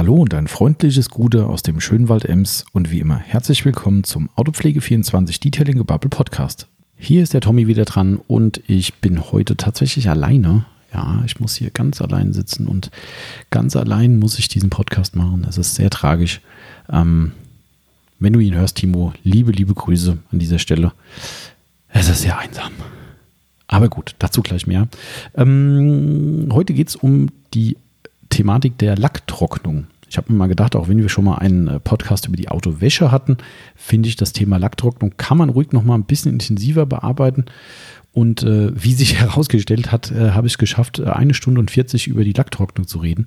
Hallo und ein freundliches Gute aus dem schönen Wald Ems und wie immer herzlich willkommen zum Autopflege24 Detailing Gebubble Podcast. Hier ist der Tommy wieder dran und ich bin heute tatsächlich alleine. Ja, ich muss hier ganz allein sitzen und ganz allein muss ich diesen Podcast machen. Das ist sehr tragisch. Ähm, wenn du ihn hörst, Timo, liebe, liebe Grüße an dieser Stelle. Es ist sehr einsam. Aber gut, dazu gleich mehr. Ähm, heute geht es um die Thematik der Lacktrocknung. Ich habe mir mal gedacht, auch wenn wir schon mal einen äh, Podcast über die Autowäsche hatten, finde ich das Thema Lacktrocknung kann man ruhig noch mal ein bisschen intensiver bearbeiten. Und äh, wie sich herausgestellt hat, äh, habe ich es geschafft, äh, eine Stunde und 40 über die Lacktrocknung zu reden.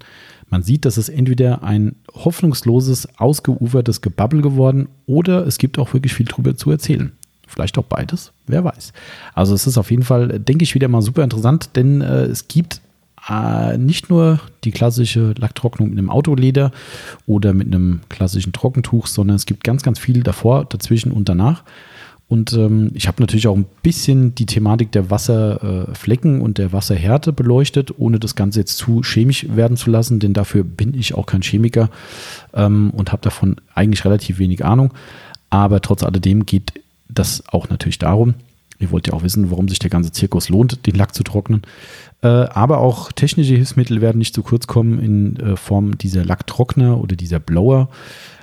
Man sieht, dass es entweder ein hoffnungsloses, ausgeufertes Gebabbel geworden oder es gibt auch wirklich viel drüber zu erzählen. Vielleicht auch beides, wer weiß. Also es ist auf jeden Fall, denke ich, wieder mal super interessant, denn äh, es gibt äh, nicht nur die klassische Lacktrocknung mit einem Autoleder oder mit einem klassischen Trockentuch, sondern es gibt ganz, ganz viel davor, dazwischen und danach. Und ähm, ich habe natürlich auch ein bisschen die Thematik der Wasserflecken äh, und der Wasserhärte beleuchtet, ohne das Ganze jetzt zu chemisch werden zu lassen, denn dafür bin ich auch kein Chemiker ähm, und habe davon eigentlich relativ wenig Ahnung. Aber trotz alledem geht das auch natürlich darum, ihr wollt ja auch wissen, warum sich der ganze Zirkus lohnt, den Lack zu trocknen. Äh, aber auch technische Hilfsmittel werden nicht zu kurz kommen in äh, Form dieser Lacktrockner oder dieser Blower.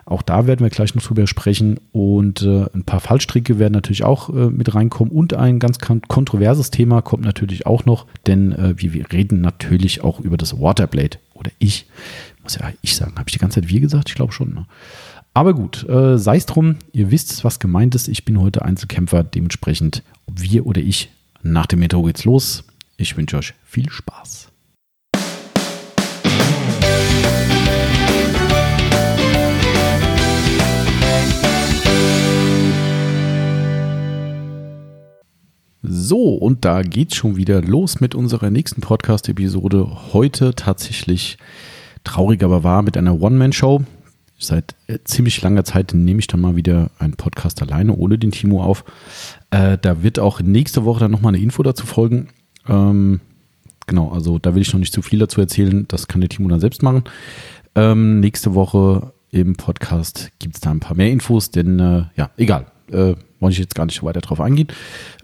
Auch da werden wir gleich noch drüber sprechen. Und äh, ein paar Fallstricke werden natürlich auch mit reinkommen. Und ein ganz kontroverses Thema kommt natürlich auch noch, denn wir, reden natürlich auch über das Waterblade. Oder ich, muss ja ich sagen, habe ich die ganze Zeit wir gesagt? Ich glaube schon. Ne? Aber gut, sei es drum, ihr wisst, was gemeint ist. Ich bin heute Einzelkämpfer, dementsprechend, ob wir oder ich, nach dem Metro geht's los. Ich wünsche euch viel Spaß. So, und da geht's schon wieder los mit unserer nächsten Podcast-Episode. Heute tatsächlich traurig, aber wahr mit einer One-Man-Show. Seit äh, ziemlich langer Zeit nehme ich dann mal wieder einen Podcast alleine ohne den Timo auf. Äh, da wird auch nächste Woche dann nochmal eine Info dazu folgen. Ähm, genau, also da will ich noch nicht zu viel dazu erzählen. Das kann der Timo dann selbst machen. Ähm, nächste Woche im Podcast gibt es da ein paar mehr Infos, denn äh, ja, egal. Äh, wollte ich jetzt gar nicht weiter drauf eingehen.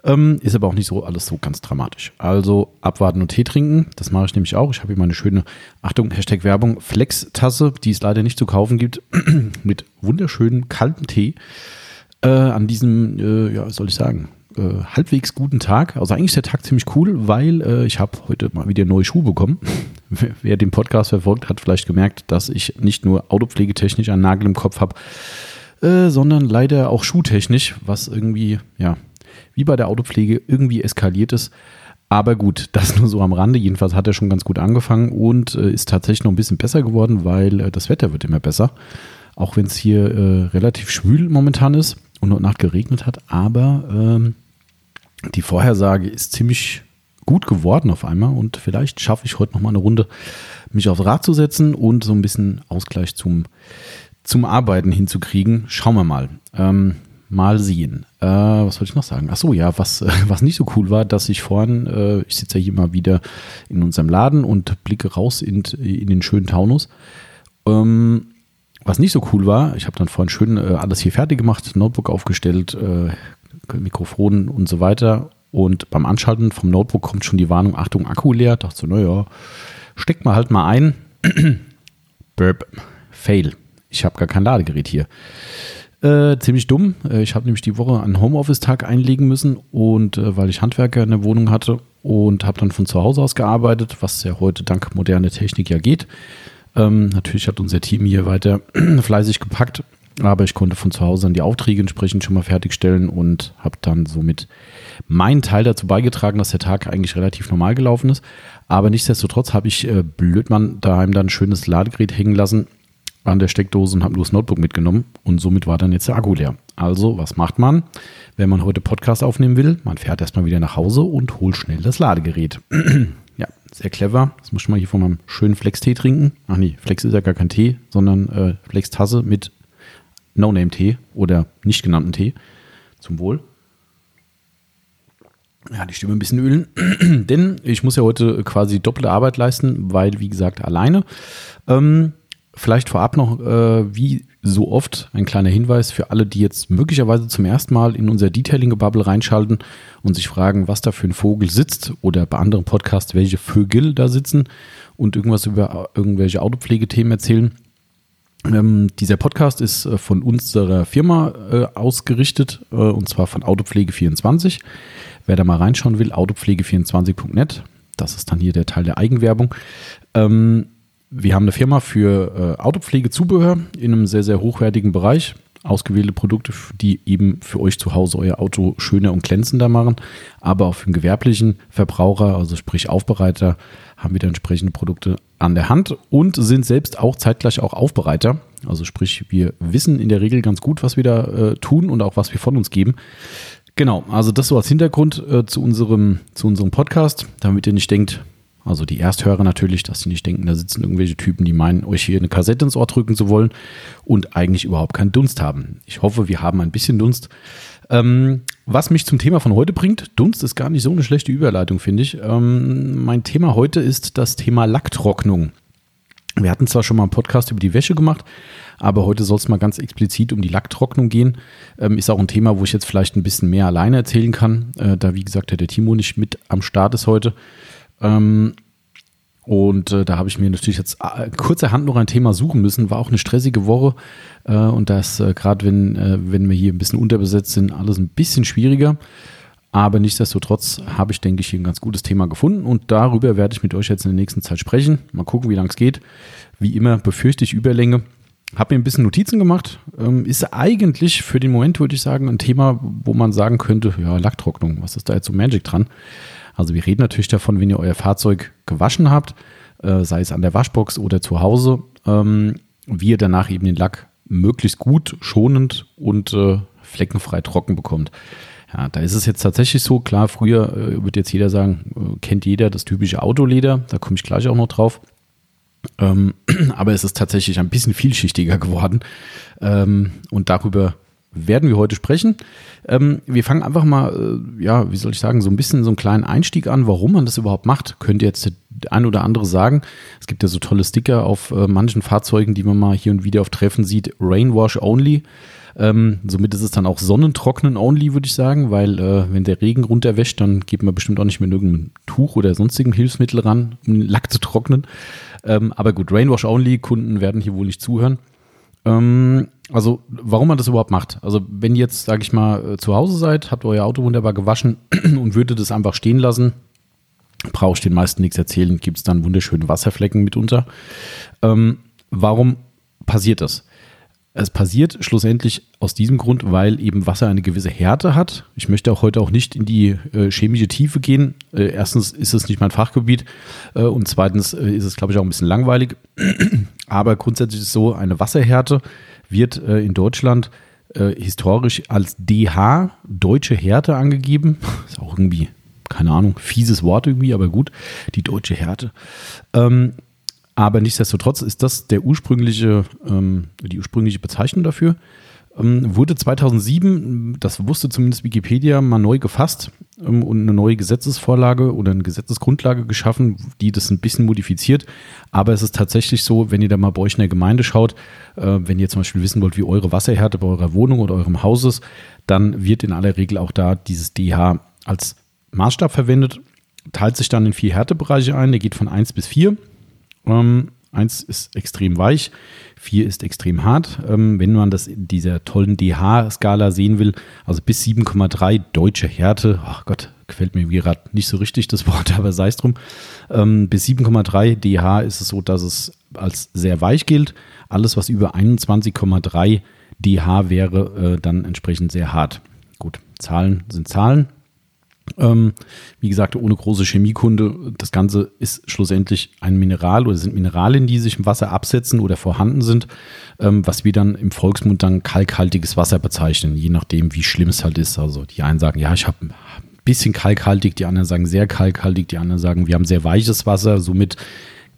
Ähm, ist aber auch nicht so alles so ganz dramatisch. Also abwarten und Tee trinken. Das mache ich nämlich auch. Ich habe hier meine schöne, Achtung, Hashtag Werbung, Flex-Tasse, die es leider nicht zu kaufen gibt, mit wunderschönem kaltem Tee. Äh, an diesem, äh, ja, was soll ich sagen, äh, halbwegs guten Tag. Also eigentlich ist der Tag ziemlich cool, weil äh, ich habe heute mal wieder neue Schuhe bekommen. Wer den Podcast verfolgt, hat vielleicht gemerkt, dass ich nicht nur autopflegetechnisch einen Nagel im Kopf habe, äh, sondern leider auch schuhtechnisch, was irgendwie, ja, wie bei der Autopflege irgendwie eskaliert ist. Aber gut, das nur so am Rande. Jedenfalls hat er schon ganz gut angefangen und äh, ist tatsächlich noch ein bisschen besser geworden, weil äh, das Wetter wird immer besser. Auch wenn es hier äh, relativ schwül momentan ist und heute Nacht geregnet hat. Aber ähm, die Vorhersage ist ziemlich gut geworden auf einmal und vielleicht schaffe ich heute noch mal eine Runde, mich aufs Rad zu setzen und so ein bisschen Ausgleich zum, zum Arbeiten hinzukriegen. Schauen wir mal. Ähm, mal sehen. Äh, was wollte ich noch sagen? Ach so, ja, was, äh, was nicht so cool war, dass ich vorhin, äh, ich sitze ja hier mal wieder in unserem Laden und blicke raus in, in den schönen Taunus. Ähm, was nicht so cool war, ich habe dann vorhin schön äh, alles hier fertig gemacht, Notebook aufgestellt, äh, Mikrofon und so weiter. Und beim Anschalten vom Notebook kommt schon die Warnung, Achtung, Akku leer. Dachte so, naja, steckt mal halt mal ein. Burp, fail. Ich habe gar kein Ladegerät hier. Äh, ziemlich dumm. Äh, ich habe nämlich die Woche einen Homeoffice-Tag einlegen müssen und äh, weil ich Handwerker in der Wohnung hatte und habe dann von zu Hause aus gearbeitet, was ja heute dank moderner Technik ja geht. Ähm, natürlich hat unser Team hier weiter fleißig gepackt aber ich konnte von zu Hause dann die Aufträge entsprechend schon mal fertigstellen und habe dann somit meinen Teil dazu beigetragen, dass der Tag eigentlich relativ normal gelaufen ist. Aber nichtsdestotrotz habe ich äh, Blödmann daheim dann ein schönes Ladegerät hängen lassen an der Steckdose und habe nur das Notebook mitgenommen und somit war dann jetzt der Akku leer. Also, was macht man, wenn man heute Podcast aufnehmen will? Man fährt erstmal wieder nach Hause und holt schnell das Ladegerät. ja, sehr clever. Das muss ich mal hier von meinem schönen Flex-Tee trinken. Ach nee, Flex ist ja gar kein Tee, sondern äh, Flex-Tasse mit No-Name-Tee oder nicht genannten Tee. Zum Wohl. Ja, die Stimme ein bisschen ölen. Denn ich muss ja heute quasi doppelte Arbeit leisten, weil, wie gesagt, alleine. Ähm, vielleicht vorab noch, äh, wie so oft, ein kleiner Hinweis für alle, die jetzt möglicherweise zum ersten Mal in unser Detailing-Bubble reinschalten und sich fragen, was da für ein Vogel sitzt oder bei anderen Podcasts, welche Vögel da sitzen und irgendwas über irgendwelche Autopflegethemen erzählen. Ähm, dieser Podcast ist äh, von unserer Firma äh, ausgerichtet äh, und zwar von Autopflege24. Wer da mal reinschauen will, autopflege24.net. Das ist dann hier der Teil der Eigenwerbung. Ähm, wir haben eine Firma für äh, Autopflegezubehör in einem sehr, sehr hochwertigen Bereich. Ausgewählte Produkte, die eben für euch zu Hause euer Auto schöner und glänzender machen, aber auch für den gewerblichen Verbraucher, also sprich Aufbereiter, haben wir da entsprechende Produkte an der Hand und sind selbst auch zeitgleich auch Aufbereiter. Also sprich, wir wissen in der Regel ganz gut, was wir da äh, tun und auch was wir von uns geben. Genau, also das so als Hintergrund äh, zu, unserem, zu unserem Podcast, damit ihr nicht denkt, also die Ersthörer natürlich, dass sie nicht denken, da sitzen irgendwelche Typen, die meinen, euch hier eine Kassette ins Ohr drücken zu wollen und eigentlich überhaupt keinen Dunst haben. Ich hoffe, wir haben ein bisschen Dunst. Ähm, was mich zum Thema von heute bringt, Dunst ist gar nicht so eine schlechte Überleitung, finde ich. Ähm, mein Thema heute ist das Thema Lacktrocknung. Wir hatten zwar schon mal einen Podcast über die Wäsche gemacht, aber heute soll es mal ganz explizit um die Lacktrocknung gehen. Ähm, ist auch ein Thema, wo ich jetzt vielleicht ein bisschen mehr alleine erzählen kann, äh, da wie gesagt der Timo nicht mit am Start ist heute. Ähm, und äh, da habe ich mir natürlich jetzt äh, kurzerhand noch ein Thema suchen müssen. War auch eine stressige Woche. Äh, und das, äh, gerade wenn, äh, wenn wir hier ein bisschen unterbesetzt sind, alles ein bisschen schwieriger. Aber nichtsdestotrotz habe ich, denke ich, hier ein ganz gutes Thema gefunden. Und darüber werde ich mit euch jetzt in der nächsten Zeit sprechen. Mal gucken, wie lange es geht. Wie immer befürchte ich Überlänge. Habe mir ein bisschen Notizen gemacht. Ähm, ist eigentlich für den Moment, würde ich sagen, ein Thema, wo man sagen könnte, ja, Lacktrocknung, was ist da jetzt so Magic dran? Also wir reden natürlich davon, wenn ihr euer Fahrzeug gewaschen habt, äh, sei es an der Waschbox oder zu Hause, ähm, wie ihr danach eben den Lack möglichst gut, schonend und äh, fleckenfrei trocken bekommt. Ja, da ist es jetzt tatsächlich so, klar, früher äh, wird jetzt jeder sagen, äh, kennt jeder das typische Autoleder, da komme ich gleich auch noch drauf. Ähm, aber es ist tatsächlich ein bisschen vielschichtiger geworden. Ähm, und darüber werden wir heute sprechen. Ähm, wir fangen einfach mal, äh, ja, wie soll ich sagen, so ein bisschen so einen kleinen Einstieg an, warum man das überhaupt macht. Könnte jetzt der ein oder andere sagen. Es gibt ja so tolle Sticker auf äh, manchen Fahrzeugen, die man mal hier und wieder auf Treffen sieht. Rainwash only. Ähm, somit ist es dann auch Sonnentrocknen only, würde ich sagen, weil äh, wenn der Regen runterwäscht, dann geht man bestimmt auch nicht mit irgendeinem Tuch oder sonstigen Hilfsmittel ran, um den Lack zu trocknen. Ähm, aber gut, Rainwash only, Kunden werden hier wohl nicht zuhören. Ähm, also, warum man das überhaupt macht. Also, wenn ihr jetzt, sage ich mal, äh, zu Hause seid, habt euer Auto wunderbar gewaschen und würdet es einfach stehen lassen, brauche ich den meisten nichts erzählen, gibt es dann wunderschöne Wasserflecken mitunter. Ähm, warum passiert das? Es passiert schlussendlich aus diesem Grund, weil eben Wasser eine gewisse Härte hat. Ich möchte auch heute auch nicht in die äh, chemische Tiefe gehen. Äh, erstens ist es nicht mein Fachgebiet äh, und zweitens äh, ist es, glaube ich, auch ein bisschen langweilig. Aber grundsätzlich ist es so, eine Wasserhärte wird äh, in Deutschland äh, historisch als DH, deutsche Härte, angegeben. Ist auch irgendwie, keine Ahnung, fieses Wort irgendwie, aber gut, die deutsche Härte. Ähm, aber nichtsdestotrotz ist das der ursprüngliche, ähm, die ursprüngliche Bezeichnung dafür. Ähm, wurde 2007, das wusste zumindest Wikipedia, mal neu gefasst ähm, und eine neue Gesetzesvorlage oder eine Gesetzesgrundlage geschaffen, die das ein bisschen modifiziert. Aber es ist tatsächlich so, wenn ihr da mal bei euch in der Gemeinde schaut, äh, wenn ihr zum Beispiel wissen wollt, wie eure Wasserhärte bei eurer Wohnung oder eurem Haus ist, dann wird in aller Regel auch da dieses DH als Maßstab verwendet, teilt sich dann in vier Härtebereiche ein. Der geht von 1 bis 4. Ähm, 1 ist extrem weich, 4 ist extrem hart. Ähm, wenn man das in dieser tollen DH-Skala sehen will, also bis 7,3 deutsche Härte, ach Gott, gefällt mir gerade nicht so richtig das Wort, aber sei es drum. Ähm, bis 7,3 DH ist es so, dass es als sehr weich gilt. Alles, was über 21,3 DH wäre, äh, dann entsprechend sehr hart. Gut, Zahlen sind Zahlen. Ähm, wie gesagt, ohne große Chemiekunde. Das Ganze ist schlussendlich ein Mineral oder sind Mineralien, die sich im Wasser absetzen oder vorhanden sind, ähm, was wir dann im Volksmund dann kalkhaltiges Wasser bezeichnen, je nachdem, wie schlimm es halt ist. Also die einen sagen, ja, ich habe ein bisschen kalkhaltig, die anderen sagen sehr kalkhaltig, die anderen sagen, wir haben sehr weiches Wasser, somit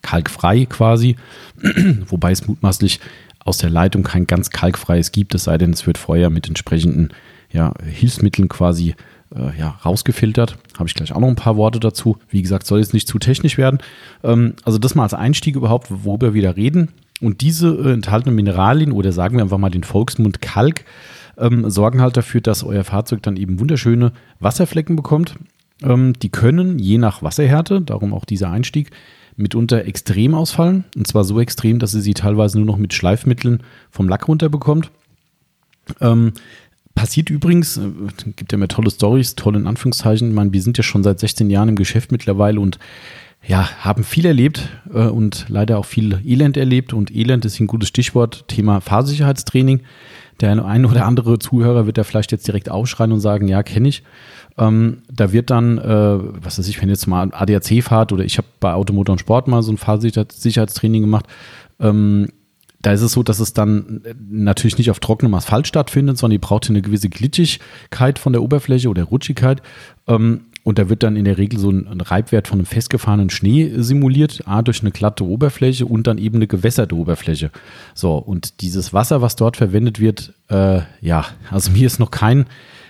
kalkfrei quasi, wobei es mutmaßlich aus der Leitung kein ganz kalkfreies gibt, es sei denn, es wird vorher mit entsprechenden ja, Hilfsmitteln quasi äh, ja, rausgefiltert. Habe ich gleich auch noch ein paar Worte dazu. Wie gesagt, soll jetzt nicht zu technisch werden. Ähm, also das mal als Einstieg überhaupt, worüber wir da reden. Und diese äh, enthaltenen Mineralien oder sagen wir einfach mal den Volksmund Kalk ähm, sorgen halt dafür, dass euer Fahrzeug dann eben wunderschöne Wasserflecken bekommt. Ähm, die können je nach Wasserhärte, darum auch dieser Einstieg, mitunter extrem ausfallen. Und zwar so extrem, dass ihr sie teilweise nur noch mit Schleifmitteln vom Lack runterbekommt. Ähm, passiert übrigens, äh, gibt ja mehr tolle Stories, tolle in Anführungszeichen. Ich meine, wir sind ja schon seit 16 Jahren im Geschäft mittlerweile und ja, haben viel erlebt äh, und leider auch viel Elend erlebt. Und Elend ist ein gutes Stichwort, Thema Fahrsicherheitstraining. Der ein oder andere Zuhörer wird da vielleicht jetzt direkt aufschreien und sagen, ja, kenne ich. Ähm, da wird dann, äh, was weiß ich, wenn jetzt mal ADAC fahrt oder ich habe bei Automotor und Sport mal so ein Fahrsicherheitstraining gemacht, ähm, da ist es so, dass es dann natürlich nicht auf trockenem Asphalt stattfindet, sondern die braucht eine gewisse Glitschigkeit von der Oberfläche oder Rutschigkeit. Ähm, und da wird dann in der Regel so ein Reibwert von einem festgefahrenen Schnee simuliert, A, durch eine glatte Oberfläche und dann eben eine gewässerte Oberfläche. So, und dieses Wasser, was dort verwendet wird, äh, ja, also mir ist noch kein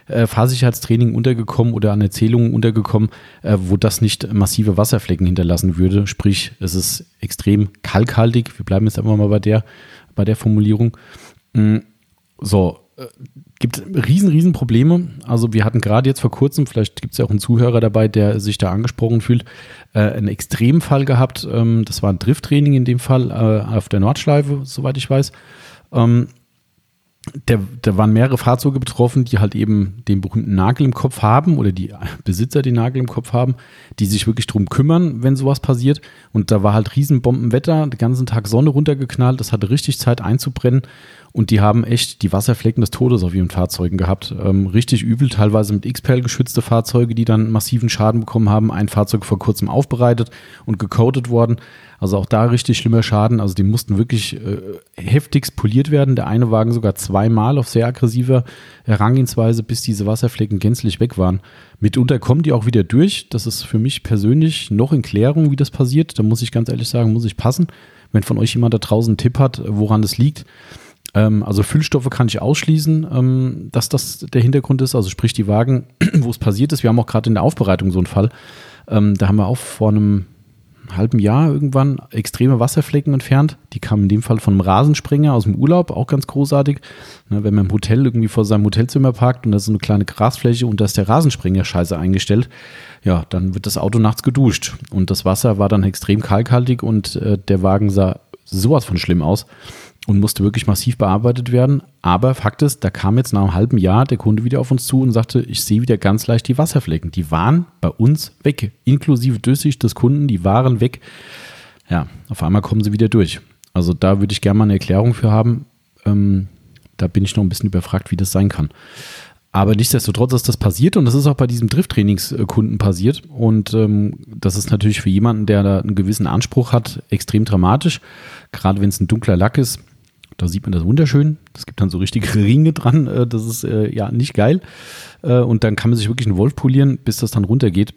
äh, Fahrsicherheitstraining untergekommen oder an Erzählungen untergekommen, äh, wo das nicht massive Wasserflecken hinterlassen würde. Sprich, es ist extrem kalkhaltig. Wir bleiben jetzt einfach mal bei der, bei der Formulierung. Mm, so, äh, gibt riesen, riesen Probleme. Also wir hatten gerade jetzt vor kurzem, vielleicht gibt es ja auch einen Zuhörer dabei, der sich da angesprochen fühlt, äh, einen Extremfall gehabt. Ähm, das war ein Drifttraining in dem Fall äh, auf der Nordschleife, soweit ich weiß. Ähm, der, da waren mehrere Fahrzeuge betroffen, die halt eben den berühmten Nagel im Kopf haben oder die Besitzer den Nagel im Kopf haben, die sich wirklich drum kümmern, wenn sowas passiert. Und da war halt Riesenbombenwetter, den ganzen Tag Sonne runtergeknallt, das hatte richtig Zeit einzubrennen. Und die haben echt die Wasserflecken des Todes auf ihren Fahrzeugen gehabt. Ähm, richtig übel, teilweise mit XPEL geschützte Fahrzeuge, die dann massiven Schaden bekommen haben. Ein Fahrzeug vor kurzem aufbereitet und gecoatet worden. Also auch da richtig schlimmer Schaden. Also die mussten wirklich äh, heftigst poliert werden. Der eine Wagen sogar zweimal auf sehr aggressiver Herangehensweise, bis diese Wasserflecken gänzlich weg waren. Mitunter kommen die auch wieder durch. Das ist für mich persönlich noch in Klärung, wie das passiert. Da muss ich ganz ehrlich sagen, muss ich passen. Wenn von euch jemand da draußen einen Tipp hat, woran das liegt, ähm, also Füllstoffe kann ich ausschließen, ähm, dass das der Hintergrund ist. Also sprich die Wagen, wo es passiert ist. Wir haben auch gerade in der Aufbereitung so einen Fall. Ähm, da haben wir auch vor einem halben Jahr irgendwann extreme Wasserflecken entfernt. Die kamen in dem Fall von einem Rasenspringer aus dem Urlaub, auch ganz großartig. Ne, wenn man im Hotel irgendwie vor seinem Hotelzimmer parkt und da ist so eine kleine Grasfläche und da ist der Rasenspringer scheiße eingestellt, ja, dann wird das Auto nachts geduscht. Und das Wasser war dann extrem kalkhaltig und äh, der Wagen sah sowas von schlimm aus und musste wirklich massiv bearbeitet werden. Aber Fakt ist, da kam jetzt nach einem halben Jahr der Kunde wieder auf uns zu und sagte, ich sehe wieder ganz leicht die Wasserflecken. Die waren bei uns weg, inklusive Durchsicht des Kunden, die waren weg. Ja, auf einmal kommen sie wieder durch. Also da würde ich gerne mal eine Erklärung für haben. Ähm, da bin ich noch ein bisschen überfragt, wie das sein kann. Aber nichtsdestotrotz ist das passiert und das ist auch bei diesem Drifttrainingskunden passiert. Und ähm, das ist natürlich für jemanden, der da einen gewissen Anspruch hat, extrem dramatisch. Gerade wenn es ein dunkler Lack ist, da sieht man das wunderschön. Das gibt dann so richtige Ringe dran. Äh, das ist äh, ja nicht geil. Äh, und dann kann man sich wirklich einen Wolf polieren, bis das dann runtergeht.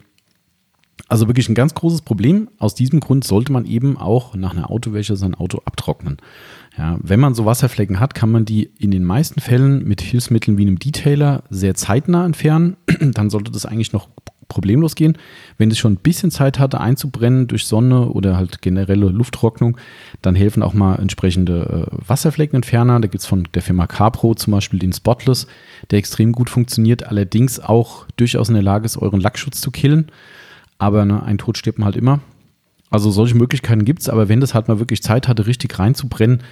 Also wirklich ein ganz großes Problem. Aus diesem Grund sollte man eben auch nach einer Autowäsche sein Auto abtrocknen. Ja, wenn man so Wasserflecken hat, kann man die in den meisten Fällen mit Hilfsmitteln wie einem Detailer sehr zeitnah entfernen. Dann sollte das eigentlich noch problemlos gehen. Wenn es schon ein bisschen Zeit hatte einzubrennen durch Sonne oder halt generelle Lufttrocknung, dann helfen auch mal entsprechende äh, Wasserfleckenentferner. Da gibt es von der Firma Capro zum Beispiel den Spotless, der extrem gut funktioniert, allerdings auch durchaus in der Lage ist, euren Lackschutz zu killen. Aber ne, ein Tod stirbt man halt immer. Also solche Möglichkeiten gibt es, aber wenn das halt mal wirklich Zeit hatte, richtig reinzubrennen,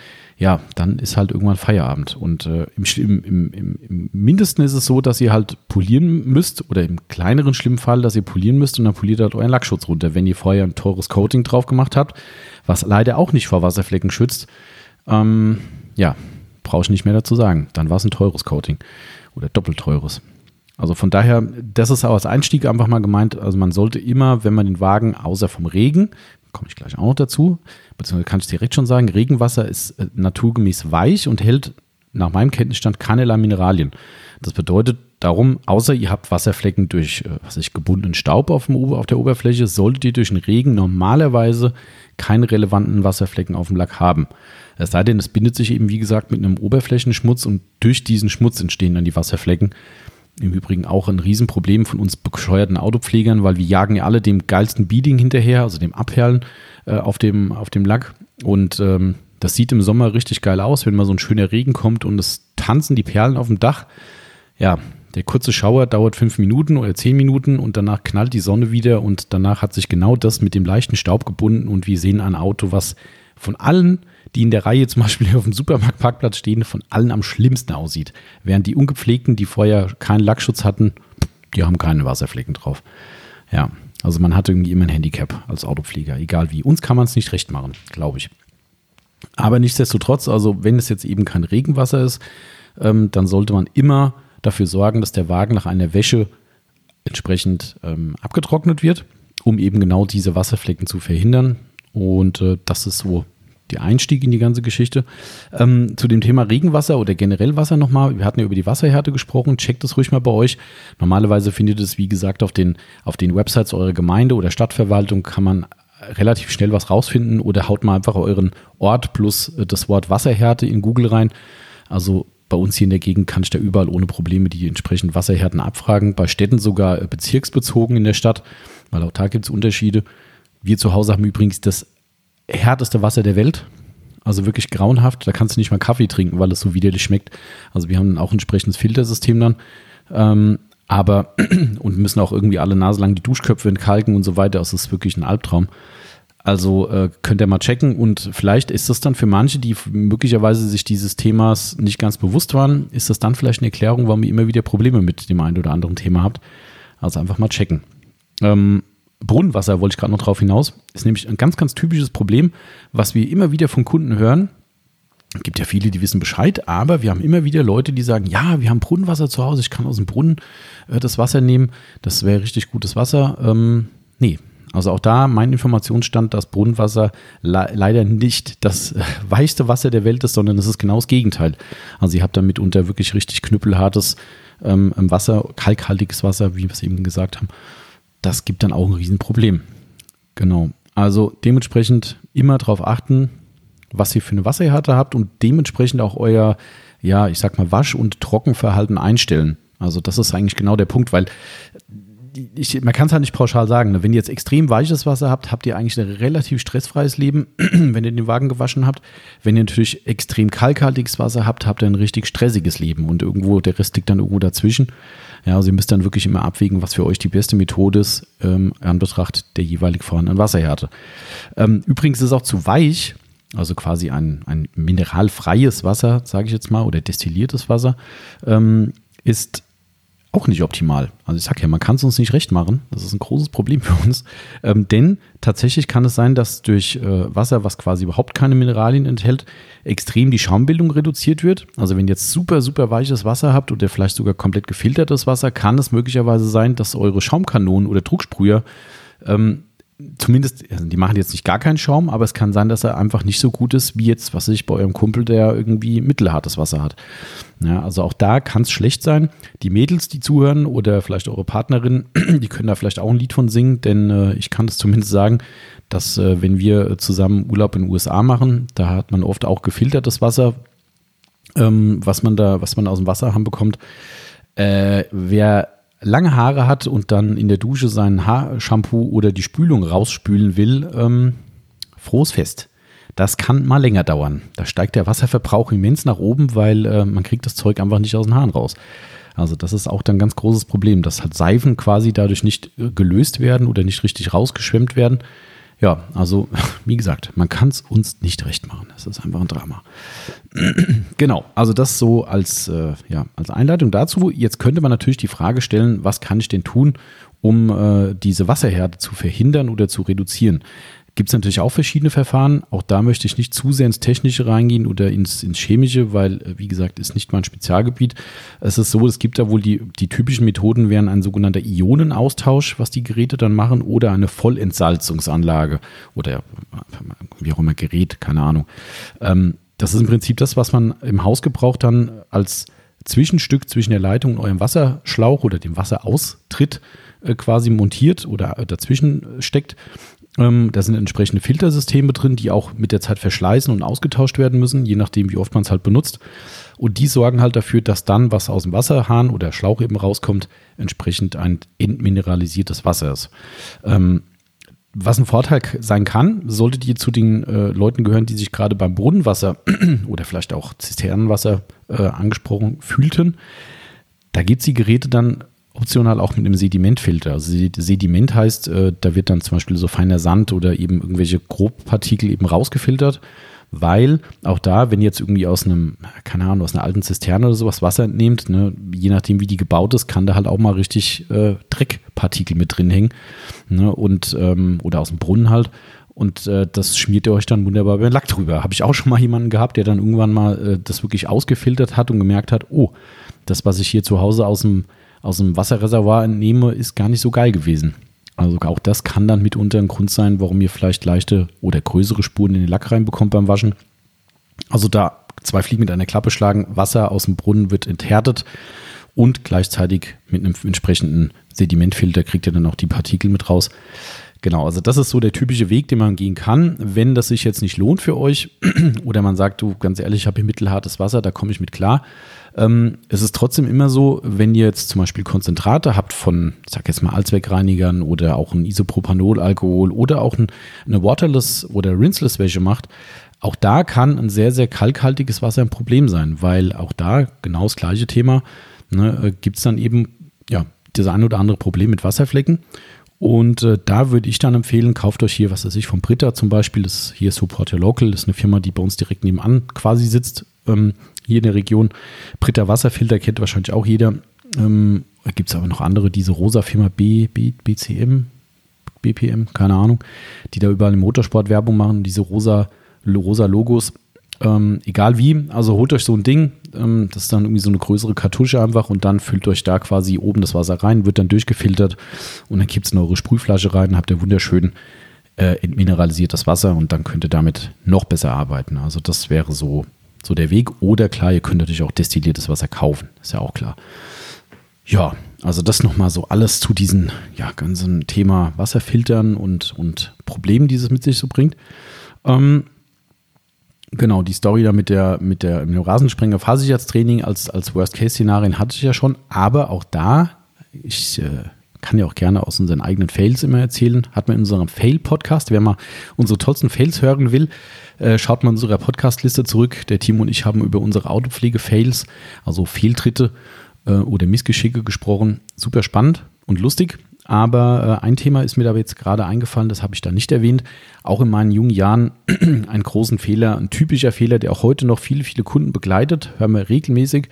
ja, dann ist halt irgendwann Feierabend. Und äh, im, im, im, im, Mindesten ist es so, dass ihr halt polieren müsst oder im kleineren schlimmen Fall, dass ihr polieren müsst und dann poliert halt euren Lackschutz runter, wenn ihr vorher ein teures Coating drauf gemacht habt, was leider auch nicht vor Wasserflecken schützt. Ähm, ja, brauche ich nicht mehr dazu sagen. Dann war es ein teures Coating oder doppelt teures. Also von daher, das ist auch als Einstieg einfach mal gemeint. Also man sollte immer, wenn man den Wagen, außer vom Regen, komme ich gleich auch noch dazu, beziehungsweise kann ich direkt schon sagen, Regenwasser ist äh, naturgemäß weich und hält nach meinem Kenntnisstand keinerlei Mineralien. Das bedeutet darum, außer ihr habt Wasserflecken durch äh, was ich, gebundenen Staub auf, dem, auf der Oberfläche, solltet ihr durch den Regen normalerweise keine relevanten Wasserflecken auf dem Lack haben. Es sei denn, es bindet sich eben, wie gesagt, mit einem Oberflächenschmutz und durch diesen Schmutz entstehen dann die Wasserflecken. Im Übrigen auch ein Riesenproblem von uns bescheuerten Autopflegern, weil wir jagen ja alle dem geilsten Beading hinterher, also dem Abperlen äh, auf, dem, auf dem Lack. Und ähm, Das sieht im Sommer richtig geil aus, wenn mal so ein schöner Regen kommt und es tanzen die Perlen auf dem Dach. Ja, der kurze Schauer dauert fünf Minuten oder zehn Minuten und danach knallt die Sonne wieder und danach hat sich genau das mit dem leichten Staub gebunden und wir sehen ein Auto, was von allen, die in der Reihe zum Beispiel auf dem Supermarktparkplatz stehen, von allen am schlimmsten aussieht. Während die ungepflegten, die vorher keinen Lackschutz hatten, die haben keine Wasserflecken drauf. Ja, also man hat irgendwie immer ein Handicap als Autopfleger, egal wie. Uns kann man es nicht recht machen, glaube ich. Aber nichtsdestotrotz, also wenn es jetzt eben kein Regenwasser ist, ähm, dann sollte man immer dafür sorgen, dass der Wagen nach einer Wäsche entsprechend ähm, abgetrocknet wird, um eben genau diese Wasserflecken zu verhindern. Und äh, das ist so der Einstieg in die ganze Geschichte. Ähm, zu dem Thema Regenwasser oder generell Wasser nochmal. Wir hatten ja über die Wasserhärte gesprochen. Checkt das ruhig mal bei euch. Normalerweise findet es, wie gesagt, auf den, auf den Websites eurer Gemeinde oder Stadtverwaltung kann man relativ schnell was rausfinden oder haut mal einfach euren Ort plus äh, das Wort Wasserhärte in Google rein. Also bei uns hier in der Gegend kann ich da überall ohne Probleme die entsprechenden Wasserhärten abfragen. Bei Städten sogar äh, bezirksbezogen in der Stadt, weil auch da gibt es Unterschiede. Wir zu Hause haben übrigens das härteste Wasser der Welt. Also wirklich grauenhaft. Da kannst du nicht mal Kaffee trinken, weil es so widerlich schmeckt. Also wir haben auch ein entsprechendes Filtersystem dann. Ähm, aber und müssen auch irgendwie alle Nase lang die Duschköpfe entkalken und so weiter. Das ist wirklich ein Albtraum. Also äh, könnt ihr mal checken und vielleicht ist das dann für manche, die möglicherweise sich dieses Themas nicht ganz bewusst waren, ist das dann vielleicht eine Erklärung, warum ihr immer wieder Probleme mit dem einen oder anderen Thema habt. Also einfach mal checken. Ähm, Brunnenwasser wollte ich gerade noch drauf hinaus. Ist nämlich ein ganz, ganz typisches Problem, was wir immer wieder von Kunden hören. Es gibt ja viele, die wissen Bescheid, aber wir haben immer wieder Leute, die sagen, ja, wir haben Brunnenwasser zu Hause, ich kann aus dem Brunnen äh, das Wasser nehmen, das wäre richtig gutes Wasser. Ähm, nee, also auch da mein Informationsstand, dass Brunnenwasser le leider nicht das äh, weichste Wasser der Welt ist, sondern es ist genau das Gegenteil. Also ihr habt damit unter wirklich richtig knüppelhartes ähm, Wasser, kalkhaltiges Wasser, wie wir es eben gesagt haben das gibt dann auch ein Riesenproblem. Genau. Also dementsprechend immer darauf achten, was ihr für eine Wasserhärte habt und dementsprechend auch euer, ja, ich sag mal, Wasch- und Trockenverhalten einstellen. Also das ist eigentlich genau der Punkt, weil ich, man kann es halt nicht pauschal sagen. Ne? Wenn ihr jetzt extrem weiches Wasser habt, habt ihr eigentlich ein relativ stressfreies Leben, wenn ihr den Wagen gewaschen habt. Wenn ihr natürlich extrem kalkhaltiges Wasser habt, habt ihr ein richtig stressiges Leben und irgendwo, der Rest liegt dann irgendwo dazwischen. Ja, also ihr müsst dann wirklich immer abwägen, was für euch die beste Methode ist, ähm, an Betracht der jeweilig vorhandenen Wasserhärte. Ähm, übrigens ist auch zu weich, also quasi ein, ein mineralfreies Wasser, sage ich jetzt mal, oder destilliertes Wasser, ähm, ist auch nicht optimal. Also ich sage ja, man kann es uns nicht recht machen. Das ist ein großes Problem für uns. Ähm, denn tatsächlich kann es sein, dass durch äh, Wasser, was quasi überhaupt keine Mineralien enthält, extrem die Schaumbildung reduziert wird. Also wenn ihr jetzt super, super weiches Wasser habt oder vielleicht sogar komplett gefiltertes Wasser, kann es möglicherweise sein, dass eure Schaumkanonen oder Drucksprüher ähm, zumindest, also die machen jetzt nicht gar keinen Schaum, aber es kann sein, dass er einfach nicht so gut ist wie jetzt, was ich bei eurem Kumpel, der irgendwie mittelhartes Wasser hat. Ja, also auch da kann es schlecht sein. Die Mädels, die zuhören oder vielleicht eure Partnerin, die können da vielleicht auch ein Lied von singen, denn äh, ich kann das zumindest sagen, dass äh, wenn wir zusammen Urlaub in den USA machen, da hat man oft auch gefiltertes Wasser, ähm, was man da, was man aus dem Wasserhahn bekommt. Äh, wer lange Haare hat und dann in der Dusche sein Haarshampoo oder die Spülung rausspülen will, ähm, frohes Fest. Das kann mal länger dauern. Da steigt der Wasserverbrauch immens nach oben, weil äh, man kriegt das Zeug einfach nicht aus den Haaren raus. Also das ist auch dann ein ganz großes Problem, dass halt Seifen quasi dadurch nicht äh, gelöst werden oder nicht richtig rausgeschwemmt werden. Ja, also wie gesagt, man kann es uns nicht recht machen. Das ist einfach ein Drama. genau, also das so als, äh, ja, als Einleitung dazu. Jetzt könnte man natürlich die Frage stellen, was kann ich denn tun, um äh, diese Wasserhärte zu verhindern oder zu reduzieren? Gibt es natürlich auch verschiedene Verfahren. Auch da möchte ich nicht zu sehr ins Technische reingehen oder ins, ins Chemische, weil, äh, wie gesagt, ist nicht mein Spezialgebiet. Es ist so, es gibt da wohl die, die typischen Methoden wären ein sogenannter Ionenaustausch, was die Geräte dann machen, oder eine Vollentsalzungsanlage oder wie auch immer Gerät, keine Ahnung. Ähm, das ist im Prinzip das, was man im Haus gebraucht dann als Zwischenstück zwischen der Leitung und eurem Wasserschlauch oder dem Wasseraustritt äh, quasi montiert oder äh, dazwischen steckt. Ähm, da sind entsprechende Filtersysteme drin, die auch mit der Zeit verschleißen und ausgetauscht werden müssen, je nachdem, wie oft man es halt benutzt. Und die sorgen halt dafür, dass dann, was aus dem Wasserhahn oder Schlauch eben rauskommt, entsprechend ein entmineralisiertes Wasser ist. Ähm, was ein Vorteil sein kann, solltet ihr zu den äh, Leuten gehören, die sich gerade beim Brunnenwasser oder vielleicht auch Zisternenwasser äh, angesprochen fühlten, da gibt es die Geräte dann optional auch mit einem Sedimentfilter. Also Sediment heißt, äh, da wird dann zum Beispiel so feiner Sand oder eben irgendwelche Grobpartikel eben rausgefiltert weil auch da, wenn ihr jetzt irgendwie aus einem, keine Ahnung, aus einer alten Zisterne oder sowas Wasser entnehmt, ne, je nachdem wie die gebaut ist, kann da halt auch mal richtig äh, Dreckpartikel mit drin hängen ne, und ähm, oder aus dem Brunnen halt und äh, das schmiert ihr euch dann wunderbar beim Lack drüber. Habe ich auch schon mal jemanden gehabt, der dann irgendwann mal äh, das wirklich ausgefiltert hat und gemerkt hat, oh, das, was ich hier zu Hause aus dem, aus dem Wasserreservoir entnehme, ist gar nicht so geil gewesen. Also auch das kann dann mitunter ein Grund sein, warum ihr vielleicht leichte oder größere Spuren in den Lack reinbekommt beim Waschen. Also da zwei Fliegen mit einer Klappe schlagen, Wasser aus dem Brunnen wird enthärtet und gleichzeitig mit einem entsprechenden Sedimentfilter kriegt ihr dann auch die Partikel mit raus. Genau, also das ist so der typische Weg, den man gehen kann. Wenn das sich jetzt nicht lohnt für euch oder man sagt, du ganz ehrlich, ich habe hier mittelhartes Wasser, da komme ich mit klar, ähm, es ist trotzdem immer so, wenn ihr jetzt zum Beispiel Konzentrate habt von, ich sag jetzt mal, Allzweckreinigern oder auch ein Isopropanolalkohol oder auch ein, eine Waterless oder Rinseless Wäsche macht, auch da kann ein sehr, sehr kalkhaltiges Wasser ein Problem sein, weil auch da genau das gleiche Thema ne, äh, gibt es dann eben ja das ein oder andere Problem mit Wasserflecken. Und äh, da würde ich dann empfehlen, kauft euch hier, was weiß ich, von Britta zum Beispiel, das ist hier Support Your Local, das ist eine Firma, die bei uns direkt nebenan quasi sitzt, ähm, hier in der Region. Britta Wasserfilter kennt wahrscheinlich auch jeder. Ähm, Gibt es aber noch andere, diese rosa Firma B, B, BCM, BPM, keine Ahnung, die da überall im Motorsport Werbung machen, diese rosa, rosa Logos. Ähm, egal wie, also holt euch so ein Ding, ähm, das ist dann irgendwie so eine größere Kartusche einfach und dann füllt euch da quasi oben das Wasser rein, wird dann durchgefiltert und dann kippt es in eure Sprühflasche rein, habt ihr wunderschön äh, entmineralisiertes Wasser und dann könnt ihr damit noch besser arbeiten. Also das wäre so so der Weg. Oder klar, ihr könnt natürlich auch destilliertes Wasser kaufen, ist ja auch klar. Ja, also das nochmal so alles zu diesem ja, ganzen Thema Wasserfiltern und, und Problemen, die es mit sich so bringt. Ähm, genau, die Story da mit der, mit der mit dem Rasensprenger Fahrsicherheitstraining als, als Worst-Case-Szenarien hatte ich ja schon, aber auch da, ich äh, kann ja auch gerne aus unseren eigenen Fails immer erzählen, hat man in unserem Fail-Podcast, wer mal unsere tollsten Fails hören will, äh, schaut mal in unserer Podcast-Liste zurück. Der Timo und ich haben über unsere Autopflege-Fails, also Fehltritte äh, oder Missgeschicke gesprochen. Super spannend und lustig. Aber äh, ein Thema ist mir da jetzt gerade eingefallen, das habe ich da nicht erwähnt. Auch in meinen jungen Jahren einen großen Fehler, ein typischer Fehler, der auch heute noch viele, viele Kunden begleitet, hören wir regelmäßig,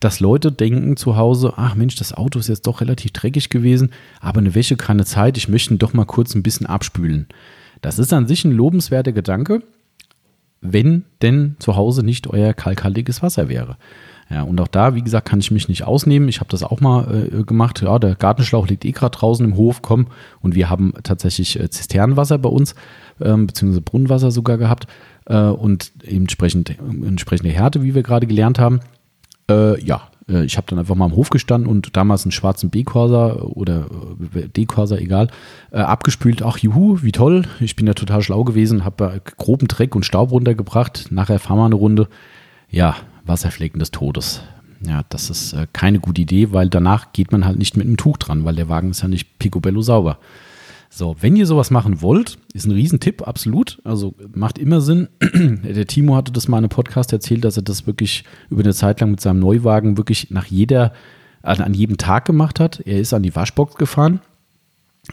dass Leute denken zu Hause, ach Mensch, das Auto ist jetzt doch relativ dreckig gewesen, aber eine Wäsche keine Zeit, ich möchte ihn doch mal kurz ein bisschen abspülen. Das ist an sich ein lobenswerter Gedanke, wenn denn zu Hause nicht euer kalkhaltiges Wasser wäre. Ja, und auch da, wie gesagt, kann ich mich nicht ausnehmen. Ich habe das auch mal äh, gemacht. Ja, der Gartenschlauch liegt eh gerade draußen im Hof, komm. Und wir haben tatsächlich äh, Zisternenwasser bei uns, ähm, beziehungsweise Brunnenwasser sogar gehabt äh, und entsprechend, entsprechende Härte, wie wir gerade gelernt haben. Äh, ja, äh, ich habe dann einfach mal am Hof gestanden und damals einen schwarzen B-Corsa oder äh, D-Corsa, egal, äh, abgespült. Ach, juhu, wie toll. Ich bin ja total schlau gewesen, habe groben Dreck und Staub runtergebracht. Nachher fahren wir eine Runde. Ja, Wasserflecken des Todes. Ja, das ist keine gute Idee, weil danach geht man halt nicht mit einem Tuch dran, weil der Wagen ist ja nicht picobello sauber. So, wenn ihr sowas machen wollt, ist ein Riesentipp, absolut. Also macht immer Sinn. Der Timo hatte das mal in einem Podcast erzählt, dass er das wirklich über eine Zeit lang mit seinem Neuwagen wirklich nach jeder, an, an jedem Tag gemacht hat. Er ist an die Waschbox gefahren,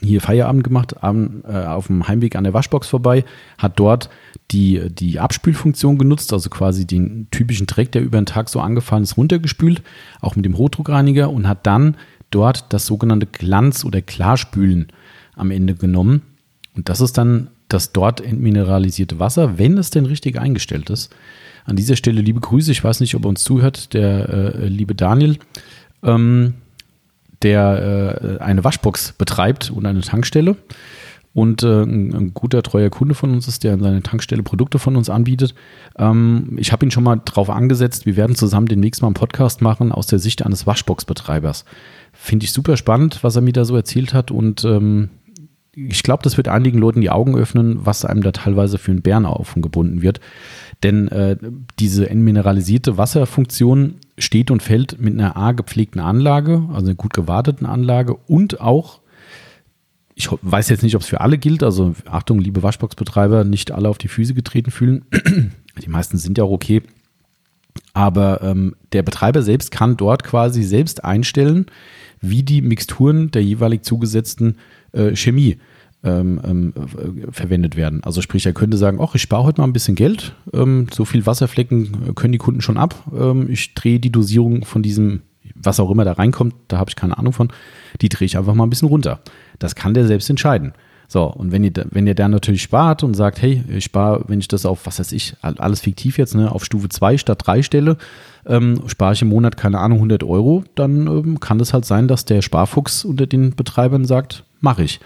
hier Feierabend gemacht, am, äh, auf dem Heimweg an der Waschbox vorbei, hat dort die, die Abspülfunktion genutzt, also quasi den typischen Dreck, der über den Tag so angefallen ist, runtergespült, auch mit dem Hochdruckreiniger und hat dann dort das sogenannte Glanz- oder Klarspülen am Ende genommen. Und das ist dann das dort entmineralisierte Wasser, wenn es denn richtig eingestellt ist. An dieser Stelle liebe Grüße. Ich weiß nicht, ob er uns zuhört, der äh, liebe Daniel, ähm, der äh, eine Waschbox betreibt und eine Tankstelle und äh, ein, guter, treuer Kunde von uns ist, der an seiner Tankstelle Produkte von uns anbietet. Ähm, ich habe ihn schon mal drauf angesetzt. Wir werden zusammen demnächst mal einen Podcast machen aus der Sicht eines Waschbox-Betreibers. Finde ich super spannend, was er mir da so erzählt hat und ähm, ich glaube, das wird einigen Leuten die Augen öffnen, was einem da teilweise für einen Bärenaufen gebunden wird. Denn äh, diese entmineralisierte Wasserfunktion steht und fällt mit einer A gepflegten Anlage, also einer gut gewarteten Anlage und auch ich weiß jetzt nicht, ob es für alle gilt. Also Achtung, liebe Waschboxbetreiber, nicht alle auf die Füße getreten fühlen. die meisten sind ja auch okay. Aber ähm, der Betreiber selbst kann dort quasi selbst einstellen, wie die Mixturen der jeweilig zugesetzten äh, Chemie ähm, ähm, verwendet werden. Also sprich, er könnte sagen, ach, ich spare heute mal ein bisschen Geld, ähm, so viel Wasserflecken können die Kunden schon ab. Ähm, ich drehe die Dosierung von diesem, was auch immer da reinkommt, da habe ich keine Ahnung von, die drehe ich einfach mal ein bisschen runter. Das kann der selbst entscheiden. So, und wenn ihr, wenn ihr dann natürlich spart und sagt, hey, ich spare, wenn ich das auf, was weiß ich, alles fiktiv jetzt, ne, auf Stufe 2 statt 3 stelle, ähm, spare ich im Monat, keine Ahnung, 100 Euro, dann ähm, kann es halt sein, dass der Sparfuchs unter den Betreibern sagt, mache ich.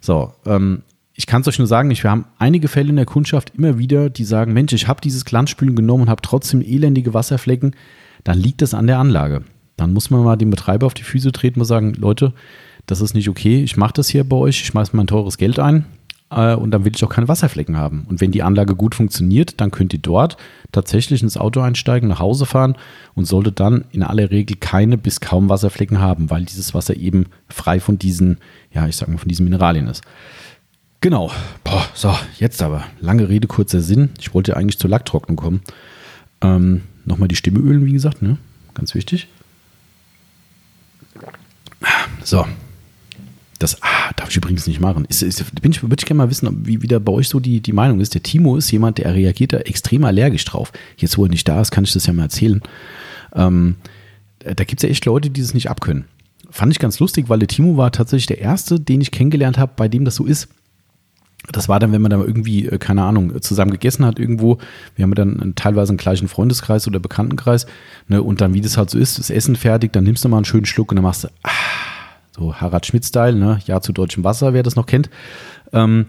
So, ähm, ich kann es euch nur sagen, ich, wir haben einige Fälle in der Kundschaft immer wieder, die sagen, Mensch, ich habe dieses Glanzspülen genommen und habe trotzdem elendige Wasserflecken, dann liegt es an der Anlage. Dann muss man mal dem Betreiber auf die Füße treten und sagen, Leute, das ist nicht okay, ich mache das hier bei euch, ich schmeiße mein teures Geld ein äh, und dann will ich auch keine Wasserflecken haben. Und wenn die Anlage gut funktioniert, dann könnt ihr dort tatsächlich ins Auto einsteigen, nach Hause fahren und solltet dann in aller Regel keine bis kaum Wasserflecken haben, weil dieses Wasser eben frei von diesen, ja, ich sag mal, von diesen Mineralien ist. Genau. Boah, so, jetzt aber. Lange Rede, kurzer Sinn. Ich wollte ja eigentlich zur Lacktrocknung kommen. Ähm, Nochmal die Stimme ölen, wie gesagt, ne? Ganz wichtig. So, das ah, darf ich übrigens nicht machen. Ist, ist, bin ich, würde ich gerne mal wissen, wie wieder bei euch so die, die Meinung ist. Der Timo ist jemand, der reagiert da extrem allergisch drauf. Jetzt, wo er nicht da ist, kann ich das ja mal erzählen. Ähm, da gibt es ja echt Leute, die das nicht abkönnen. Fand ich ganz lustig, weil der Timo war tatsächlich der Erste, den ich kennengelernt habe, bei dem das so ist. Das war dann, wenn man da irgendwie, äh, keine Ahnung, zusammen gegessen hat irgendwo. Wir haben dann teilweise einen gleichen Freundeskreis oder Bekanntenkreis. Ne, und dann, wie das halt so ist, das Essen fertig, dann nimmst du mal einen schönen Schluck und dann machst du, ah, so Harald Schmidt-Style, ne? Ja zu deutschem Wasser, wer das noch kennt. Ähm,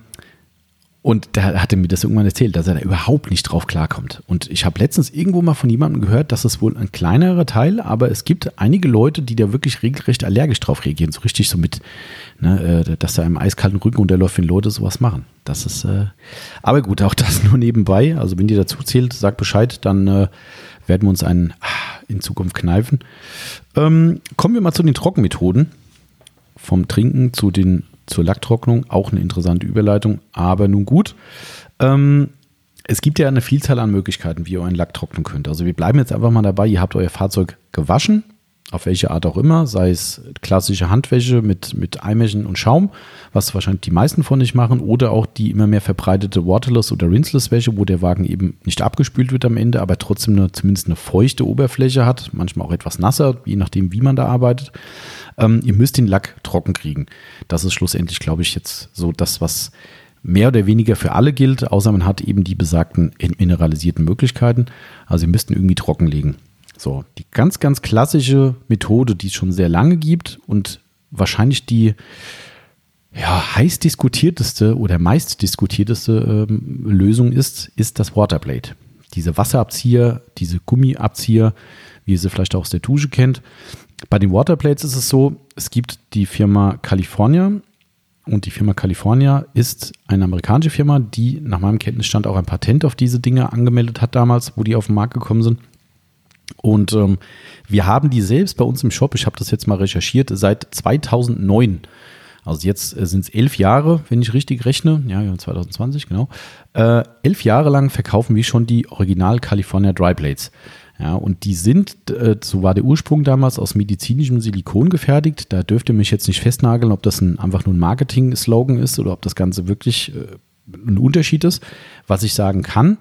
und der hatte mir das irgendwann erzählt, dass er da überhaupt nicht drauf klarkommt. Und ich habe letztens irgendwo mal von jemandem gehört, dass es wohl ein kleinerer Teil, aber es gibt einige Leute, die da wirklich regelrecht allergisch drauf reagieren. So richtig so mit, ne, äh, dass da im eiskalten Rücken unterläuft, wenn Leute sowas machen. Das ist, äh, aber gut, auch das nur nebenbei. Also wenn die dazu zählt, sagt Bescheid, dann äh, werden wir uns einen ah, in Zukunft kneifen. Ähm, kommen wir mal zu den Trockenmethoden vom Trinken zu den, zur Lacktrocknung. Auch eine interessante Überleitung, aber nun gut. Ähm, es gibt ja eine Vielzahl an Möglichkeiten, wie ihr euren Lack trocknen könnt. Also wir bleiben jetzt einfach mal dabei. Ihr habt euer Fahrzeug gewaschen, auf welche Art auch immer, sei es klassische Handwäsche mit, mit Eimechen und Schaum, was wahrscheinlich die meisten von euch machen, oder auch die immer mehr verbreitete Waterless oder Rinseless Wäsche, wo der Wagen eben nicht abgespült wird am Ende, aber trotzdem eine, zumindest eine feuchte Oberfläche hat, manchmal auch etwas nasser, je nachdem, wie man da arbeitet. Ähm, ihr müsst den Lack trocken kriegen. Das ist schlussendlich, glaube ich, jetzt so das, was mehr oder weniger für alle gilt, außer man hat eben die besagten mineralisierten Möglichkeiten. Also ihr müsst ihn irgendwie trocken legen. So, die ganz, ganz klassische Methode, die es schon sehr lange gibt und wahrscheinlich die ja, heiß diskutierteste oder meist diskutierteste ähm, Lösung ist, ist das Waterblade. Diese Wasserabzieher, diese Gummiabzieher, wie ihr sie vielleicht auch aus der Dusche kennt. Bei den Waterplates ist es so, es gibt die Firma California und die Firma California ist eine amerikanische Firma, die nach meinem Kenntnisstand auch ein Patent auf diese Dinge angemeldet hat damals, wo die auf den Markt gekommen sind. Und ähm, wir haben die selbst bei uns im Shop, ich habe das jetzt mal recherchiert, seit 2009. Also jetzt äh, sind es elf Jahre, wenn ich richtig rechne. Ja, 2020, genau. Äh, elf Jahre lang verkaufen wir schon die Original California Dry Blades. Ja, und die sind, äh, so war der Ursprung damals, aus medizinischem Silikon gefertigt. Da dürft ihr mich jetzt nicht festnageln, ob das ein, einfach nur ein Marketing-Slogan ist oder ob das Ganze wirklich äh, ein Unterschied ist. Was ich sagen kann,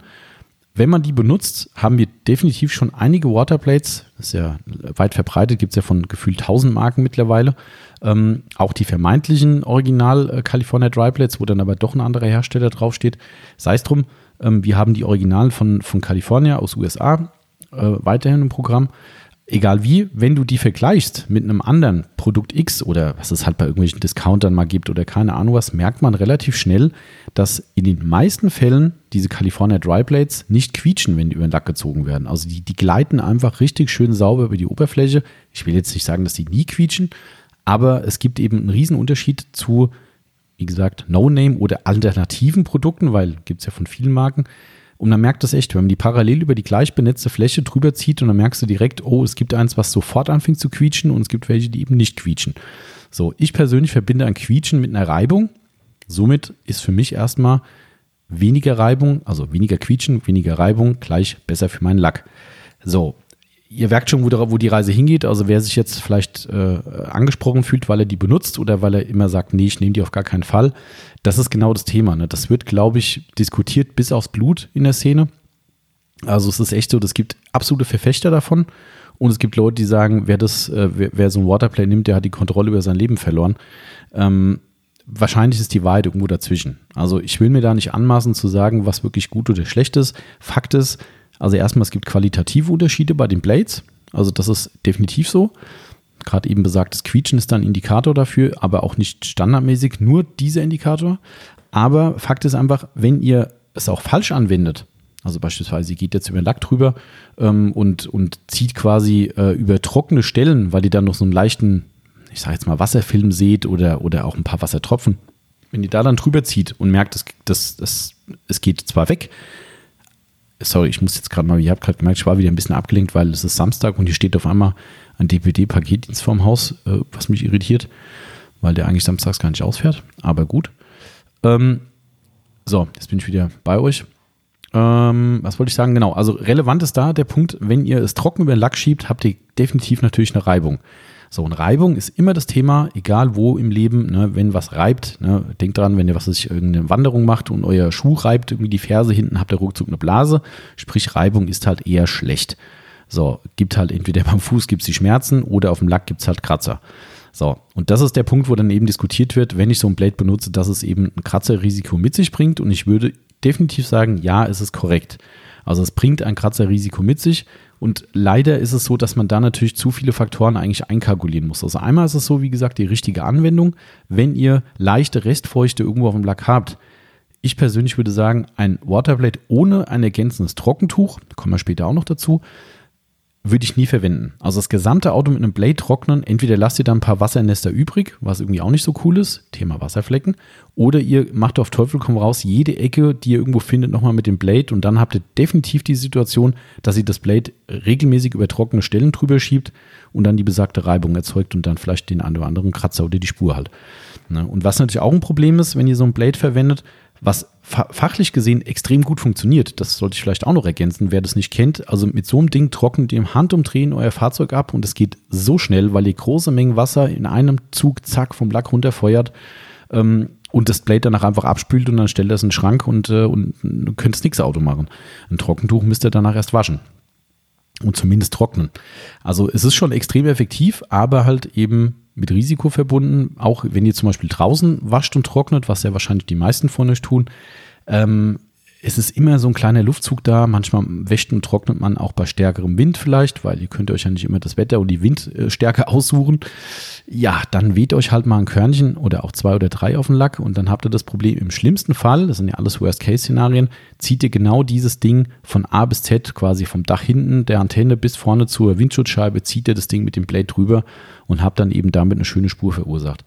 wenn man die benutzt, haben wir definitiv schon einige Waterplates, das ist ja weit verbreitet, gibt es ja von gefühlt 1000 Marken mittlerweile. Ähm, auch die vermeintlichen Original äh, California Dry Plates, wo dann aber doch ein anderer Hersteller draufsteht. Sei es drum, ähm, wir haben die Originalen von, von California aus USA äh, weiterhin im Programm. Egal wie, wenn du die vergleichst mit einem anderen Produkt X oder was es halt bei irgendwelchen Discountern mal gibt oder keine Ahnung was, merkt man relativ schnell, dass in den meisten Fällen diese California Dry Blades nicht quietschen, wenn die über den Lack gezogen werden. Also die, die gleiten einfach richtig schön sauber über die Oberfläche. Ich will jetzt nicht sagen, dass die nie quietschen, aber es gibt eben einen riesen Unterschied zu, wie gesagt, No-Name oder alternativen Produkten, weil gibt es ja von vielen Marken, und man merkt das echt, wenn man die parallel über die gleich benetzte Fläche drüber zieht und dann merkst du direkt, oh, es gibt eins, was sofort anfängt zu quietschen und es gibt welche, die eben nicht quietschen. So, ich persönlich verbinde ein Quietschen mit einer Reibung. Somit ist für mich erstmal weniger Reibung, also weniger Quietschen, weniger Reibung, gleich besser für meinen Lack. So, ihr merkt schon, wo, wo die Reise hingeht. Also wer sich jetzt vielleicht äh, angesprochen fühlt, weil er die benutzt oder weil er immer sagt, nee, ich nehme die auf gar keinen Fall, das ist genau das Thema. Ne? Das wird, glaube ich, diskutiert bis aufs Blut in der Szene. Also es ist echt so, es gibt absolute Verfechter davon und es gibt Leute, die sagen, wer das, äh, wer, wer, so ein Waterplay nimmt, der hat die Kontrolle über sein Leben verloren. Ähm, wahrscheinlich ist die Wahrheit irgendwo dazwischen. Also ich will mir da nicht anmaßen zu sagen, was wirklich gut oder schlecht ist. Fakt ist, also erstmal, es gibt qualitative Unterschiede bei den Blades. Also das ist definitiv so. Gerade eben besagtes Quietschen ist dann Indikator dafür, aber auch nicht standardmäßig nur dieser Indikator. Aber Fakt ist einfach, wenn ihr es auch falsch anwendet, also beispielsweise, ihr geht jetzt über den Lack drüber ähm, und, und zieht quasi äh, über trockene Stellen, weil ihr dann noch so einen leichten, ich sage jetzt mal, Wasserfilm seht oder, oder auch ein paar Wassertropfen. Wenn ihr da dann drüber zieht und merkt, das, das, das, es geht zwar weg, sorry, ich muss jetzt gerade mal, ihr habt gerade gemerkt, ich war wieder ein bisschen abgelenkt, weil es ist Samstag und hier steht auf einmal ein DPD-Paketdienst vorm Haus, äh, was mich irritiert, weil der eigentlich samstags gar nicht ausfährt, aber gut. Ähm, so, jetzt bin ich wieder bei euch. Ähm, was wollte ich sagen? Genau, also relevant ist da der Punkt, wenn ihr es trocken über den Lack schiebt, habt ihr definitiv natürlich eine Reibung. So, und Reibung ist immer das Thema, egal wo im Leben, ne, wenn was reibt, ne, denkt dran, wenn ihr was sich irgendeine Wanderung macht und euer Schuh reibt, irgendwie die Ferse hinten, habt ihr ruckzuck eine Blase, sprich Reibung ist halt eher schlecht. So, gibt halt entweder beim Fuß gibt es die Schmerzen oder auf dem Lack gibt es halt Kratzer. So, und das ist der Punkt, wo dann eben diskutiert wird, wenn ich so ein Blade benutze, dass es eben ein Kratzerrisiko mit sich bringt und ich würde definitiv sagen, ja, es ist korrekt. Also es bringt ein Kratzerrisiko mit sich und leider ist es so, dass man da natürlich zu viele Faktoren eigentlich einkalkulieren muss. Also einmal ist es so, wie gesagt, die richtige Anwendung. Wenn ihr leichte Restfeuchte irgendwo auf dem Lack habt, ich persönlich würde sagen, ein Waterblade ohne ein ergänzendes Trockentuch, kommen wir später auch noch dazu, würde ich nie verwenden. Also das gesamte Auto mit einem Blade trocknen, entweder lasst ihr da ein paar Wassernester übrig, was irgendwie auch nicht so cool ist, Thema Wasserflecken, oder ihr macht auf Teufel komm raus jede Ecke, die ihr irgendwo findet, nochmal mit dem Blade und dann habt ihr definitiv die Situation, dass ihr das Blade regelmäßig über trockene Stellen drüber schiebt und dann die besagte Reibung erzeugt und dann vielleicht den einen oder anderen Kratzer oder die Spur halt. Ne? Und was natürlich auch ein Problem ist, wenn ihr so ein Blade verwendet, was fachlich gesehen extrem gut funktioniert. Das sollte ich vielleicht auch noch ergänzen, wer das nicht kennt. Also mit so einem Ding trocknet ihr im Handumdrehen euer Fahrzeug ab und es geht so schnell, weil ihr große Mengen Wasser in einem Zug, zack, vom Lack runterfeuert ähm, und das Blade danach einfach abspült und dann stellt es in den Schrank und, äh, und du könntest nichts Auto machen. Ein Trockentuch müsst ihr danach erst waschen und zumindest trocknen. Also es ist schon extrem effektiv, aber halt eben mit Risiko verbunden. Auch wenn ihr zum Beispiel draußen wascht und trocknet, was ja wahrscheinlich die meisten von euch tun, ähm, es ist immer so ein kleiner Luftzug da. Manchmal wäscht und trocknet man auch bei stärkerem Wind vielleicht, weil ihr könnt euch ja nicht immer das Wetter und die Windstärke aussuchen. Ja, dann weht euch halt mal ein Körnchen oder auch zwei oder drei auf den Lack und dann habt ihr das Problem im schlimmsten Fall, das sind ja alles Worst-Case-Szenarien, zieht ihr genau dieses Ding von A bis Z quasi vom Dach hinten der Antenne bis vorne zur Windschutzscheibe, zieht ihr das Ding mit dem Blade drüber und habt dann eben damit eine schöne Spur verursacht.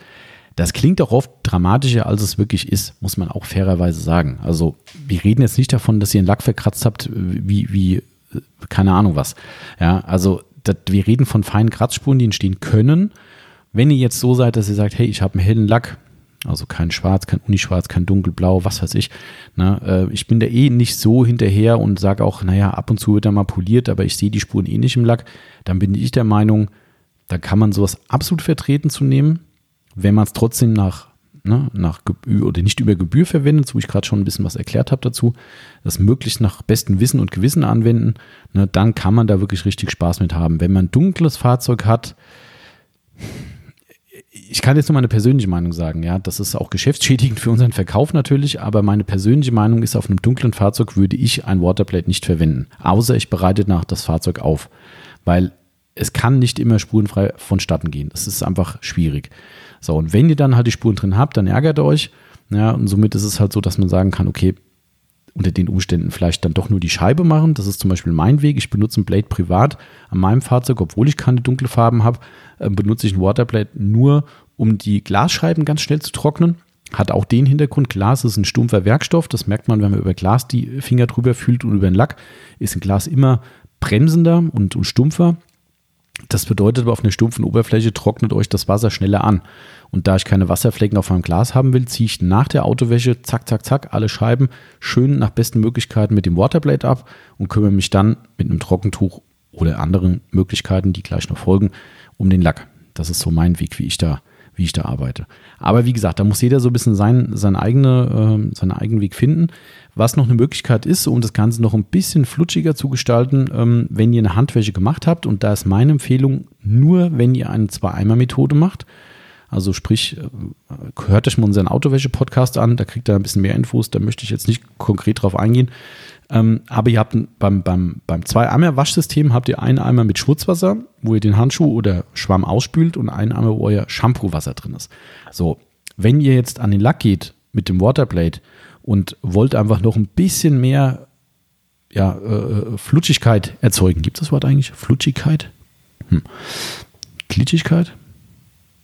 Das klingt auch oft dramatischer, als es wirklich ist, muss man auch fairerweise sagen. Also wir reden jetzt nicht davon, dass ihr einen Lack verkratzt habt, wie, wie keine Ahnung was. Ja, also das, wir reden von feinen Kratzspuren, die entstehen können. Wenn ihr jetzt so seid, dass ihr sagt, hey, ich habe einen hellen Lack, also kein Schwarz, kein Unischwarz, kein Dunkelblau, was weiß ich. Ne? Äh, ich bin da eh nicht so hinterher und sage auch, naja, ab und zu wird er mal poliert, aber ich sehe die Spuren eh nicht im Lack. Dann bin ich der Meinung, da kann man sowas absolut vertreten zu nehmen wenn man es trotzdem nach, ne, nach Gebühr oder nicht über Gebühr verwendet, so wie ich gerade schon ein bisschen was erklärt habe dazu, das möglichst nach bestem Wissen und Gewissen anwenden, ne, dann kann man da wirklich richtig Spaß mit haben. Wenn man ein dunkles Fahrzeug hat, ich kann jetzt nur meine persönliche Meinung sagen, ja, das ist auch geschäftsschädigend für unseren Verkauf natürlich, aber meine persönliche Meinung ist, auf einem dunklen Fahrzeug würde ich ein Waterplate nicht verwenden, außer ich bereite nach das Fahrzeug auf, weil es kann nicht immer spurenfrei vonstatten gehen. Das ist einfach schwierig. So, und wenn ihr dann halt die Spuren drin habt, dann ärgert euch. Ja, und somit ist es halt so, dass man sagen kann, okay, unter den Umständen vielleicht dann doch nur die Scheibe machen. Das ist zum Beispiel mein Weg. Ich benutze ein Blade privat an meinem Fahrzeug, obwohl ich keine dunkle Farben habe, äh, benutze ich ein Waterblade nur, um die Glasscheiben ganz schnell zu trocknen. Hat auch den Hintergrund, Glas ist ein stumpfer Werkstoff. Das merkt man, wenn man über Glas die Finger drüber fühlt und über den Lack, ist ein Glas immer bremsender und, und stumpfer. Das bedeutet aber, auf einer stumpfen Oberfläche trocknet euch das Wasser schneller an. Und da ich keine Wasserflecken auf meinem Glas haben will, ziehe ich nach der Autowäsche, zack, zack, zack, alle Scheiben schön nach besten Möglichkeiten mit dem Waterblade ab und kümmere mich dann mit einem Trockentuch oder anderen Möglichkeiten, die gleich noch folgen, um den Lack. Das ist so mein Weg, wie ich da, wie ich da arbeite. Aber wie gesagt, da muss jeder so ein bisschen sein, sein eigene, äh, seinen eigenen Weg finden. Was noch eine Möglichkeit ist, um das Ganze noch ein bisschen flutschiger zu gestalten, ähm, wenn ihr eine Handwäsche gemacht habt, und da ist meine Empfehlung, nur wenn ihr eine Zwei-Eimer-Methode macht, also sprich, äh, hört euch mal unseren Autowäsche-Podcast an, da kriegt ihr ein bisschen mehr Infos, da möchte ich jetzt nicht konkret drauf eingehen. Ähm, aber ihr habt beim, beim, beim Zwei-Eimer-Waschsystem habt ihr einen Eimer mit Schmutzwasser, wo ihr den Handschuh oder Schwamm ausspült und einen Eimer, wo euer Shampoo-Wasser drin ist. So, wenn ihr jetzt an den Lack geht mit dem Waterblade und wollt einfach noch ein bisschen mehr ja, äh, Flutschigkeit erzeugen. Gibt es das Wort eigentlich? Flutschigkeit? Hm. Glitschigkeit?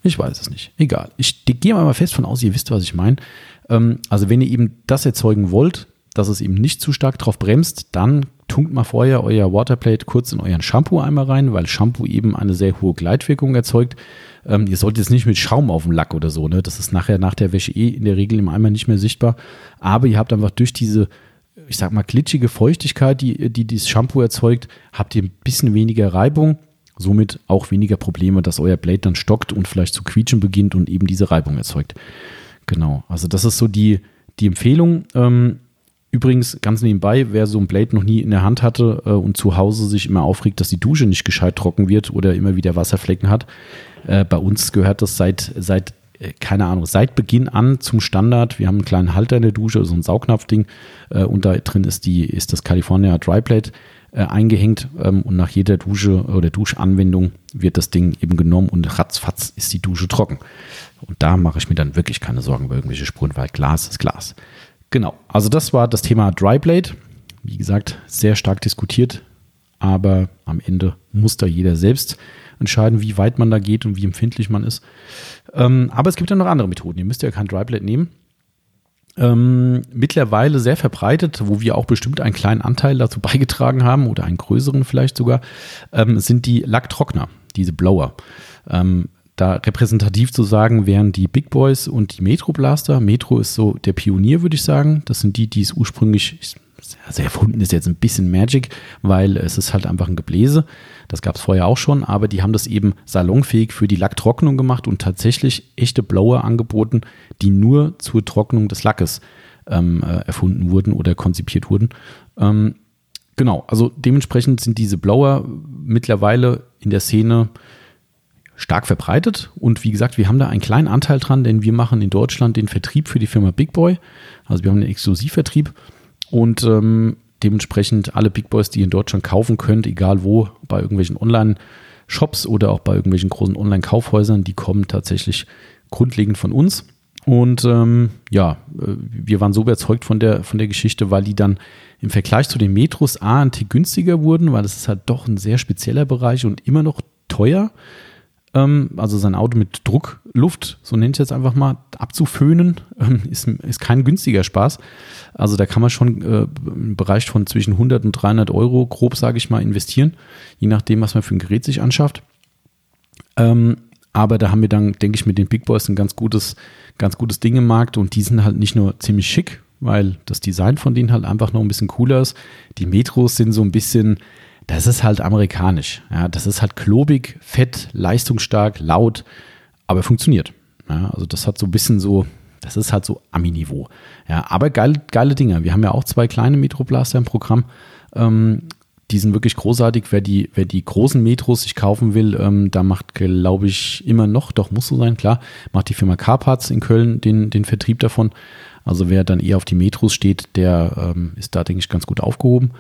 Ich weiß es nicht. Egal. Ich gehe mal fest von aus, ihr wisst, was ich meine. Ähm, also wenn ihr eben das erzeugen wollt, dass es eben nicht zu stark drauf bremst, dann tunkt mal vorher euer Waterplate kurz in euren Shampoo-Eimer rein, weil Shampoo eben eine sehr hohe Gleitwirkung erzeugt. Ähm, ihr solltet jetzt nicht mit Schaum auf dem Lack oder so, ne? Das ist nachher nach der Wäsche eh in der Regel im Eimer nicht mehr sichtbar. Aber ihr habt einfach durch diese, ich sag mal, glitschige Feuchtigkeit, die, die dieses Shampoo erzeugt, habt ihr ein bisschen weniger Reibung somit auch weniger Probleme, dass euer Blade dann stockt und vielleicht zu quietschen beginnt und eben diese Reibung erzeugt. Genau, also das ist so die, die Empfehlung. Ähm, übrigens, ganz nebenbei, wer so ein Blade noch nie in der Hand hatte äh, und zu Hause sich immer aufregt, dass die Dusche nicht gescheit trocken wird oder immer wieder Wasserflecken hat, äh, bei uns gehört das seit, seit äh, keine Ahnung, seit Beginn an zum Standard. Wir haben einen kleinen Halter in der Dusche, so ein Saugnapfding äh, und da drin ist, die, ist das California Dry Blade äh, eingehängt ähm, und nach jeder Dusche oder Duschanwendung wird das Ding eben genommen und ratzfatz ist die Dusche trocken. Und da mache ich mir dann wirklich keine Sorgen über irgendwelche Spuren, weil Glas ist Glas. Genau, also das war das Thema Dry Blade. Wie gesagt, sehr stark diskutiert, aber am Ende muss da jeder selbst entscheiden, wie weit man da geht und wie empfindlich man ist. Ähm, aber es gibt ja noch andere Methoden. Ihr müsst ja kein Dry Blade nehmen ähm, mittlerweile sehr verbreitet, wo wir auch bestimmt einen kleinen Anteil dazu beigetragen haben oder einen größeren vielleicht sogar, ähm, sind die Lacktrockner, diese Blower. Ähm, da repräsentativ zu sagen wären die Big Boys und die Metro Blaster. Metro ist so der Pionier, würde ich sagen. Das sind die, die es ursprünglich, also erfunden ist jetzt ein bisschen Magic, weil es ist halt einfach ein Gebläse. Das gab es vorher auch schon, aber die haben das eben salonfähig für die Lacktrocknung gemacht und tatsächlich echte Blower angeboten, die nur zur Trocknung des Lackes ähm, äh, erfunden wurden oder konzipiert wurden. Ähm, genau, also dementsprechend sind diese Blower mittlerweile in der Szene stark verbreitet. Und wie gesagt, wir haben da einen kleinen Anteil dran, denn wir machen in Deutschland den Vertrieb für die Firma Big Boy. Also wir haben einen Exklusivvertrieb. Und ähm, dementsprechend alle Big Boys, die ihr in Deutschland kaufen könnt, egal wo, bei irgendwelchen Online-Shops oder auch bei irgendwelchen großen Online-Kaufhäusern, die kommen tatsächlich grundlegend von uns. Und ähm, ja, äh, wir waren so überzeugt von der, von der Geschichte, weil die dann im Vergleich zu den Metros A ein Tick günstiger wurden, weil es ist halt doch ein sehr spezieller Bereich und immer noch teuer. Ähm, also sein Auto mit Druckluft, so nennt ich jetzt einfach mal, abzuföhnen, ähm, ist, ist kein günstiger Spaß. Also da kann man schon äh, im Bereich von zwischen 100 und 300 Euro grob, sage ich mal, investieren, je nachdem, was man für ein Gerät sich anschafft. Ähm, aber da haben wir dann, denke ich, mit den Big Boys ein ganz gutes, ganz gutes Ding im Markt und die sind halt nicht nur ziemlich schick, weil das Design von denen halt einfach noch ein bisschen cooler ist. Die Metros sind so ein bisschen, das ist halt amerikanisch. Ja, das ist halt klobig, fett, leistungsstark, laut, aber funktioniert. Ja, also das hat so ein bisschen so, das ist halt so Ami-Niveau. Ja, aber geil, geile Dinger. Wir haben ja auch zwei kleine Metroblaster im Programm. Ähm, die sind wirklich großartig. Wer die, wer die großen Metros sich kaufen will, ähm, da macht, glaube ich, immer noch, doch muss so sein, klar, macht die Firma Carparts in Köln den, den Vertrieb davon. Also wer dann eher auf die Metros steht, der ähm, ist da, denke ich, ganz gut aufgehoben.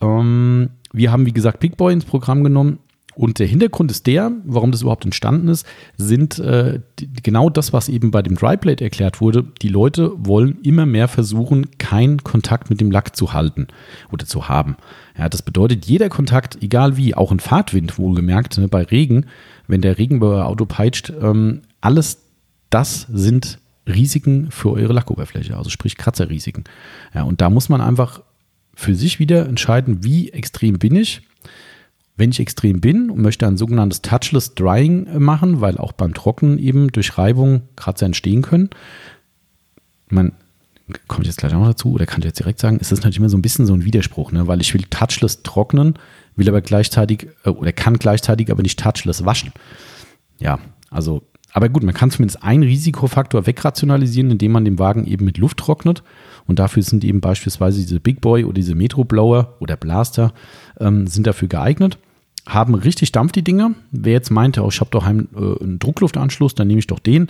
Ähm, wir haben, wie gesagt, Big Boy ins Programm genommen. Und der Hintergrund ist der, warum das überhaupt entstanden ist, sind äh, die, genau das, was eben bei dem Dryblade erklärt wurde. Die Leute wollen immer mehr versuchen, keinen Kontakt mit dem Lack zu halten oder zu haben. Ja, das bedeutet, jeder Kontakt, egal wie, auch ein Fahrtwind wohlgemerkt, ne, bei Regen, wenn der Regen bei euer Auto peitscht, ähm, alles das sind Risiken für eure Lackoberfläche, also sprich Kratzerrisiken. Ja, und da muss man einfach für sich wieder entscheiden, wie extrem bin ich. Wenn ich extrem bin und möchte ein sogenanntes Touchless Drying machen, weil auch beim Trocknen eben durch Reibung Kratzer entstehen können, man komme ich jetzt gleich auch noch dazu, oder kann ich jetzt direkt sagen, ist das natürlich immer so ein bisschen so ein Widerspruch, ne? weil ich will touchless trocknen, will aber gleichzeitig, äh, oder kann gleichzeitig aber nicht touchless waschen. Ja, also, aber gut, man kann zumindest einen Risikofaktor wegrationalisieren, indem man den Wagen eben mit Luft trocknet. Und dafür sind eben beispielsweise diese Big Boy oder diese Metro Blower oder Blaster ähm, sind dafür geeignet. Haben richtig Dampf, die Dinger. Wer jetzt meinte, oh, ich habe doch einen, äh, einen Druckluftanschluss, dann nehme ich doch den.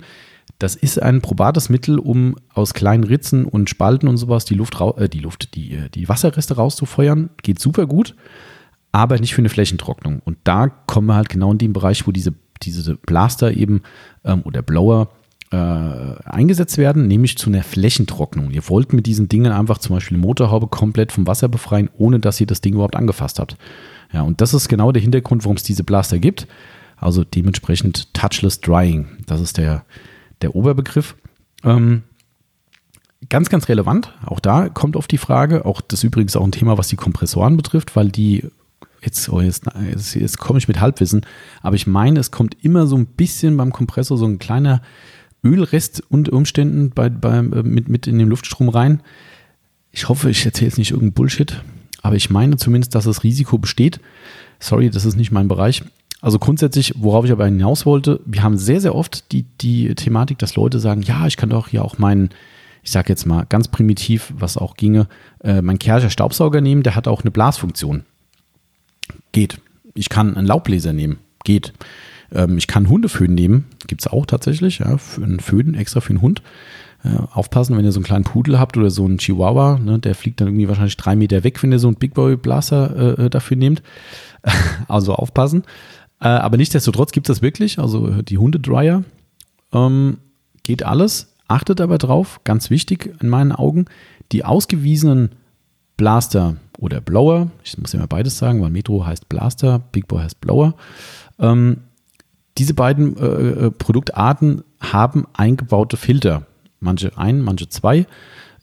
Das ist ein probates Mittel, um aus kleinen Ritzen und Spalten und sowas die Luft, äh, die Luft, die, äh, die Wasserreste rauszufeuern. Geht super gut, aber nicht für eine Flächentrocknung. Und da kommen wir halt genau in den Bereich, wo diese, diese Blaster eben ähm, oder Blower äh, eingesetzt werden, nämlich zu einer Flächentrocknung. Ihr wollt mit diesen Dingen einfach zum Beispiel eine Motorhaube komplett vom Wasser befreien, ohne dass ihr das Ding überhaupt angefasst habt. Ja, und das ist genau der Hintergrund, warum es diese Blaster gibt. Also dementsprechend Touchless Drying. Das ist der, der Oberbegriff. Ähm, ganz, ganz relevant. Auch da kommt auf die Frage. Auch das ist übrigens auch ein Thema, was die Kompressoren betrifft, weil die Jetzt, oh, jetzt, jetzt, jetzt komme ich mit Halbwissen, aber ich meine, es kommt immer so ein bisschen beim Kompressor so ein kleiner Ölrest unter Umständen bei, bei, mit, mit in den Luftstrom rein. Ich hoffe, ich erzähle jetzt nicht irgendeinen Bullshit, aber ich meine zumindest, dass das Risiko besteht. Sorry, das ist nicht mein Bereich. Also grundsätzlich, worauf ich aber hinaus wollte, wir haben sehr, sehr oft die, die Thematik, dass Leute sagen, ja, ich kann doch hier auch meinen, ich sage jetzt mal ganz primitiv, was auch ginge, äh, mein Kercher Staubsauger nehmen, der hat auch eine Blasfunktion. Geht. Ich kann einen Laubbläser nehmen. Geht. Ähm, ich kann Hundeföhn nehmen. Gibt es auch tatsächlich. Ja, einen Föhn extra für einen Hund. Äh, aufpassen, wenn ihr so einen kleinen Pudel habt oder so einen Chihuahua, ne, der fliegt dann irgendwie wahrscheinlich drei Meter weg, wenn ihr so einen Big Boy Blaster äh, äh dafür nehmt. also aufpassen. Äh, aber nichtsdestotrotz gibt es das wirklich, also die Hundedryer. Ähm, geht alles. Achtet aber drauf, ganz wichtig in meinen Augen, die ausgewiesenen Blaster oder Blower, ich muss ja mal beides sagen, weil Metro heißt Blaster, Big Boy heißt Blower. Ähm, diese beiden äh, äh Produktarten haben eingebaute Filter. Manche ein, manche zwei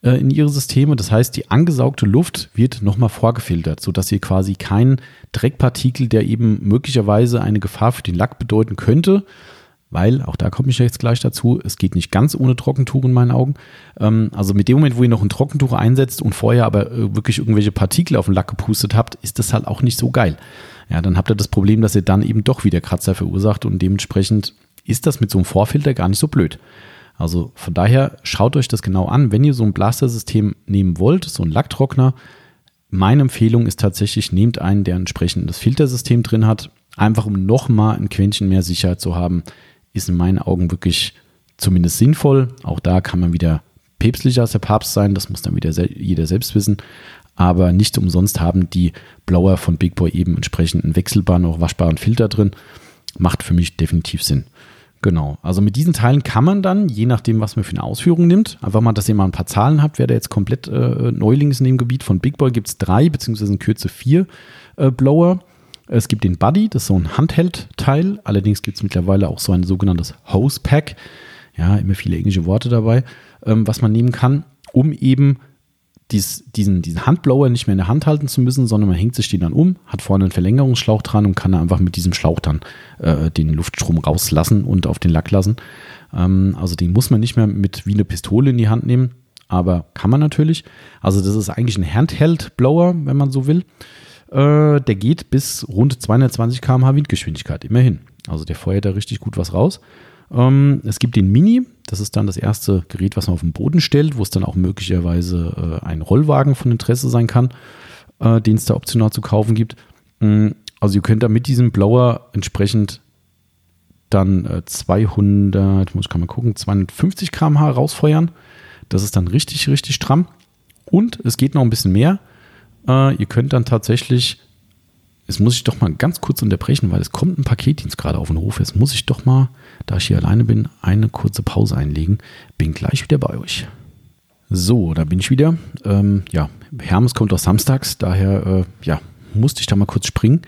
äh, in ihre Systeme. Das heißt, die angesaugte Luft wird nochmal vorgefiltert, sodass ihr quasi keinen Dreckpartikel, der eben möglicherweise eine Gefahr für den Lack bedeuten könnte, weil, auch da komme ich jetzt gleich dazu, es geht nicht ganz ohne Trockentuch in meinen Augen. Ähm, also mit dem Moment, wo ihr noch ein Trockentuch einsetzt und vorher aber äh, wirklich irgendwelche Partikel auf den Lack gepustet habt, ist das halt auch nicht so geil. Ja, dann habt ihr das Problem, dass ihr dann eben doch wieder Kratzer verursacht und dementsprechend ist das mit so einem Vorfilter gar nicht so blöd. Also von daher schaut euch das genau an. Wenn ihr so ein Blaster-System nehmen wollt, so ein Lacktrockner, meine Empfehlung ist tatsächlich, nehmt einen, der ein entsprechendes Filtersystem drin hat, einfach um nochmal ein Quäntchen mehr Sicherheit zu haben, ist in meinen Augen wirklich zumindest sinnvoll. Auch da kann man wieder päpstlicher als der Papst sein, das muss dann wieder jeder selbst wissen. Aber nicht umsonst haben die Blower von Big Boy eben entsprechend einen wechselbaren, auch waschbaren Filter drin. Macht für mich definitiv Sinn. Genau. Also mit diesen Teilen kann man dann, je nachdem, was man für eine Ausführung nimmt, einfach mal, dass ihr mal ein paar Zahlen habt, wer da jetzt komplett äh, Neuling ist in dem Gebiet. Von Big Boy gibt es drei, beziehungsweise in Kürze vier äh, Blower. Es gibt den Buddy, das ist so ein Handheld-Teil. Allerdings gibt es mittlerweile auch so ein sogenanntes Hose-Pack. Ja, immer viele englische Worte dabei, ähm, was man nehmen kann, um eben dies, diesen, diesen Handblower nicht mehr in der Hand halten zu müssen, sondern man hängt sich den dann um, hat vorne einen Verlängerungsschlauch dran und kann einfach mit diesem Schlauch dann äh, den Luftstrom rauslassen und auf den Lack lassen. Ähm, also den muss man nicht mehr mit wie eine Pistole in die Hand nehmen, aber kann man natürlich. Also das ist eigentlich ein Handheld-Blower, wenn man so will. Äh, der geht bis rund 220 km/h Windgeschwindigkeit, immerhin. Also der feuert da richtig gut was raus. Ähm, es gibt den Mini, das ist dann das erste Gerät, was man auf den Boden stellt, wo es dann auch möglicherweise äh, ein Rollwagen von Interesse sein kann, äh, den es da optional zu kaufen gibt. Ähm, also ihr könnt da mit diesem Blower entsprechend dann äh, 200, muss ich mal gucken, 250 km/h rausfeuern. Das ist dann richtig, richtig stramm. Und es geht noch ein bisschen mehr. Äh, ihr könnt dann tatsächlich Jetzt muss ich doch mal ganz kurz unterbrechen, weil es kommt ein Paketdienst gerade auf den Hof. Jetzt muss ich doch mal, da ich hier alleine bin, eine kurze Pause einlegen. Bin gleich wieder bei euch. So, da bin ich wieder. Ähm, ja, Hermes kommt auch samstags, daher äh, ja, musste ich da mal kurz springen.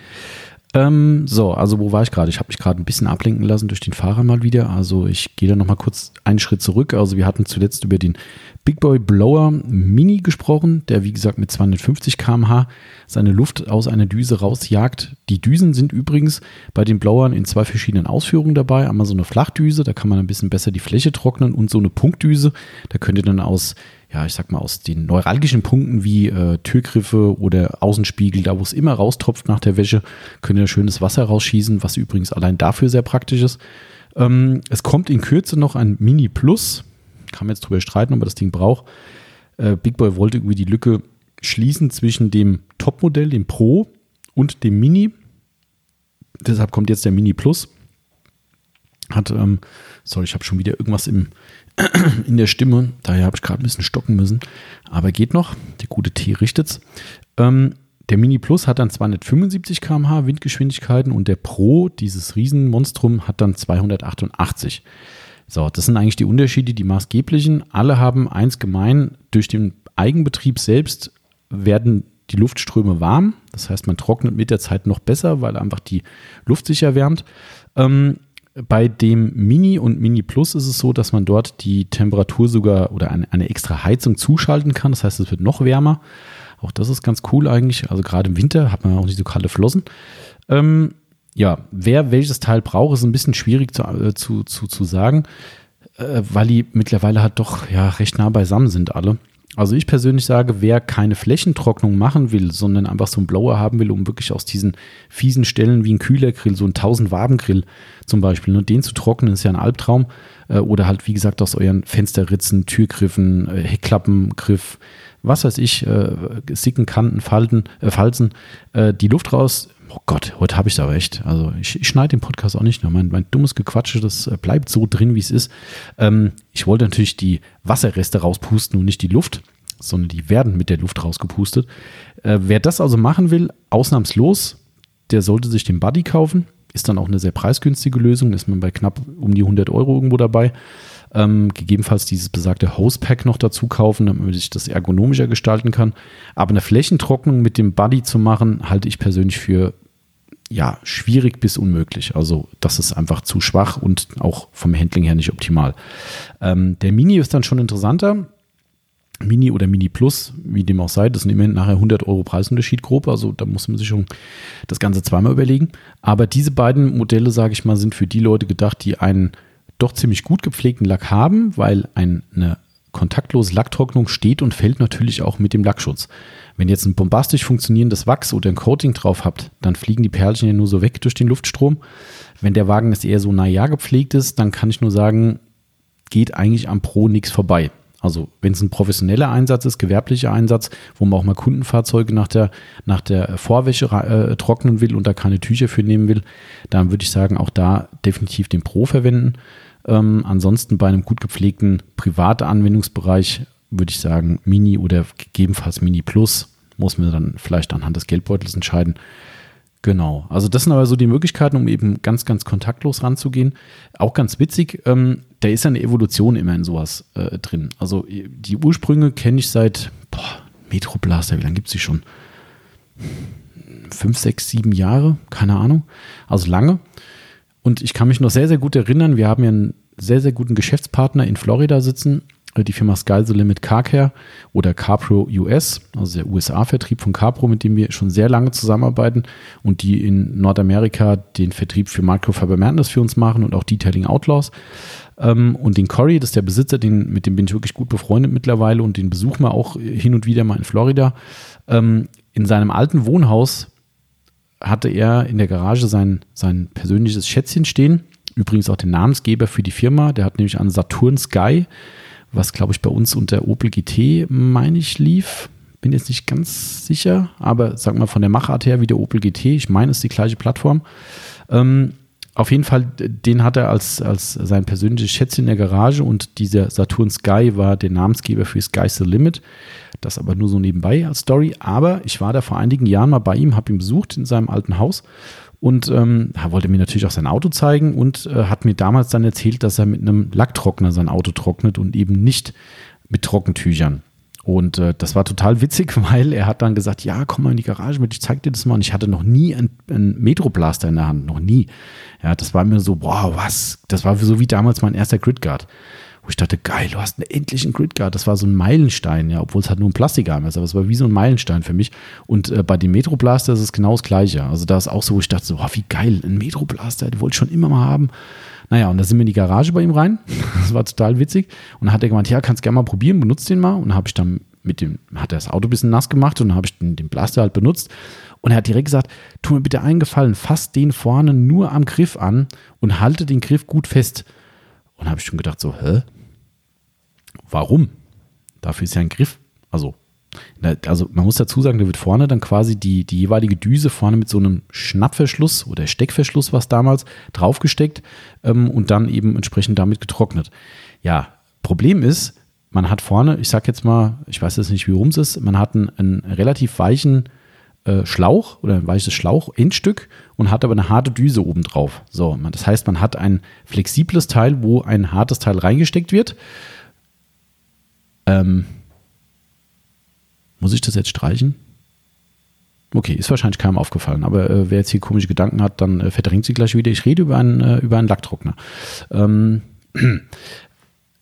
Ähm, so, also wo war ich gerade? Ich habe mich gerade ein bisschen ablenken lassen durch den Fahrer mal wieder. Also ich gehe da nochmal kurz einen Schritt zurück. Also wir hatten zuletzt über den Big Boy Blower Mini gesprochen, der wie gesagt mit 250 km/h seine Luft aus einer Düse rausjagt. Die Düsen sind übrigens bei den Blowern in zwei verschiedenen Ausführungen dabei. Einmal so eine Flachdüse, da kann man ein bisschen besser die Fläche trocknen und so eine Punktdüse, da könnt ihr dann aus ja, ich sag mal, aus den neuralgischen Punkten wie äh, Türgriffe oder Außenspiegel, da wo es immer raustropft nach der Wäsche, könnt ihr schönes Wasser rausschießen, was übrigens allein dafür sehr praktisch ist. Ähm, es kommt in Kürze noch ein Mini Plus. Kann man jetzt drüber streiten, ob man das Ding braucht. Äh, Big Boy wollte irgendwie die Lücke schließen zwischen dem Topmodell, dem Pro und dem Mini. Deshalb kommt jetzt der Mini Plus. Hat, ähm, sorry, ich habe schon wieder irgendwas im, in der Stimme. Daher habe ich gerade ein bisschen stocken müssen. Aber geht noch. Der gute Tee richtet's. Ähm, der Mini Plus hat dann 275 km/h Windgeschwindigkeiten und der Pro, dieses Riesenmonstrum, hat dann 288. So, das sind eigentlich die Unterschiede, die maßgeblichen. Alle haben eins gemein. Durch den Eigenbetrieb selbst werden die Luftströme warm. Das heißt, man trocknet mit der Zeit noch besser, weil einfach die Luft sich erwärmt. Ähm, bei dem Mini und Mini Plus ist es so, dass man dort die Temperatur sogar oder eine, eine extra Heizung zuschalten kann. Das heißt, es wird noch wärmer. Auch das ist ganz cool eigentlich. Also gerade im Winter hat man auch nicht so kalte Flossen. Ähm, ja, wer welches Teil braucht, ist ein bisschen schwierig zu, äh, zu, zu, zu sagen, äh, weil die mittlerweile halt doch ja recht nah beisammen sind alle. Also ich persönlich sage, wer keine Flächentrocknung machen will, sondern einfach so einen Blower haben will, um wirklich aus diesen fiesen Stellen wie ein Kühlergrill, so ein 1000 Waben Grill zum Beispiel, nur den zu trocknen, ist ja ein Albtraum. Äh, oder halt, wie gesagt, aus euren Fensterritzen, Türgriffen, äh, Heckklappengriff, was weiß ich, äh, Sicken, Kanten, Falten, äh, Falzen, die Luft raus. Oh Gott, heute habe ich es aber echt. Also ich, ich schneide den Podcast auch nicht nur. Mein, mein dummes Gequatsche, das bleibt so drin, wie es ist. Ähm, ich wollte natürlich die Wasserreste rauspusten und nicht die Luft, sondern die werden mit der Luft rausgepustet. Äh, wer das also machen will, ausnahmslos, der sollte sich den Buddy kaufen. Ist dann auch eine sehr preisgünstige Lösung. Ist man bei knapp um die 100 Euro irgendwo dabei. Ähm, gegebenenfalls dieses besagte Hosepack noch dazu kaufen, damit man sich das ergonomischer gestalten kann. Aber eine Flächentrocknung mit dem Buddy zu machen, halte ich persönlich für ja, schwierig bis unmöglich. Also das ist einfach zu schwach und auch vom Handling her nicht optimal. Ähm, der Mini ist dann schon interessanter. Mini oder Mini Plus, wie dem auch sei, das sind immerhin nachher 100 Euro Preisunterschied grob, also da muss man sich schon das Ganze zweimal überlegen. Aber diese beiden Modelle, sage ich mal, sind für die Leute gedacht, die einen doch ziemlich gut gepflegten Lack haben, weil eine kontaktlose Lacktrocknung steht und fällt natürlich auch mit dem Lackschutz. Wenn ihr jetzt ein bombastisch funktionierendes Wachs oder ein Coating drauf habt, dann fliegen die Perlchen ja nur so weg durch den Luftstrom. Wenn der Wagen jetzt eher so naja gepflegt ist, dann kann ich nur sagen, geht eigentlich am Pro nichts vorbei. Also wenn es ein professioneller Einsatz ist, gewerblicher Einsatz, wo man auch mal Kundenfahrzeuge nach der, nach der Vorwäsche äh, trocknen will und da keine Tücher für nehmen will, dann würde ich sagen, auch da definitiv den Pro verwenden. Ähm, ansonsten bei einem gut gepflegten privaten Anwendungsbereich würde ich sagen Mini oder gegebenenfalls Mini Plus. Muss man dann vielleicht anhand des Geldbeutels entscheiden. Genau, also das sind aber so die Möglichkeiten, um eben ganz, ganz kontaktlos ranzugehen. Auch ganz witzig, ähm, da ist ja eine Evolution immer in sowas äh, drin. Also die Ursprünge kenne ich seit boah, Metro wie lange gibt es die schon? Fünf, sechs, sieben Jahre, keine Ahnung. Also lange. Und ich kann mich noch sehr, sehr gut erinnern, wir haben ja einen sehr, sehr guten Geschäftspartner in Florida sitzen, äh, die Firma Sky Limit Carcare oder CarPro US, also der USA-Vertrieb von CarPro, mit dem wir schon sehr lange zusammenarbeiten und die in Nordamerika den Vertrieb für Microfiber Madness für uns machen und auch Detailing Outlaws. Ähm, und den Corey, das ist der Besitzer, den, mit dem bin ich wirklich gut befreundet mittlerweile und den besuchen wir auch hin und wieder mal in Florida. Ähm, in seinem alten Wohnhaus hatte er in der Garage sein, sein persönliches Schätzchen stehen. Übrigens auch den Namensgeber für die Firma. Der hat nämlich einen Saturn Sky, was glaube ich bei uns unter Opel GT, meine ich, lief. Bin jetzt nicht ganz sicher, aber sag mal von der Machart her wie der Opel GT. Ich meine, es ist die gleiche Plattform. Ähm, auf jeden Fall, den hat er als, als sein persönliches Schätzchen in der Garage und dieser Saturn Sky war der Namensgeber für Sky's the Limit. Das aber nur so nebenbei als Story. Aber ich war da vor einigen Jahren mal bei ihm, habe ihn besucht in seinem alten Haus und ähm, er wollte mir natürlich auch sein Auto zeigen und äh, hat mir damals dann erzählt, dass er mit einem Lacktrockner sein Auto trocknet und eben nicht mit Trockentüchern. Und äh, das war total witzig, weil er hat dann gesagt, ja, komm mal in die Garage mit, ich zeig dir das mal. Und ich hatte noch nie einen, einen Metro-Blaster in der Hand, noch nie. Ja, das war mir so, wow, was? Das war so wie damals mein erster Gridguard. Wo ich dachte, geil, du hast einen endlichen Gridguard. Das war so ein Meilenstein, ja, obwohl es halt nur ein Plastikarm ist, aber es war wie so ein Meilenstein für mich. Und äh, bei dem Metro Blaster ist es genau das Gleiche. Also da ist auch so, wo ich dachte, so, wow, wie geil, ein Metro Blaster, den wollte ich schon immer mal haben. Naja, und da sind wir in die Garage bei ihm rein. Das war total witzig. Und dann hat er gemeint, ja, kannst gerne mal probieren, benutzt den mal. Und dann habe ich dann mit dem, hat er das Auto ein bisschen nass gemacht und dann habe ich den, den Blaster halt benutzt. Und er hat direkt gesagt, tu mir bitte einen Gefallen, fass den vorne nur am Griff an und halte den Griff gut fest. Und habe ich schon gedacht, so, hä? Warum? Dafür ist ja ein Griff. Also, also man muss dazu sagen, da wird vorne dann quasi die, die jeweilige Düse vorne mit so einem Schnappverschluss oder Steckverschluss, was damals, draufgesteckt ähm, und dann eben entsprechend damit getrocknet. Ja, Problem ist, man hat vorne, ich sag jetzt mal, ich weiß jetzt nicht, wie rum es ist, man hat einen, einen relativ weichen äh, Schlauch oder ein weiches Schlauch-Endstück und hat aber eine harte Düse oben drauf. So, man, das heißt, man hat ein flexibles Teil, wo ein hartes Teil reingesteckt wird. Ähm, muss ich das jetzt streichen? Okay, ist wahrscheinlich keinem aufgefallen, aber äh, wer jetzt hier komische Gedanken hat, dann äh, verdrängt sie gleich wieder. Ich rede über einen, äh, über einen Lacktrockner. Ähm,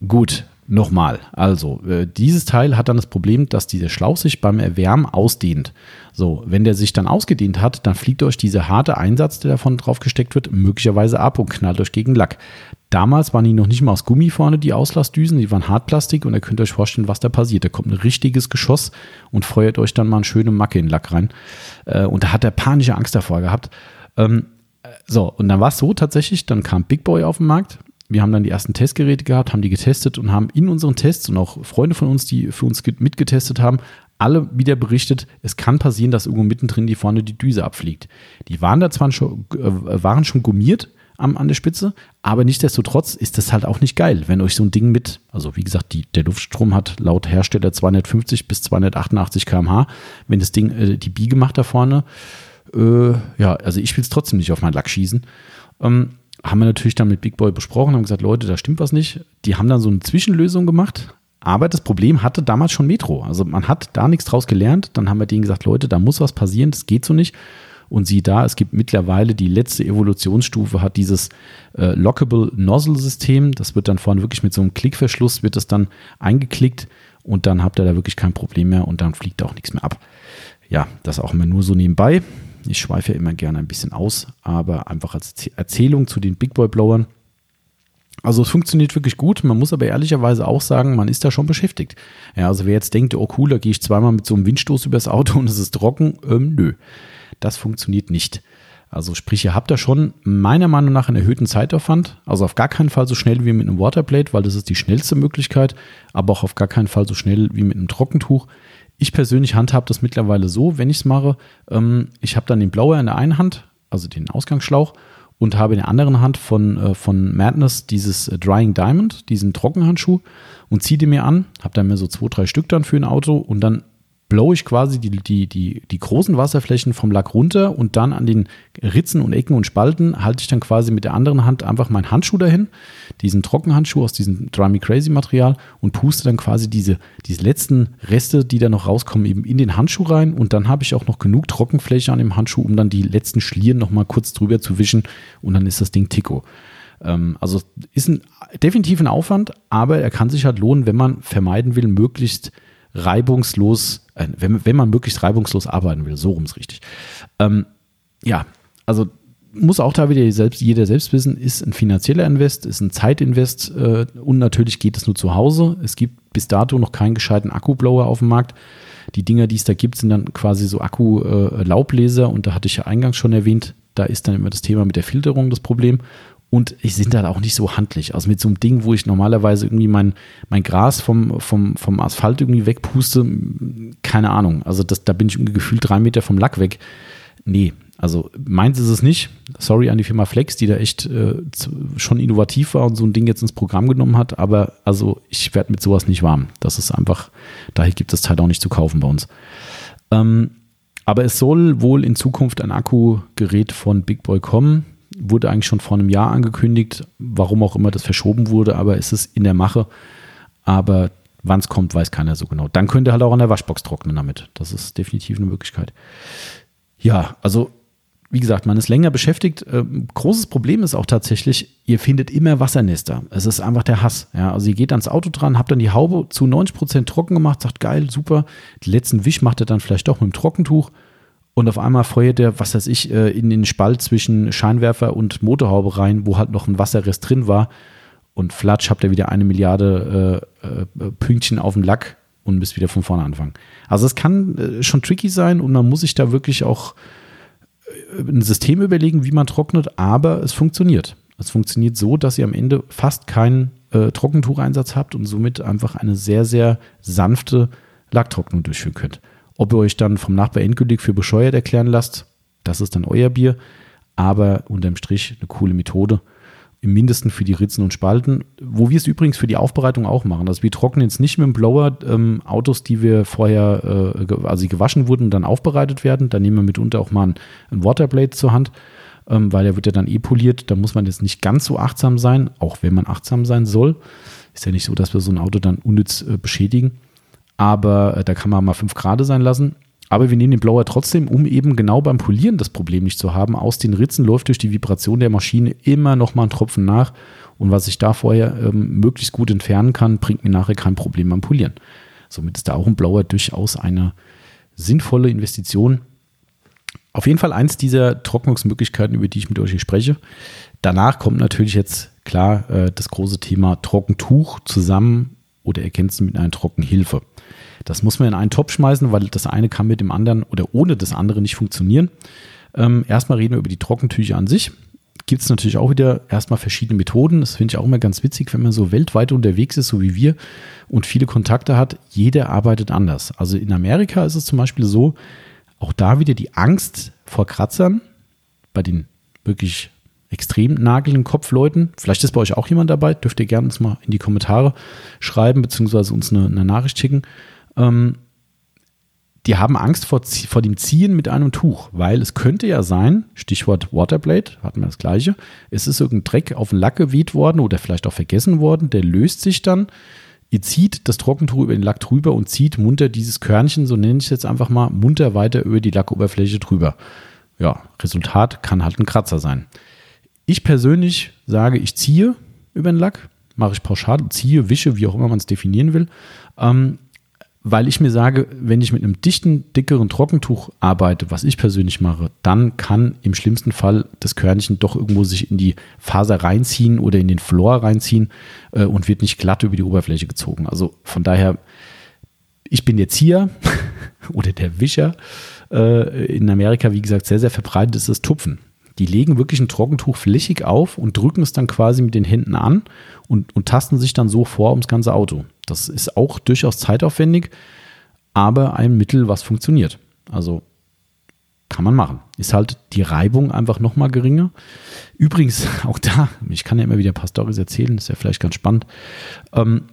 gut, Nochmal, also äh, dieses Teil hat dann das Problem, dass dieser Schlauch sich beim Erwärmen ausdehnt. So, wenn der sich dann ausgedehnt hat, dann fliegt euch dieser harte Einsatz, der davon drauf gesteckt wird, möglicherweise ab und knallt euch gegen Lack. Damals waren die noch nicht mal aus Gummi vorne, die Auslassdüsen, die waren Hartplastik und ihr könnt euch vorstellen, was da passiert. Da kommt ein richtiges Geschoss und feuert euch dann mal eine schöne Macke in den Lack rein. Äh, und da hat er panische Angst davor gehabt. Ähm, äh, so, und dann war es so tatsächlich, dann kam Big Boy auf den Markt wir haben dann die ersten Testgeräte gehabt, haben die getestet und haben in unseren Tests und auch Freunde von uns, die für uns mitgetestet haben, alle wieder berichtet, es kann passieren, dass irgendwo mittendrin die vorne die Düse abfliegt. Die waren da zwar schon, äh, waren schon gummiert am, an der Spitze, aber nichtsdestotrotz ist das halt auch nicht geil, wenn euch so ein Ding mit, also wie gesagt, die, der Luftstrom hat laut Hersteller 250 bis 288 km/h, wenn das Ding äh, die Biege macht da vorne, äh, ja, also ich will es trotzdem nicht auf meinen Lack schießen. Ähm, haben wir natürlich dann mit Big Boy besprochen, haben gesagt, Leute, da stimmt was nicht. Die haben dann so eine Zwischenlösung gemacht. Aber das Problem hatte damals schon Metro. Also man hat da nichts draus gelernt. Dann haben wir denen gesagt, Leute, da muss was passieren, das geht so nicht. Und sieh da, es gibt mittlerweile die letzte Evolutionsstufe, hat dieses äh, Lockable Nozzle System. Das wird dann vorne wirklich mit so einem Klickverschluss, wird das dann eingeklickt und dann habt ihr da wirklich kein Problem mehr und dann fliegt auch nichts mehr ab. Ja, das auch immer nur so nebenbei. Ich schweife ja immer gerne ein bisschen aus, aber einfach als Erzählung zu den Big Boy Blowern. Also es funktioniert wirklich gut. Man muss aber ehrlicherweise auch sagen, man ist da schon beschäftigt. Ja, also wer jetzt denkt, oh cool, da gehe ich zweimal mit so einem Windstoß übers Auto und es ist trocken, ähm, nö, das funktioniert nicht. Also sprich, ihr habt da schon meiner Meinung nach einen erhöhten Zeitaufwand. Also auf gar keinen Fall so schnell wie mit einem Waterblade, weil das ist die schnellste Möglichkeit, aber auch auf gar keinen Fall so schnell wie mit einem Trockentuch. Ich persönlich handhabe das mittlerweile so, wenn ich es mache, ähm, ich habe dann den Blower in der einen Hand, also den Ausgangsschlauch, und habe in der anderen Hand von, äh, von Madness dieses äh, Drying Diamond, diesen Trockenhandschuh, und ziehe den mir an, habe dann mir so zwei, drei Stück dann für ein Auto und dann blow ich quasi die, die, die, die großen Wasserflächen vom Lack runter und dann an den Ritzen und Ecken und Spalten halte ich dann quasi mit der anderen Hand einfach meinen Handschuh dahin, diesen Trockenhandschuh aus diesem Dry Me Crazy Material und puste dann quasi diese, diese letzten Reste, die da noch rauskommen, eben in den Handschuh rein. Und dann habe ich auch noch genug Trockenfläche an dem Handschuh, um dann die letzten Schlieren nochmal kurz drüber zu wischen und dann ist das Ding Tico. Ähm, also ist ein, definitiv ein Aufwand, aber er kann sich halt lohnen, wenn man vermeiden will, möglichst reibungslos, äh, wenn, wenn man möglichst reibungslos arbeiten will, so rum ist richtig. Ähm, ja, also muss auch da wieder selbst, jeder selbst wissen, ist ein finanzieller Invest, ist ein Zeitinvest äh, und natürlich geht es nur zu Hause. Es gibt bis dato noch keinen gescheiten Akkublower auf dem Markt. Die Dinger, die es da gibt, sind dann quasi so Akku-Laubbläser äh, und da hatte ich ja eingangs schon erwähnt, da ist dann immer das Thema mit der Filterung das Problem. Und ich sind da auch nicht so handlich. Also mit so einem Ding, wo ich normalerweise irgendwie mein, mein Gras vom, vom, vom Asphalt irgendwie wegpuste, keine Ahnung. Also das, da bin ich irgendwie gefühlt drei Meter vom Lack weg. Nee, also meins ist es nicht. Sorry an die Firma Flex, die da echt äh, schon innovativ war und so ein Ding jetzt ins Programm genommen hat. Aber also ich werde mit sowas nicht warm. Das ist einfach, daher gibt es Teil auch nicht zu kaufen bei uns. Ähm, aber es soll wohl in Zukunft ein Akkugerät von Big Boy kommen wurde eigentlich schon vor einem Jahr angekündigt, warum auch immer das verschoben wurde, aber es ist in der Mache. Aber Wann es kommt, weiß keiner so genau. Dann könnt ihr halt auch an der Waschbox trocknen damit. Das ist definitiv eine Möglichkeit. Ja, also wie gesagt, man ist länger beschäftigt. Ähm, großes Problem ist auch tatsächlich, ihr findet immer Wassernester. Es ist einfach der Hass. Ja, also ihr geht ans Auto dran, habt dann die Haube zu 90 Prozent trocken gemacht, sagt geil, super. Den letzten Wisch macht er dann vielleicht doch mit dem Trockentuch und auf einmal feuert er, was weiß ich, äh, in den Spalt zwischen Scheinwerfer und Motorhaube rein, wo halt noch ein Wasserrest drin war. Und flatsch habt ihr wieder eine Milliarde äh, äh, Pünktchen auf dem Lack und müsst wieder von vorne anfangen. Also es kann äh, schon tricky sein und man muss sich da wirklich auch ein System überlegen, wie man trocknet, aber es funktioniert. Es funktioniert so, dass ihr am Ende fast keinen äh, Trockentucheinsatz habt und somit einfach eine sehr, sehr sanfte Lacktrocknung durchführen könnt. Ob ihr euch dann vom Nachbar endgültig für bescheuert erklären lasst, das ist dann euer Bier, aber unterm Strich eine coole Methode im Mindesten für die Ritzen und Spalten, wo wir es übrigens für die Aufbereitung auch machen. Also wir trocknen jetzt nicht mit dem Blower ähm, Autos, die wir vorher, äh, also gewaschen wurden und dann aufbereitet werden. Da nehmen wir mitunter auch mal ein, ein Waterblade zur Hand, ähm, weil der wird ja dann eh poliert. Da muss man jetzt nicht ganz so achtsam sein, auch wenn man achtsam sein soll. Ist ja nicht so, dass wir so ein Auto dann unnütz äh, beschädigen. Aber äh, da kann man mal fünf Grad sein lassen. Aber wir nehmen den Blower trotzdem, um eben genau beim Polieren das Problem nicht zu haben. Aus den Ritzen läuft durch die Vibration der Maschine immer noch mal ein Tropfen nach. Und was ich da vorher ähm, möglichst gut entfernen kann, bringt mir nachher kein Problem beim Polieren. Somit ist da auch ein Blower durchaus eine sinnvolle Investition. Auf jeden Fall eins dieser Trocknungsmöglichkeiten, über die ich mit euch hier spreche. Danach kommt natürlich jetzt klar äh, das große Thema Trockentuch zusammen oder ergänzen mit einer Trockenhilfe. Das muss man in einen Topf schmeißen, weil das eine kann mit dem anderen oder ohne das andere nicht funktionieren. Ähm, erstmal reden wir über die Trockentücher an sich. Gibt es natürlich auch wieder erstmal verschiedene Methoden. Das finde ich auch immer ganz witzig, wenn man so weltweit unterwegs ist, so wie wir, und viele Kontakte hat. Jeder arbeitet anders. Also in Amerika ist es zum Beispiel so, auch da wieder die Angst vor Kratzern bei den wirklich extrem nagelnden Kopfleuten. Vielleicht ist bei euch auch jemand dabei. Dürft ihr gerne uns mal in die Kommentare schreiben, beziehungsweise uns eine, eine Nachricht schicken. Ähm, die haben Angst vor, vor dem Ziehen mit einem Tuch, weil es könnte ja sein, Stichwort Waterblade, hatten wir das gleiche, es ist irgendein Dreck auf den Lack geweht worden oder vielleicht auch vergessen worden, der löst sich dann, ihr zieht das Trockentuch über den Lack drüber und zieht munter dieses Körnchen, so nenne ich es jetzt einfach mal, munter weiter über die Lackoberfläche drüber. Ja, Resultat kann halt ein Kratzer sein. Ich persönlich sage, ich ziehe über den Lack, mache ich pauschal, ziehe, wische, wie auch immer man es definieren will. Ähm, weil ich mir sage, wenn ich mit einem dichten, dickeren Trockentuch arbeite, was ich persönlich mache, dann kann im schlimmsten Fall das Körnchen doch irgendwo sich in die Faser reinziehen oder in den Floor reinziehen äh, und wird nicht glatt über die Oberfläche gezogen. Also von daher, ich bin der Zieher oder der Wischer. Äh, in Amerika, wie gesagt, sehr, sehr verbreitet ist das Tupfen. Die legen wirklich ein Trockentuch flächig auf und drücken es dann quasi mit den Händen an und, und tasten sich dann so vor ums ganze Auto. Das ist auch durchaus zeitaufwendig, aber ein Mittel, was funktioniert. Also kann man machen. Ist halt die Reibung einfach nochmal geringer. Übrigens, auch da, ich kann ja immer wieder ein paar Storys erzählen, ist ja vielleicht ganz spannend. Ähm,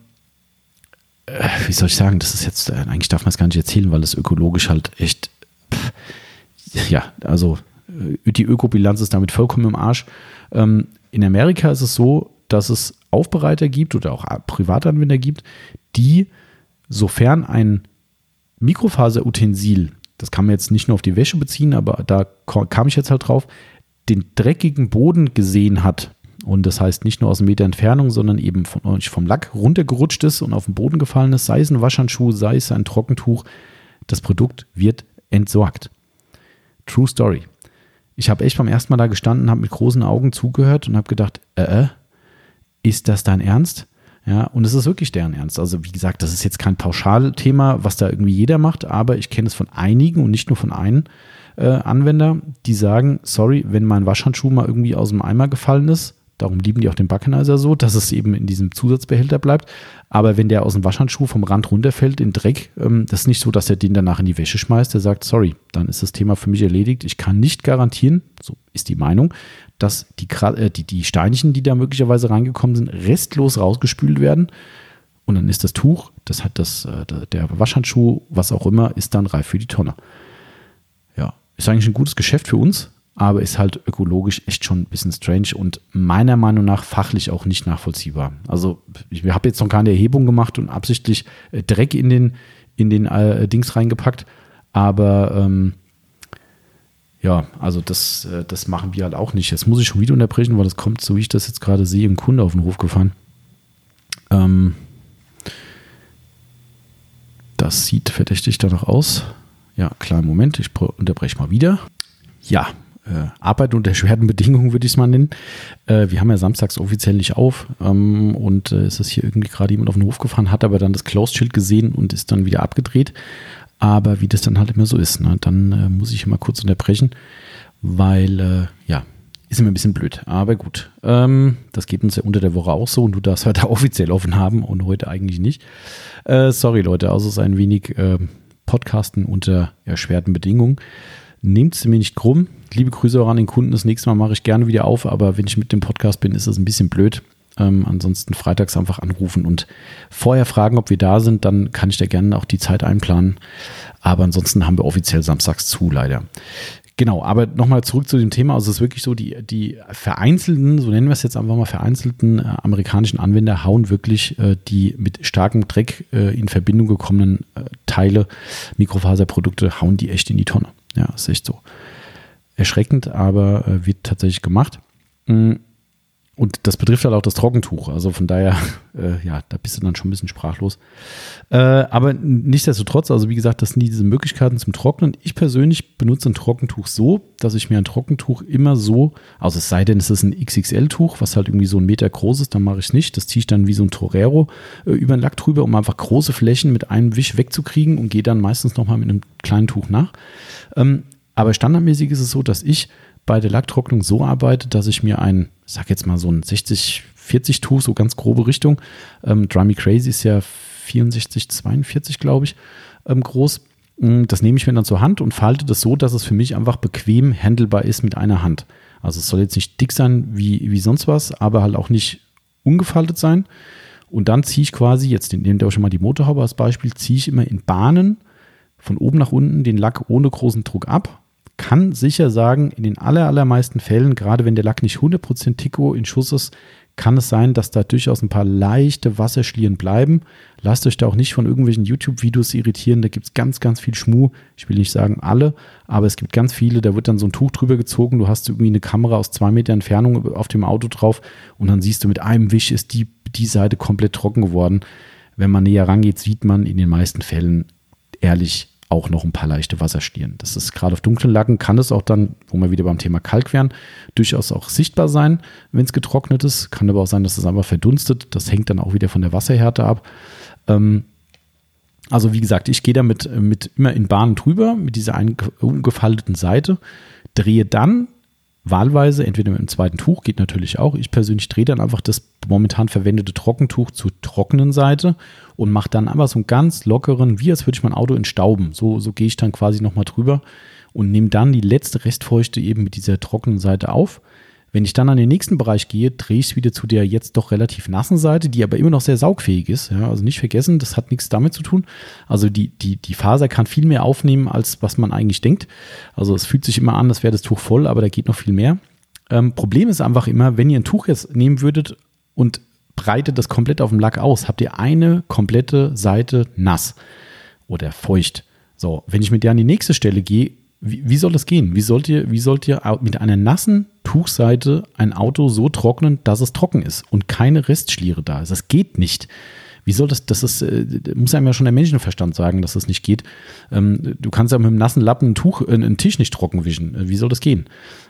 äh, wie soll ich sagen, das ist jetzt, äh, eigentlich darf man es gar nicht erzählen, weil es ökologisch halt echt, pff, ja, also die Ökobilanz ist damit vollkommen im Arsch. Ähm, in Amerika ist es so, dass es Aufbereiter gibt oder auch Privatanwender gibt, die, sofern ein Mikrofaserutensil, das kann man jetzt nicht nur auf die Wäsche beziehen, aber da kam ich jetzt halt drauf, den dreckigen Boden gesehen hat. Und das heißt nicht nur aus einem Meter Entfernung, sondern eben von, vom Lack runtergerutscht ist und auf den Boden gefallen ist, sei es ein Waschhandschuh, sei es ein Trockentuch. Das Produkt wird entsorgt. True Story. Ich habe echt beim ersten Mal da gestanden, habe mit großen Augen zugehört und habe gedacht, äh, äh, ist das dein Ernst? Ja, und es ist wirklich deren Ernst. Also, wie gesagt, das ist jetzt kein Pauschalthema, was da irgendwie jeder macht, aber ich kenne es von einigen und nicht nur von einem äh, Anwender, die sagen, sorry, wenn mein Waschhandschuh mal irgendwie aus dem Eimer gefallen ist, Darum lieben die auch den Backenizer so, dass es eben in diesem Zusatzbehälter bleibt. Aber wenn der aus dem Waschhandschuh vom Rand runterfällt in Dreck, ähm, das ist nicht so, dass er den danach in die Wäsche schmeißt. Der sagt, sorry, dann ist das Thema für mich erledigt. Ich kann nicht garantieren, so ist die Meinung, dass die, äh, die, die Steinchen, die da möglicherweise reingekommen sind, restlos rausgespült werden. Und dann ist das Tuch, das hat das, äh, der Waschhandschuh, was auch immer, ist dann reif für die Tonne. Ja, ist eigentlich ein gutes Geschäft für uns, aber ist halt ökologisch echt schon ein bisschen strange und meiner Meinung nach fachlich auch nicht nachvollziehbar. Also ich habe jetzt noch keine Erhebung gemacht und absichtlich äh, Dreck in den, in den äh, Dings reingepackt, aber ähm, ja, also das, äh, das machen wir halt auch nicht. Jetzt muss ich schon wieder unterbrechen, weil das kommt, so wie ich das jetzt gerade sehe, ein Kunde auf den Hof gefahren. Ähm, das sieht verdächtig danach aus. Ja, klar, Moment, ich unterbreche mal wieder. Ja, Arbeit unter schweren Bedingungen würde ich es mal nennen. Äh, wir haben ja samstags offiziell nicht auf ähm, und äh, ist das hier irgendwie gerade jemand auf den Hof gefahren, hat aber dann das Closed-Schild gesehen und ist dann wieder abgedreht. Aber wie das dann halt immer so ist, ne, dann äh, muss ich immer kurz unterbrechen, weil, äh, ja, ist immer ein bisschen blöd. Aber gut, ähm, das geht uns ja unter der Woche auch so und du darfst heute offiziell offen haben und heute eigentlich nicht. Äh, sorry Leute, also es ist ein wenig äh, Podcasten unter erschwerten Bedingungen. Nehmt es mir nicht krumm. Liebe Grüße auch an den Kunden. Das nächste Mal mache ich gerne wieder auf, aber wenn ich mit dem Podcast bin, ist das ein bisschen blöd. Ähm, ansonsten freitags einfach anrufen und vorher fragen, ob wir da sind. Dann kann ich da gerne auch die Zeit einplanen. Aber ansonsten haben wir offiziell samstags zu, leider. Genau, aber nochmal zurück zu dem Thema. Also es ist wirklich so, die, die vereinzelten, so nennen wir es jetzt einfach mal, vereinzelten äh, amerikanischen Anwender hauen wirklich äh, die mit starkem Dreck äh, in Verbindung gekommenen äh, Teile, Mikrofaserprodukte, hauen die echt in die Tonne. Ja, ist echt so. Erschreckend, aber äh, wird tatsächlich gemacht. Mhm. Und das betrifft halt auch das Trockentuch. Also von daher, äh, ja, da bist du dann schon ein bisschen sprachlos. Äh, aber nichtsdestotrotz, also wie gesagt, das sind diese Möglichkeiten zum Trocknen. Ich persönlich benutze ein Trockentuch so, dass ich mir ein Trockentuch immer so, also es sei denn, es ist ein XXL-Tuch, was halt irgendwie so ein Meter groß ist, dann mache ich es nicht. Das ziehe ich dann wie so ein Torero äh, über den Lack drüber, um einfach große Flächen mit einem Wisch wegzukriegen und gehe dann meistens nochmal mit einem kleinen Tuch nach. Ähm, aber standardmäßig ist es so, dass ich bei der Lacktrocknung so arbeite, dass ich mir ein, ich sag jetzt mal so ein 60, 40 Tuch, so ganz grobe Richtung. Ähm, Dry Crazy ist ja 64, 42, glaube ich, ähm, groß. Mm, das nehme ich mir dann zur Hand und falte das so, dass es für mich einfach bequem handelbar ist mit einer Hand. Also es soll jetzt nicht dick sein wie, wie sonst was, aber halt auch nicht ungefaltet sein. Und dann ziehe ich quasi, jetzt nehmt ihr auch schon mal die Motorhaube als Beispiel, ziehe ich immer in Bahnen von oben nach unten den Lack ohne großen Druck ab kann sicher sagen, in den aller, allermeisten Fällen, gerade wenn der Lack nicht 100% Tico in Schuss ist, kann es sein, dass da durchaus ein paar leichte Wasserschlieren bleiben. Lasst euch da auch nicht von irgendwelchen YouTube-Videos irritieren. Da gibt es ganz, ganz viel Schmuh. Ich will nicht sagen alle, aber es gibt ganz viele. Da wird dann so ein Tuch drüber gezogen. Du hast irgendwie eine Kamera aus zwei Meter Entfernung auf dem Auto drauf und dann siehst du, mit einem Wisch ist die, die Seite komplett trocken geworden. Wenn man näher rangeht, sieht man in den meisten Fällen ehrlich auch noch ein paar leichte Wasserstieren. Das ist gerade auf dunklen Lacken, kann es auch dann, wo wir wieder beim Thema Kalk wären, durchaus auch sichtbar sein, wenn es getrocknet ist. Kann aber auch sein, dass es einfach verdunstet. Das hängt dann auch wieder von der Wasserhärte ab. Ähm, also wie gesagt, ich gehe damit mit immer in Bahnen drüber, mit dieser umgefalteten Seite, drehe dann wahlweise, entweder mit einem zweiten Tuch, geht natürlich auch. Ich persönlich drehe dann einfach das momentan verwendete Trockentuch zur trockenen Seite und mache dann einfach so einen ganz lockeren, wie als würde ich mein Auto entstauben. So, so gehe ich dann quasi nochmal drüber und nehme dann die letzte Restfeuchte eben mit dieser trockenen Seite auf wenn ich dann an den nächsten Bereich gehe, drehe ich es wieder zu der jetzt doch relativ nassen Seite, die aber immer noch sehr saugfähig ist. Ja, also nicht vergessen, das hat nichts damit zu tun. Also die, die, die Faser kann viel mehr aufnehmen, als was man eigentlich denkt. Also es fühlt sich immer an, als wäre das Tuch voll, aber da geht noch viel mehr. Ähm, Problem ist einfach immer, wenn ihr ein Tuch jetzt nehmen würdet und breitet das komplett auf dem Lack aus, habt ihr eine komplette Seite nass oder feucht. So, wenn ich mit der an die nächste Stelle gehe, wie, wie soll das gehen? Wie sollt, ihr, wie sollt ihr mit einer nassen Tuchseite ein Auto so trocknen, dass es trocken ist und keine Restschliere da ist? Das geht nicht. Wie soll das, das ist, äh, muss einem ja schon der Menschenverstand sagen, dass das nicht geht. Ähm, du kannst ja mit einem nassen Lappen ein Tuch, äh, einen Tisch nicht trocken wischen. Äh, wie soll das gehen?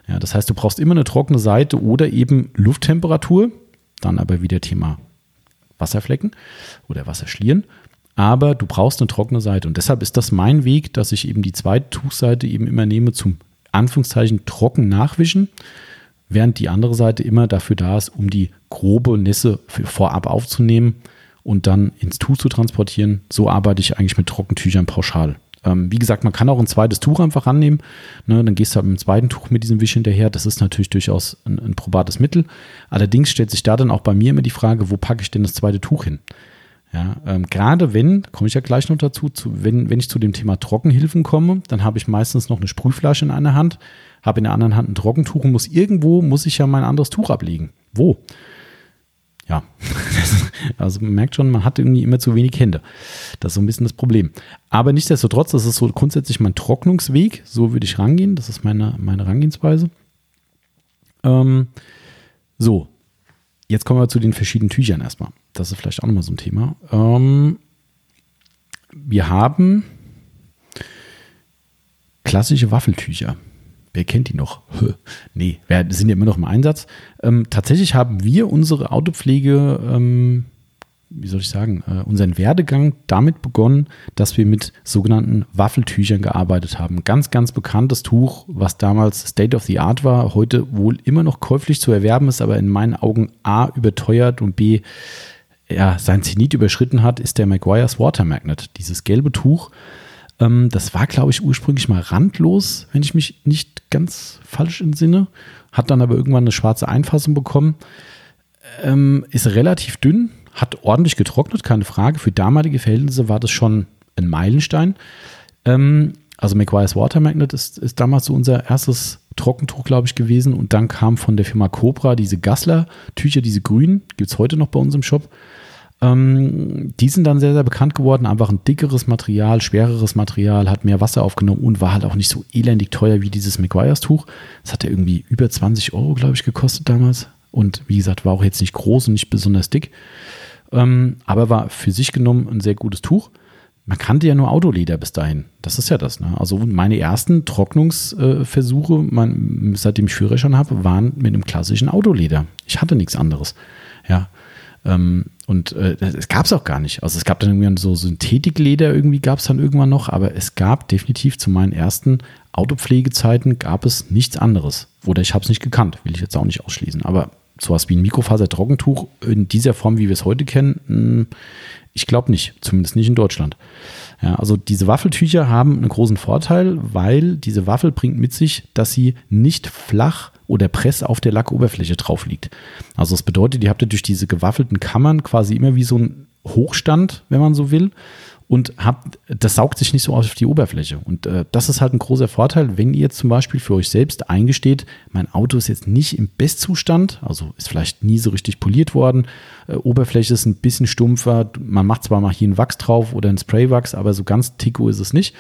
Ja, das heißt, du brauchst immer eine trockene Seite oder eben Lufttemperatur. Dann aber wieder Thema Wasserflecken oder Wasserschlieren aber du brauchst eine trockene Seite. Und deshalb ist das mein Weg, dass ich eben die zweite Tuchseite eben immer nehme zum Anführungszeichen trocken nachwischen, während die andere Seite immer dafür da ist, um die grobe Nässe vorab aufzunehmen und dann ins Tuch zu transportieren. So arbeite ich eigentlich mit Trockentüchern pauschal. Ähm, wie gesagt, man kann auch ein zweites Tuch einfach rannehmen. Ne, dann gehst du halt mit dem zweiten Tuch mit diesem Wisch hinterher. Das ist natürlich durchaus ein, ein probates Mittel. Allerdings stellt sich da dann auch bei mir immer die Frage, wo packe ich denn das zweite Tuch hin? Ja, ähm, gerade wenn, komme ich ja gleich noch dazu, zu, wenn, wenn ich zu dem Thema Trockenhilfen komme, dann habe ich meistens noch eine Sprühflasche in einer Hand, habe in der anderen Hand ein Trockentuch und muss irgendwo, muss ich ja mein anderes Tuch ablegen. Wo? Ja, also man merkt schon, man hat irgendwie immer zu wenig Hände. Das ist so ein bisschen das Problem. Aber nichtsdestotrotz, das ist so grundsätzlich mein Trocknungsweg. So würde ich rangehen. Das ist meine, meine Herangehensweise. Ähm, so, jetzt kommen wir zu den verschiedenen Tüchern erstmal. Das ist vielleicht auch nochmal so ein Thema. Ähm, wir haben klassische Waffeltücher. Wer kennt die noch? nee, wir sind ja immer noch im Einsatz. Ähm, tatsächlich haben wir unsere Autopflege ähm, wie soll ich sagen, äh, unseren Werdegang damit begonnen, dass wir mit sogenannten Waffeltüchern gearbeitet haben. Ganz, ganz bekanntes Tuch, was damals State of the Art war, heute wohl immer noch käuflich zu erwerben ist, aber in meinen Augen A überteuert und B ja, sein Zenit überschritten hat, ist der Maguire's Water Magnet. Dieses gelbe Tuch, ähm, das war, glaube ich, ursprünglich mal randlos, wenn ich mich nicht ganz falsch entsinne, hat dann aber irgendwann eine schwarze Einfassung bekommen. Ähm, ist relativ dünn, hat ordentlich getrocknet, keine Frage. Für damalige Verhältnisse war das schon ein Meilenstein. Ähm, also McGuire's Water Magnet ist, ist damals so unser erstes Trockentuch, glaube ich, gewesen. Und dann kam von der Firma Cobra diese Gassler-Tücher, diese grünen, gibt es heute noch bei uns im Shop. Ähm, die sind dann sehr, sehr bekannt geworden. Einfach ein dickeres Material, schwereres Material, hat mehr Wasser aufgenommen und war halt auch nicht so elendig teuer wie dieses McGuire's Tuch. Das hat ja irgendwie über 20 Euro, glaube ich, gekostet damals. Und wie gesagt, war auch jetzt nicht groß und nicht besonders dick. Ähm, aber war für sich genommen ein sehr gutes Tuch. Man kannte ja nur Autoleder bis dahin. Das ist ja das. Ne? Also meine ersten Trocknungsversuche, mein, seitdem ich Führerschein habe, waren mit einem klassischen Autoleder. Ich hatte nichts anderes. Ja. Ähm, und äh, es gab es auch gar nicht. Also es gab dann irgendwann so Synthetikleder, irgendwie gab es dann irgendwann noch, aber es gab definitiv zu meinen ersten Autopflegezeiten gab es nichts anderes. Oder ich habe es nicht gekannt, will ich jetzt auch nicht ausschließen. Aber sowas wie ein Mikrofaser-Trockentuch in dieser Form, wie wir es heute kennen, hm, ich glaube nicht, zumindest nicht in Deutschland. Ja, also diese Waffeltücher haben einen großen Vorteil, weil diese Waffel bringt mit sich, dass sie nicht flach oder press auf der Lackoberfläche drauf liegt. Also das bedeutet, ihr habt ja durch diese gewaffelten Kammern quasi immer wie so ein Hochstand, wenn man so will und habt, das saugt sich nicht so auf die Oberfläche. Und äh, das ist halt ein großer Vorteil, wenn ihr zum Beispiel für euch selbst eingesteht, mein Auto ist jetzt nicht im Bestzustand, also ist vielleicht nie so richtig poliert worden, äh, Oberfläche ist ein bisschen stumpfer, man macht zwar mal hier einen Wachs drauf oder einen Spraywachs, aber so ganz ticko ist es nicht.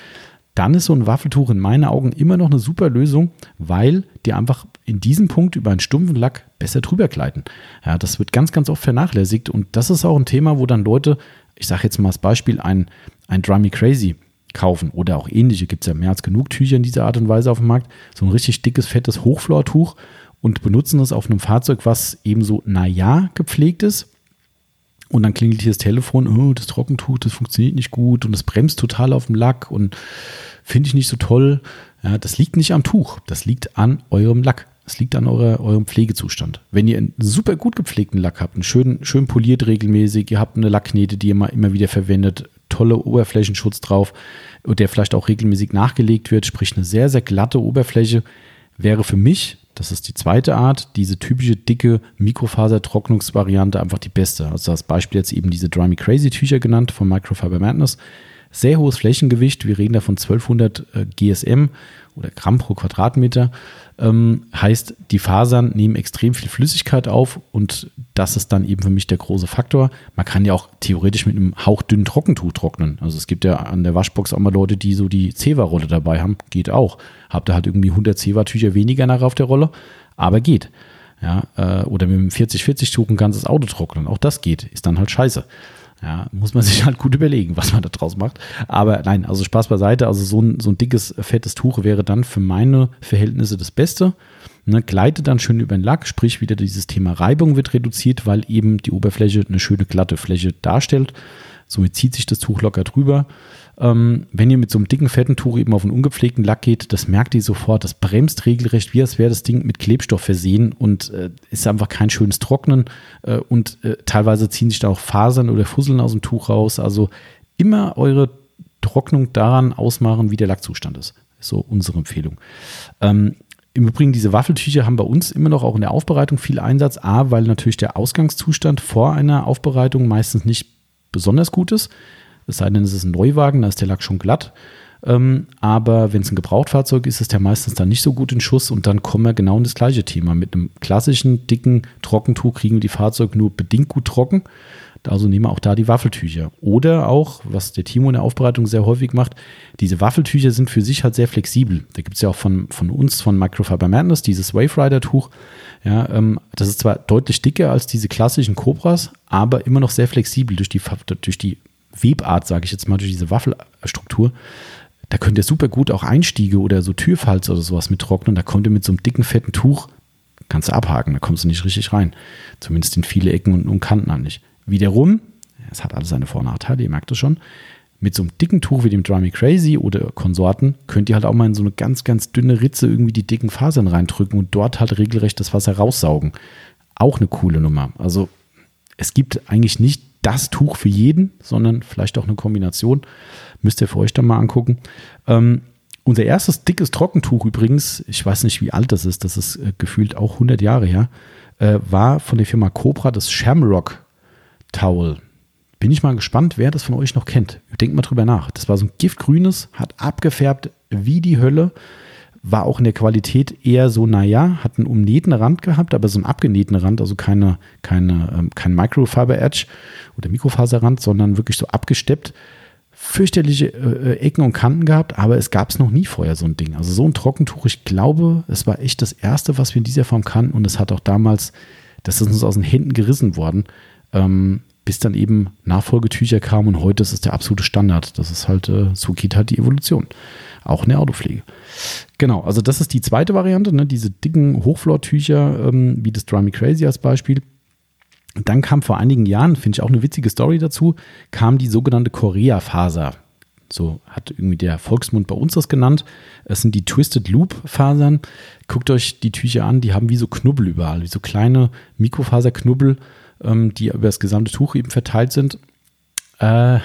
Dann ist so ein Waffeltuch in meinen Augen immer noch eine super Lösung, weil die einfach in diesem Punkt über einen stumpfen Lack besser drüber gleiten. Ja, das wird ganz, ganz oft vernachlässigt und das ist auch ein Thema, wo dann Leute ich sage jetzt mal als Beispiel, ein, ein Drummy Crazy kaufen oder auch ähnliche, gibt es ja mehr als genug Tücher in dieser Art und Weise auf dem Markt, so ein richtig dickes, fettes Hochflortuch und benutzen es auf einem Fahrzeug, was eben so, naja, gepflegt ist. Und dann klingelt hier das Telefon, oh, das Trockentuch, das funktioniert nicht gut und es bremst total auf dem Lack und finde ich nicht so toll. Ja, das liegt nicht am Tuch, das liegt an eurem Lack. Es liegt an eurer, eurem Pflegezustand. Wenn ihr einen super gut gepflegten Lack habt, einen schön, schön poliert regelmäßig, ihr habt eine Lackknete, die ihr mal immer wieder verwendet, tolle Oberflächenschutz drauf, der vielleicht auch regelmäßig nachgelegt wird, sprich eine sehr, sehr glatte Oberfläche, wäre für mich, das ist die zweite Art, diese typische dicke Mikrofasertrocknungsvariante einfach die beste. Also das Beispiel jetzt eben diese Dry Crazy Tücher genannt von Microfiber Madness. Sehr hohes Flächengewicht, wir reden da von 1200 äh, GSM oder Gramm pro Quadratmeter. Ähm, heißt, die Fasern nehmen extrem viel Flüssigkeit auf und das ist dann eben für mich der große Faktor. Man kann ja auch theoretisch mit einem hauchdünnen Trockentuch trocknen. Also es gibt ja an der Waschbox auch mal Leute, die so die Zewa-Rolle dabei haben. Geht auch. Habt ihr halt irgendwie 100 Zewa-Tücher weniger nachher auf der Rolle, aber geht. Ja, äh, oder mit einem 40-40-Tuch ein ganzes Auto trocknen. Auch das geht. Ist dann halt scheiße. Ja, muss man sich halt gut überlegen, was man da draus macht. Aber nein, also Spaß beiseite. Also so ein, so ein dickes, fettes Tuch wäre dann für meine Verhältnisse das Beste. Ne, gleitet dann schön über den Lack, sprich wieder dieses Thema Reibung wird reduziert, weil eben die Oberfläche eine schöne glatte Fläche darstellt. Somit zieht sich das Tuch locker drüber. Ähm, wenn ihr mit so einem dicken, fetten Tuch eben auf einen ungepflegten Lack geht, das merkt ihr sofort, das bremst regelrecht, wie als wäre das Ding mit Klebstoff versehen und äh, ist einfach kein schönes Trocknen äh, und äh, teilweise ziehen sich da auch Fasern oder Fusseln aus dem Tuch raus. Also immer eure Trocknung daran ausmachen, wie der Lackzustand ist. so unsere Empfehlung. Ähm, im Übrigen, diese Waffeltücher haben bei uns immer noch auch in der Aufbereitung viel Einsatz. A, weil natürlich der Ausgangszustand vor einer Aufbereitung meistens nicht besonders gut ist. Es sei denn, es ist ein Neuwagen, da ist der Lack schon glatt. Ähm, aber wenn es ein Gebrauchtfahrzeug ist, ist der meistens dann nicht so gut in Schuss und dann kommen wir genau in das gleiche Thema. Mit einem klassischen, dicken Trockentuch kriegen wir die Fahrzeuge nur bedingt gut trocken. Also nehmen wir auch da die Waffeltücher. Oder auch, was der Timo in der Aufbereitung sehr häufig macht, diese Waffeltücher sind für sich halt sehr flexibel. Da gibt es ja auch von, von uns, von Microfiber Madness, dieses Wave Rider Tuch. Ja, ähm, das ist zwar deutlich dicker als diese klassischen Cobras, aber immer noch sehr flexibel durch die, durch die Webart, sage ich jetzt mal, durch diese Waffelstruktur. Da könnt ihr super gut auch Einstiege oder so Türfalz oder sowas mit trocknen. Da kommt ihr mit so einem dicken, fetten Tuch, kannst du abhaken, da kommst du nicht richtig rein. Zumindest in viele Ecken und, und Kanten an nicht. Wiederum, es hat alles seine Vor- und Nachteile, ihr merkt es schon, mit so einem dicken Tuch wie dem Dry Me Crazy oder Konsorten könnt ihr halt auch mal in so eine ganz, ganz dünne Ritze irgendwie die dicken Fasern reindrücken und dort halt regelrecht das Wasser raussaugen. Auch eine coole Nummer. Also es gibt eigentlich nicht das Tuch für jeden, sondern vielleicht auch eine Kombination. Müsst ihr für euch dann mal angucken. Ähm, unser erstes dickes Trockentuch übrigens, ich weiß nicht, wie alt das ist, das ist äh, gefühlt auch 100 Jahre her, äh, war von der Firma Cobra das Shamrock Towel. Bin ich mal gespannt, wer das von euch noch kennt. Denkt mal drüber nach. Das war so ein giftgrünes, hat abgefärbt wie die Hölle, war auch in der Qualität eher so, naja, hat einen umnähten Rand gehabt, aber so einen abgenähten Rand, also keine, keine, ähm, kein Microfiber Edge oder Mikrofaserrand, sondern wirklich so abgesteppt fürchterliche äh, Ecken und Kanten gehabt, aber es gab es noch nie vorher so ein Ding. Also so ein Trockentuch, ich glaube, es war echt das erste, was wir in dieser Form kannten und es hat auch damals, das ist uns aus den Händen gerissen worden, ähm, bis dann eben Nachfolgetücher kamen und heute ist es der absolute Standard. Das ist halt, äh, so geht halt die Evolution. Auch in der Autopflege. Genau, also das ist die zweite Variante, ne, diese dicken Hochflortücher, ähm, wie das Dry Me Crazy als Beispiel. Dann kam vor einigen Jahren, finde ich auch eine witzige Story dazu, kam die sogenannte Korea-Faser. So hat irgendwie der Volksmund bei uns das genannt. Es sind die Twisted Loop Fasern. Guckt euch die Tücher an, die haben wie so Knubbel überall, wie so kleine Mikrofaserknubbel, ähm, die über das gesamte Tuch eben verteilt sind. Äh,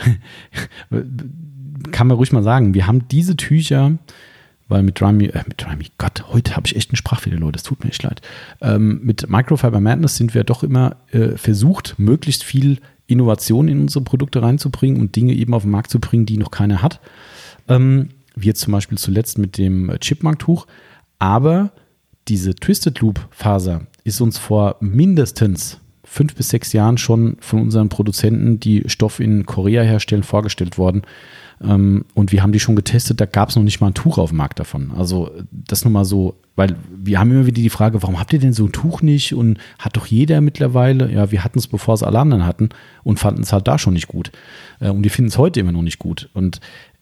kann man ruhig mal sagen, wir haben diese Tücher weil mit Drummy, äh, mit Drummy, Gott, heute habe ich echt einen Sprachfehler, Leute, das tut mir echt leid. Ähm, mit Microfiber Madness sind wir doch immer äh, versucht, möglichst viel Innovation in unsere Produkte reinzubringen und Dinge eben auf den Markt zu bringen, die noch keiner hat. Ähm, wie jetzt zum Beispiel zuletzt mit dem Chipmunk-Tuch. Aber diese Twisted Loop Faser ist uns vor mindestens fünf bis sechs Jahren schon von unseren Produzenten, die Stoff in Korea herstellen, vorgestellt worden. Ähm, und wir haben die schon getestet, da gab es noch nicht mal ein Tuch auf dem Markt davon. Also das nur mal so, weil wir haben immer wieder die Frage, warum habt ihr denn so ein Tuch nicht? Und hat doch jeder mittlerweile, ja, wir hatten es, bevor es alle anderen hatten und fanden es halt da schon nicht gut. Äh, und wir finden es heute immer noch nicht gut. Und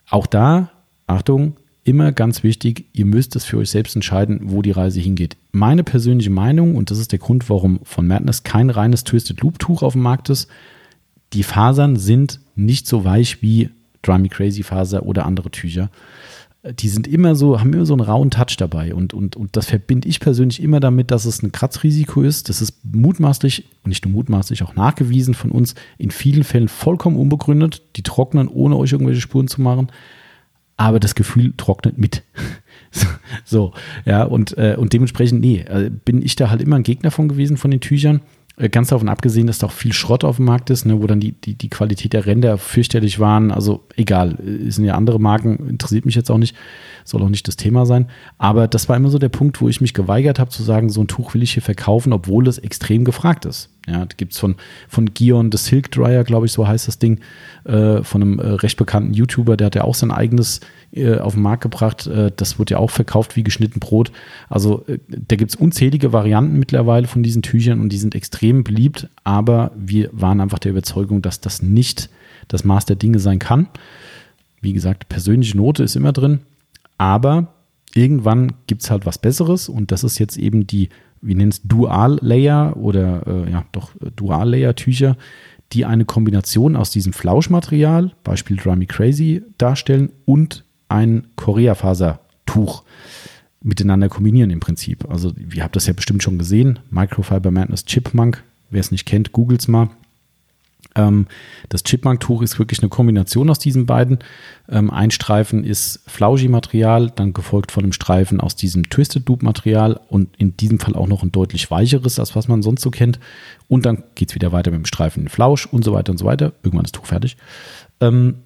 auch da, Achtung, immer ganz wichtig, ihr müsst es für euch selbst entscheiden, wo die Reise hingeht. Meine persönliche Meinung, und das ist der Grund, warum von Madness kein reines Twisted Loop Tuch auf dem Markt ist, die Fasern sind nicht so weich wie Dry Me Crazy Faser oder andere Tücher. Die sind immer so, haben immer so einen rauen Touch dabei und, und, und das verbinde ich persönlich immer damit, dass es ein Kratzrisiko ist. Das ist mutmaßlich, und nicht nur mutmaßlich, auch nachgewiesen von uns, in vielen Fällen vollkommen unbegründet. Die trocknen, ohne euch irgendwelche Spuren zu machen. Aber das Gefühl trocknet mit. so, ja, und, äh, und dementsprechend, nee, äh, bin ich da halt immer ein Gegner von gewesen, von den Tüchern. Äh, ganz davon abgesehen, dass da auch viel Schrott auf dem Markt ist, ne, wo dann die, die, die Qualität der Ränder fürchterlich waren. Also egal, äh, sind ja andere Marken, interessiert mich jetzt auch nicht, soll auch nicht das Thema sein. Aber das war immer so der Punkt, wo ich mich geweigert habe zu sagen, so ein Tuch will ich hier verkaufen, obwohl es extrem gefragt ist. Ja, da gibt es von, von Gion das Silk Dryer, glaube ich, so heißt das Ding, äh, von einem äh, recht bekannten YouTuber, der hat ja auch sein eigenes äh, auf den Markt gebracht. Äh, das wird ja auch verkauft wie geschnitten Brot. Also äh, da gibt es unzählige Varianten mittlerweile von diesen Tüchern und die sind extrem beliebt, aber wir waren einfach der Überzeugung, dass das nicht das Maß der Dinge sein kann. Wie gesagt, persönliche Note ist immer drin, aber irgendwann gibt es halt was Besseres und das ist jetzt eben die wie nennt es Dual-Layer oder äh, ja, doch Dual-Layer-Tücher, die eine Kombination aus diesem Flauschmaterial, Beispiel Dry Crazy, darstellen und ein Korea-Faser-Tuch miteinander kombinieren im Prinzip. Also ihr habt das ja bestimmt schon gesehen, Microfiber Madness Chipmunk, wer es nicht kennt, googelt es mal. Ähm, das Chipmunk-Tuch ist wirklich eine Kombination aus diesen beiden. Ähm, ein Streifen ist Flaugy-Material, dann gefolgt von einem Streifen aus diesem Twisted Loop-Material und in diesem Fall auch noch ein deutlich weicheres, als was man sonst so kennt. Und dann geht es wieder weiter mit dem Streifen in Flausch und so weiter und so weiter. Irgendwann ist das Tuch fertig. Ähm,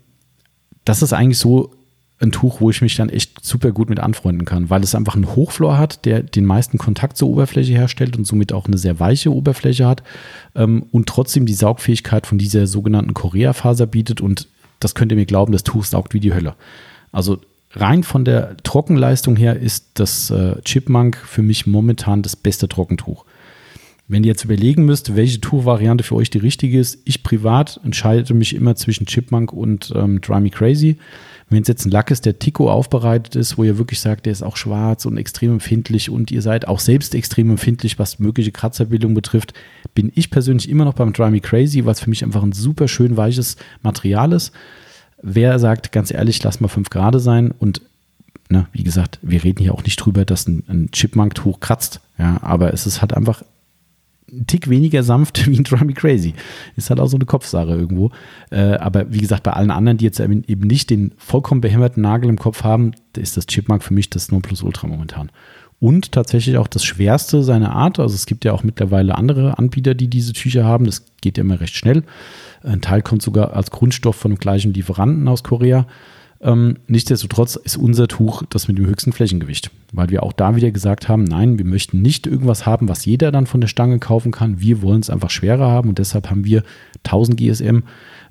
das ist eigentlich so ein Tuch, wo ich mich dann echt super gut mit anfreunden kann, weil es einfach einen Hochflor hat, der den meisten Kontakt zur Oberfläche herstellt und somit auch eine sehr weiche Oberfläche hat ähm, und trotzdem die Saugfähigkeit von dieser sogenannten Korea-Faser bietet und das könnt ihr mir glauben, das Tuch saugt wie die Hölle. Also rein von der Trockenleistung her ist das äh, Chipmunk für mich momentan das beste Trockentuch. Wenn ihr jetzt überlegen müsst, welche Tuchvariante für euch die richtige ist, ich privat entscheide mich immer zwischen Chipmunk und ähm, Dry Me Crazy. Wenn es jetzt ein Lack ist, der Tico aufbereitet ist, wo ihr wirklich sagt, der ist auch schwarz und extrem empfindlich und ihr seid auch selbst extrem empfindlich, was mögliche Kratzerbildung betrifft, bin ich persönlich immer noch beim Dry Me Crazy, es für mich einfach ein super schön weiches Material ist. Wer sagt, ganz ehrlich, lass mal 5 Grad sein und Ne, wie gesagt, wir reden hier auch nicht drüber, dass ein, ein Chipmunk-Tuch kratzt, ja, aber es ist halt einfach ein Tick weniger sanft wie ein Drum Me Crazy. Ist halt auch so eine Kopfsache irgendwo. Äh, aber wie gesagt, bei allen anderen, die jetzt eben nicht den vollkommen behämmerten Nagel im Kopf haben, ist das Chipmark für mich das Nonplusultra momentan. Und tatsächlich auch das schwerste seiner Art. Also es gibt ja auch mittlerweile andere Anbieter, die diese Tücher haben. Das geht ja immer recht schnell. Ein Teil kommt sogar als Grundstoff von dem gleichen Lieferanten aus Korea. Ähm, nichtsdestotrotz ist unser Tuch das mit dem höchsten Flächengewicht, weil wir auch da wieder gesagt haben, nein, wir möchten nicht irgendwas haben, was jeder dann von der Stange kaufen kann. Wir wollen es einfach schwerer haben und deshalb haben wir 1000 GSM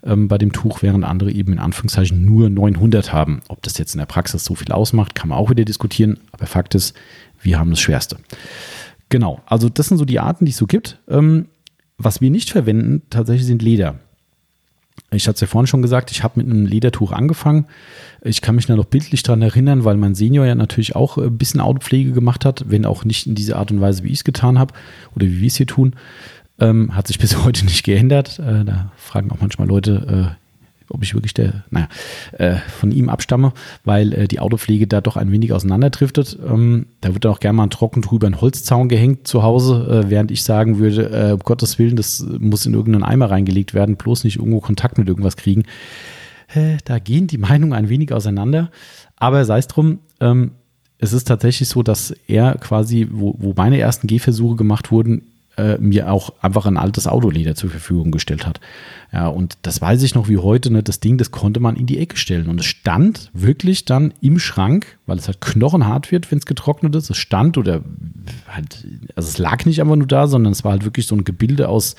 ähm, bei dem Tuch, während andere eben in Anführungszeichen nur 900 haben. Ob das jetzt in der Praxis so viel ausmacht, kann man auch wieder diskutieren, aber Fakt ist, wir haben das Schwerste. Genau, also das sind so die Arten, die es so gibt. Ähm, was wir nicht verwenden, tatsächlich sind Leder. Ich hatte es ja vorhin schon gesagt, ich habe mit einem Ledertuch angefangen. Ich kann mich da noch bildlich daran erinnern, weil mein Senior ja natürlich auch ein bisschen Autopflege gemacht hat, wenn auch nicht in dieser Art und Weise, wie ich es getan habe oder wie wir es hier tun. Ähm, hat sich bis heute nicht geändert. Äh, da fragen auch manchmal Leute, äh, ob ich wirklich der, naja, äh, von ihm abstamme, weil äh, die Autopflege da doch ein wenig auseinanderdriftet. Ähm, da wird dann auch gerne mal ein trocken drüber ein Holzzaun gehängt zu Hause, äh, während ich sagen würde, äh, um Gottes Willen, das muss in irgendeinen Eimer reingelegt werden, bloß nicht irgendwo Kontakt mit irgendwas kriegen. Da gehen die Meinungen ein wenig auseinander. Aber sei es drum, ähm, es ist tatsächlich so, dass er quasi, wo, wo meine ersten Gehversuche gemacht wurden, äh, mir auch einfach ein altes Autoleder zur Verfügung gestellt hat. Ja, und das weiß ich noch wie heute, ne, das Ding, das konnte man in die Ecke stellen. Und es stand wirklich dann im Schrank, weil es halt knochenhart wird, wenn es getrocknet ist. Es stand oder halt, also es lag nicht einfach nur da, sondern es war halt wirklich so ein Gebilde aus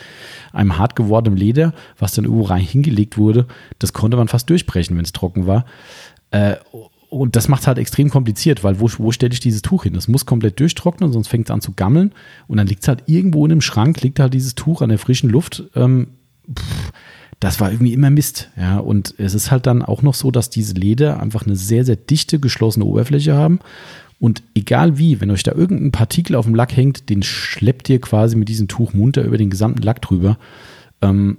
einem hart gewordenen Leder, was dann irgendwo rein hingelegt wurde. Das konnte man fast durchbrechen, wenn es trocken war. Äh, und das macht es halt extrem kompliziert, weil wo, wo stelle ich dieses Tuch hin? Das muss komplett durchtrocknen, sonst fängt es an zu gammeln. Und dann liegt es halt irgendwo in einem Schrank, liegt halt dieses Tuch an der frischen Luft. Ähm, pff, das war irgendwie immer Mist. Ja, und es ist halt dann auch noch so, dass diese Leder einfach eine sehr, sehr dichte, geschlossene Oberfläche haben. Und egal wie, wenn euch da irgendein Partikel auf dem Lack hängt, den schleppt ihr quasi mit diesem Tuch munter über den gesamten Lack drüber. Ähm,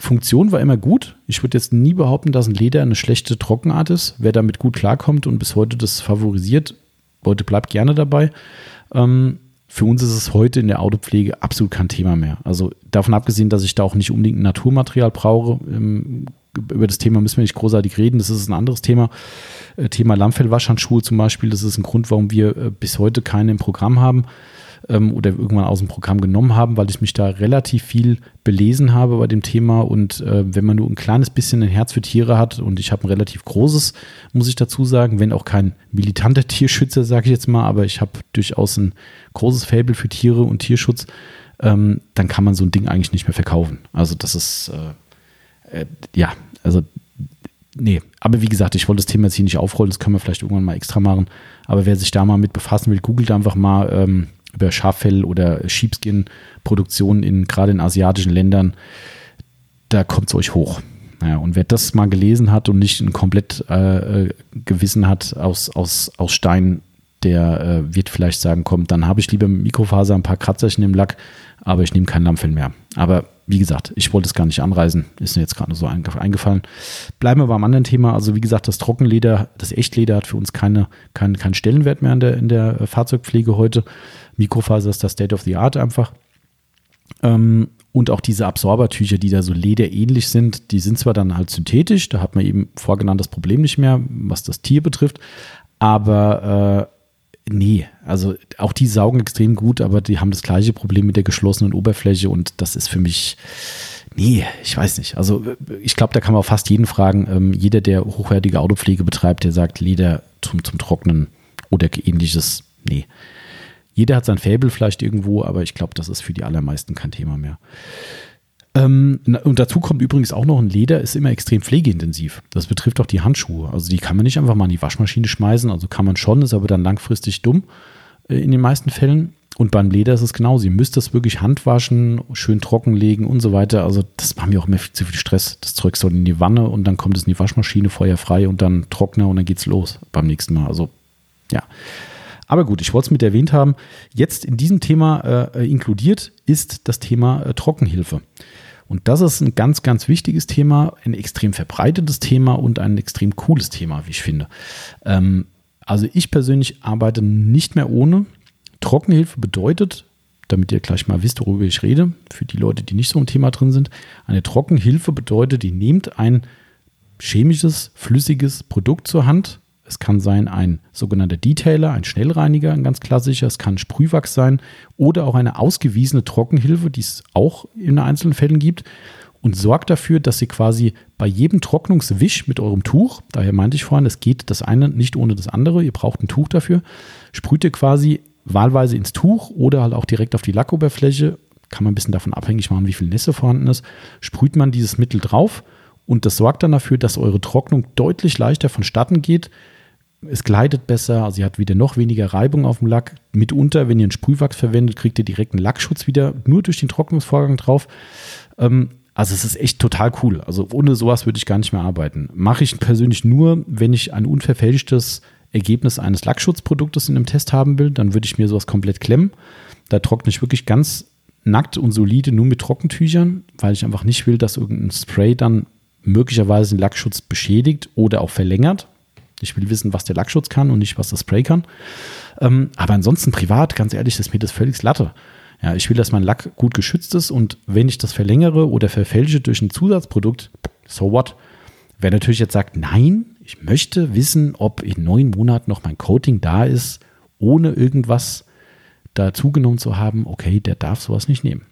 Funktion war immer gut. Ich würde jetzt nie behaupten, dass ein Leder eine schlechte Trockenart ist. Wer damit gut klarkommt und bis heute das favorisiert, Leute, bleibt gerne dabei. Ähm, für uns ist es heute in der Autopflege absolut kein Thema mehr. Also davon abgesehen, dass ich da auch nicht unbedingt ein Naturmaterial brauche. Ähm, über das Thema müssen wir nicht großartig reden. Das ist ein anderes Thema. Äh, Thema Lammfellwaschhandschuhe zum Beispiel. Das ist ein Grund, warum wir äh, bis heute keine im Programm haben ähm, oder irgendwann aus dem Programm genommen haben, weil ich mich da relativ viel belesen habe bei dem Thema. Und äh, wenn man nur ein kleines bisschen ein Herz für Tiere hat, und ich habe ein relativ großes, muss ich dazu sagen, wenn auch kein militanter Tierschützer, sage ich jetzt mal, aber ich habe durchaus ein großes Faible für Tiere und Tierschutz, ähm, dann kann man so ein Ding eigentlich nicht mehr verkaufen. Also das ist, äh, äh, ja, also nee, aber wie gesagt, ich wollte das Thema jetzt hier nicht aufrollen, das können wir vielleicht irgendwann mal extra machen. Aber wer sich da mal mit befassen will, googelt einfach mal ähm, über Schaffell oder Sheepskin-Produktionen in gerade in asiatischen Ländern, da kommt es euch hoch. Naja, und wer das mal gelesen hat und nicht ein komplett äh, äh, Gewissen hat aus, aus, aus Stein, der äh, wird vielleicht sagen, komm, dann habe ich lieber mit Mikrofaser ein paar Kratzerchen im Lack, aber ich nehme kein Lammfell mehr. Aber wie gesagt, ich wollte es gar nicht anreisen, ist mir jetzt gerade nur so eingefallen. Bleiben wir beim anderen Thema. Also wie gesagt, das Trockenleder, das Echtleder hat für uns keine, keinen kein Stellenwert mehr in der, in der Fahrzeugpflege heute. Mikrofaser ist das State of the Art einfach. Ähm, und auch diese Absorbertücher, die da so lederähnlich sind, die sind zwar dann halt synthetisch, da hat man eben vorgenannt das Problem nicht mehr, was das Tier betrifft, aber äh, nee, also auch die saugen extrem gut, aber die haben das gleiche Problem mit der geschlossenen Oberfläche und das ist für mich, nee, ich weiß nicht. Also ich glaube, da kann man fast jeden fragen, ähm, jeder, der hochwertige Autopflege betreibt, der sagt Leder zum, zum Trocknen oder ähnliches, nee. Jeder hat sein Faible vielleicht irgendwo, aber ich glaube, das ist für die allermeisten kein Thema mehr. Ähm, und dazu kommt übrigens auch noch ein Leder, ist immer extrem pflegeintensiv. Das betrifft auch die Handschuhe. Also die kann man nicht einfach mal in die Waschmaschine schmeißen. Also kann man schon, ist aber dann langfristig dumm äh, in den meisten Fällen. Und beim Leder ist es genau. Sie müsst das wirklich handwaschen, schön trockenlegen und so weiter. Also das macht mir auch immer viel zu viel Stress. Das Zeug soll in die Wanne und dann kommt es in die Waschmaschine feuerfrei und dann Trockner und dann geht's los beim nächsten Mal. Also ja, aber gut, ich wollte es mit erwähnt haben. Jetzt in diesem Thema äh, inkludiert ist das Thema äh, Trockenhilfe. Und das ist ein ganz, ganz wichtiges Thema, ein extrem verbreitetes Thema und ein extrem cooles Thema, wie ich finde. Ähm, also ich persönlich arbeite nicht mehr ohne. Trockenhilfe bedeutet, damit ihr gleich mal wisst, worüber ich rede, für die Leute, die nicht so im Thema drin sind, eine Trockenhilfe bedeutet, ihr nehmt ein chemisches, flüssiges Produkt zur Hand, es kann sein ein sogenannter Detailer, ein Schnellreiniger, ein ganz klassischer. Es kann Sprühwachs sein oder auch eine ausgewiesene Trockenhilfe, die es auch in einzelnen Fällen gibt. Und sorgt dafür, dass ihr quasi bei jedem Trocknungswisch mit eurem Tuch, daher meinte ich vorhin, es geht das eine nicht ohne das andere, ihr braucht ein Tuch dafür, sprüht ihr quasi wahlweise ins Tuch oder halt auch direkt auf die Lackoberfläche, kann man ein bisschen davon abhängig machen, wie viel Nässe vorhanden ist, sprüht man dieses Mittel drauf und das sorgt dann dafür, dass eure Trocknung deutlich leichter vonstatten geht, es gleitet besser, also ihr habt wieder noch weniger Reibung auf dem Lack. Mitunter, wenn ihr einen Sprühwachs verwendet, kriegt ihr direkt einen Lackschutz wieder nur durch den Trocknungsvorgang drauf. Ähm, also es ist echt total cool. Also ohne sowas würde ich gar nicht mehr arbeiten. Mache ich persönlich nur, wenn ich ein unverfälschtes Ergebnis eines Lackschutzproduktes in einem Test haben will, dann würde ich mir sowas komplett klemmen. Da trockne ich wirklich ganz nackt und solide nur mit Trockentüchern, weil ich einfach nicht will, dass irgendein Spray dann möglicherweise den Lackschutz beschädigt oder auch verlängert. Ich will wissen, was der Lackschutz kann und nicht, was das Spray kann. Ähm, aber ansonsten privat, ganz ehrlich, ist mir das völlig Latte. Ja, ich will, dass mein Lack gut geschützt ist und wenn ich das verlängere oder verfälsche durch ein Zusatzprodukt, so what? Wer natürlich jetzt sagt, nein, ich möchte wissen, ob in neun Monaten noch mein Coating da ist, ohne irgendwas dazugenommen zu haben, okay, der darf sowas nicht nehmen.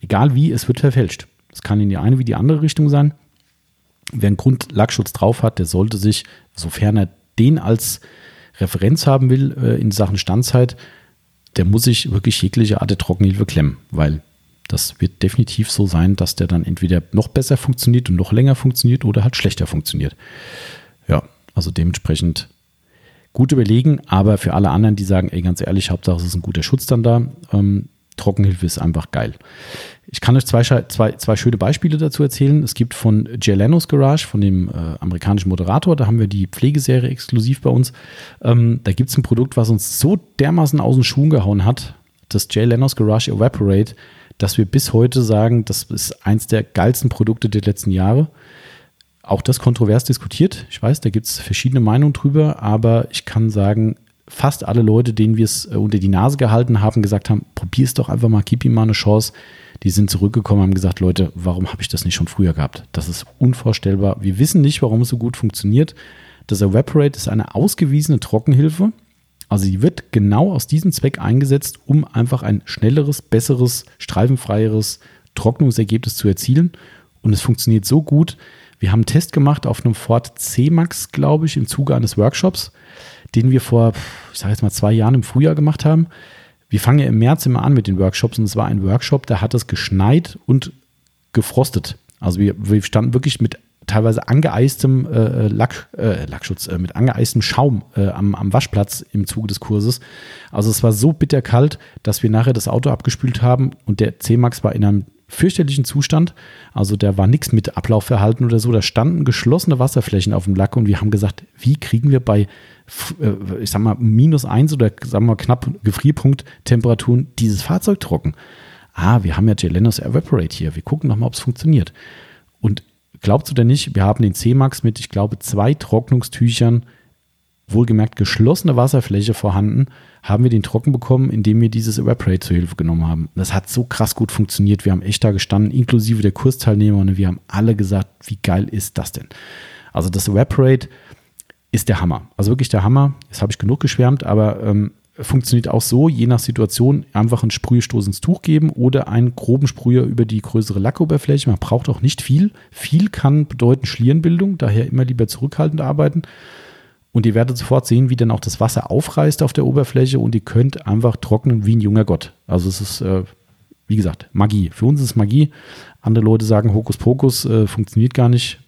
Egal wie, es wird verfälscht. Es kann in die eine wie die andere Richtung sein. Wer einen Grundlackschutz drauf hat, der sollte sich, sofern er den als Referenz haben will äh, in Sachen Standzeit, der muss sich wirklich jegliche Art der Trockenhilfe klemmen, weil das wird definitiv so sein, dass der dann entweder noch besser funktioniert und noch länger funktioniert oder halt schlechter funktioniert. Ja, also dementsprechend gut überlegen, aber für alle anderen, die sagen, ey, ganz ehrlich, Hauptsache es ist ein guter Schutz dann da, ähm, Trockenhilfe ist einfach geil. Ich kann euch zwei, zwei, zwei schöne Beispiele dazu erzählen. Es gibt von Jay Leno's Garage, von dem äh, amerikanischen Moderator, da haben wir die Pflegeserie exklusiv bei uns. Ähm, da gibt es ein Produkt, was uns so dermaßen aus den Schuhen gehauen hat, das Jay Leno's Garage Evaporate, dass wir bis heute sagen, das ist eins der geilsten Produkte der letzten Jahre. Auch das kontrovers diskutiert. Ich weiß, da gibt es verschiedene Meinungen drüber, aber ich kann sagen, fast alle Leute, denen wir es äh, unter die Nase gehalten haben, gesagt haben, probier es doch einfach mal, gib ihm mal eine Chance. Die sind zurückgekommen haben gesagt, Leute, warum habe ich das nicht schon früher gehabt? Das ist unvorstellbar. Wir wissen nicht, warum es so gut funktioniert. Das Evaporate ist eine ausgewiesene Trockenhilfe. Also die wird genau aus diesem Zweck eingesetzt, um einfach ein schnelleres, besseres, streifenfreieres Trocknungsergebnis zu erzielen. Und es funktioniert so gut. Wir haben einen Test gemacht auf einem Ford C-Max, glaube ich, im Zuge eines Workshops den wir vor, ich sage jetzt mal, zwei Jahren im Frühjahr gemacht haben. Wir fangen ja im März immer an mit den Workshops und es war ein Workshop, da hat es geschneit und gefrostet. Also wir, wir standen wirklich mit teilweise angeeistem äh, Lack, äh, Lackschutz, äh, mit angeeistem Schaum äh, am, am Waschplatz im Zuge des Kurses. Also es war so bitterkalt, dass wir nachher das Auto abgespült haben und der C-Max war in einem fürchterlichen Zustand. Also da war nichts mit Ablaufverhalten oder so. Da standen geschlossene Wasserflächen auf dem Lack und wir haben gesagt, wie kriegen wir bei äh, ich sag mal, minus eins oder sagen wir knapp Gefrierpunkt Temperaturen dieses Fahrzeug trocken. Ah, wir haben ja Gelenos Evaporate hier. Wir gucken nochmal, ob es funktioniert. Und glaubst du denn nicht, wir haben den C-Max mit, ich glaube, zwei Trocknungstüchern wohlgemerkt geschlossene Wasserfläche vorhanden, haben wir den trocken bekommen, indem wir dieses Evaporate zur Hilfe genommen haben. Das hat so krass gut funktioniert. Wir haben echt da gestanden, inklusive der Kursteilnehmer, und wir haben alle gesagt, wie geil ist das denn? Also das Evaporate ist der Hammer. Also wirklich der Hammer. Jetzt habe ich genug geschwärmt, aber ähm, funktioniert auch so, je nach Situation, einfach einen Sprühstoß ins Tuch geben oder einen groben Sprüher über die größere Lackoberfläche. Man braucht auch nicht viel. Viel kann bedeuten Schlierenbildung, daher immer lieber zurückhaltend arbeiten. Und ihr werdet sofort sehen, wie dann auch das Wasser aufreißt auf der Oberfläche und ihr könnt einfach trocknen wie ein junger Gott. Also es ist, äh, wie gesagt, Magie. Für uns ist es Magie. Andere Leute sagen Hokuspokus, äh, funktioniert gar nicht.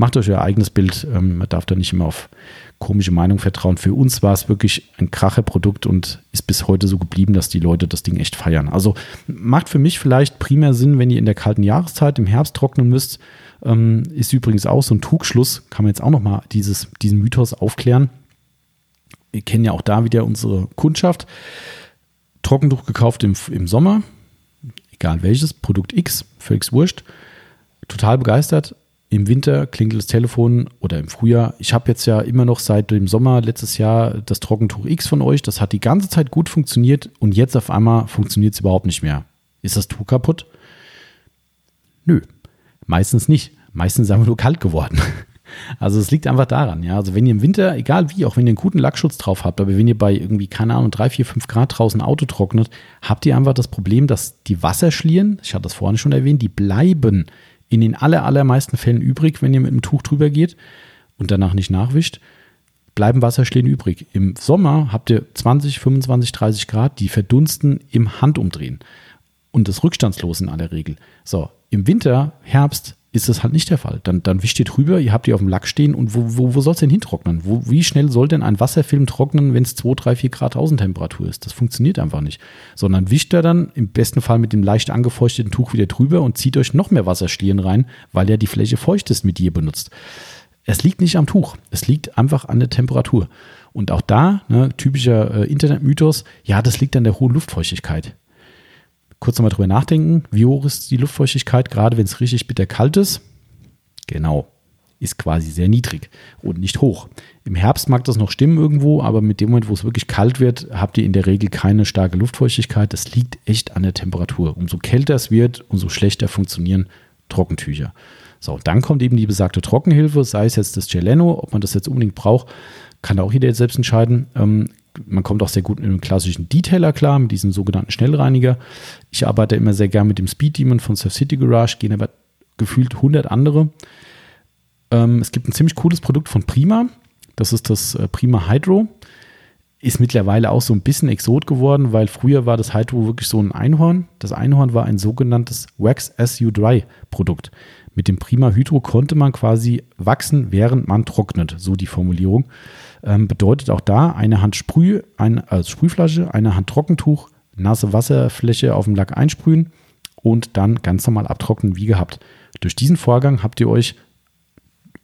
Macht euch euer eigenes Bild. Ähm, man darf da nicht immer auf komische Meinung vertrauen. Für uns war es wirklich ein Kracherprodukt und ist bis heute so geblieben, dass die Leute das Ding echt feiern. Also macht für mich vielleicht primär Sinn, wenn ihr in der kalten Jahreszeit im Herbst trocknen müsst ähm, ist übrigens auch so ein Trugschluss, kann man jetzt auch nochmal diesen Mythos aufklären. Wir kennen ja auch da wieder unsere Kundschaft. Trockentuch gekauft im, im Sommer, egal welches, Produkt X, völlig wurscht. Total begeistert. Im Winter klingelt das Telefon oder im Frühjahr. Ich habe jetzt ja immer noch seit dem Sommer letztes Jahr das Trockentuch X von euch. Das hat die ganze Zeit gut funktioniert und jetzt auf einmal funktioniert es überhaupt nicht mehr. Ist das Tuch kaputt? Nö, Meistens nicht. Meistens ist einfach nur kalt geworden. Also es liegt einfach daran, ja. Also wenn ihr im Winter, egal wie, auch wenn ihr einen guten Lackschutz drauf habt, aber wenn ihr bei irgendwie, keine Ahnung, 3, 4, 5 Grad draußen Auto trocknet, habt ihr einfach das Problem, dass die Wasserschlieren, ich hatte das vorhin schon erwähnt, die bleiben in den aller, allermeisten Fällen übrig, wenn ihr mit dem Tuch drüber geht und danach nicht nachwischt, bleiben Wasserschlieren übrig. Im Sommer habt ihr 20, 25, 30 Grad, die verdunsten im Handumdrehen. Und das rückstandslos in aller Regel. So, im Winter, Herbst ist das halt nicht der Fall. Dann, dann wischt ihr drüber, ihr habt die auf dem Lack stehen und wo, wo, wo soll es denn hintrocknen? Wo, wie schnell soll denn ein Wasserfilm trocknen, wenn es 2, 3, 4 Grad Außentemperatur ist? Das funktioniert einfach nicht. Sondern wischt er dann im besten Fall mit dem leicht angefeuchteten Tuch wieder drüber und zieht euch noch mehr Wasserschlieren rein, weil ja die Fläche feucht ist, mit ihr benutzt. Es liegt nicht am Tuch, es liegt einfach an der Temperatur. Und auch da, ne, typischer äh, Internetmythos, ja, das liegt an der hohen Luftfeuchtigkeit kurz nochmal drüber nachdenken. Wie hoch ist die Luftfeuchtigkeit, gerade wenn es richtig bitter kalt ist? Genau, ist quasi sehr niedrig und nicht hoch. Im Herbst mag das noch stimmen irgendwo, aber mit dem Moment, wo es wirklich kalt wird, habt ihr in der Regel keine starke Luftfeuchtigkeit. Das liegt echt an der Temperatur. Umso kälter es wird, umso schlechter funktionieren Trockentücher. So, dann kommt eben die besagte Trockenhilfe, sei es jetzt das Geleno, ob man das jetzt unbedingt braucht, kann auch jeder jetzt selbst entscheiden. Ähm, man kommt auch sehr gut mit einem klassischen Detailer klar, mit diesem sogenannten Schnellreiniger. Ich arbeite immer sehr gern mit dem Speed Demon von Surf City Garage, gehen aber gefühlt 100 andere. Ähm, es gibt ein ziemlich cooles Produkt von Prima. Das ist das äh, Prima Hydro. Ist mittlerweile auch so ein bisschen exot geworden, weil früher war das Hydro wirklich so ein Einhorn. Das Einhorn war ein sogenanntes Wax as you dry Produkt. Mit dem Prima Hydro konnte man quasi wachsen, während man trocknet, so die Formulierung. Ähm, bedeutet auch da eine Hand Sprüh, eine, also Sprühflasche, eine Hand Trockentuch, nasse Wasserfläche auf dem Lack einsprühen und dann ganz normal abtrocknen wie gehabt. Durch diesen Vorgang habt ihr euch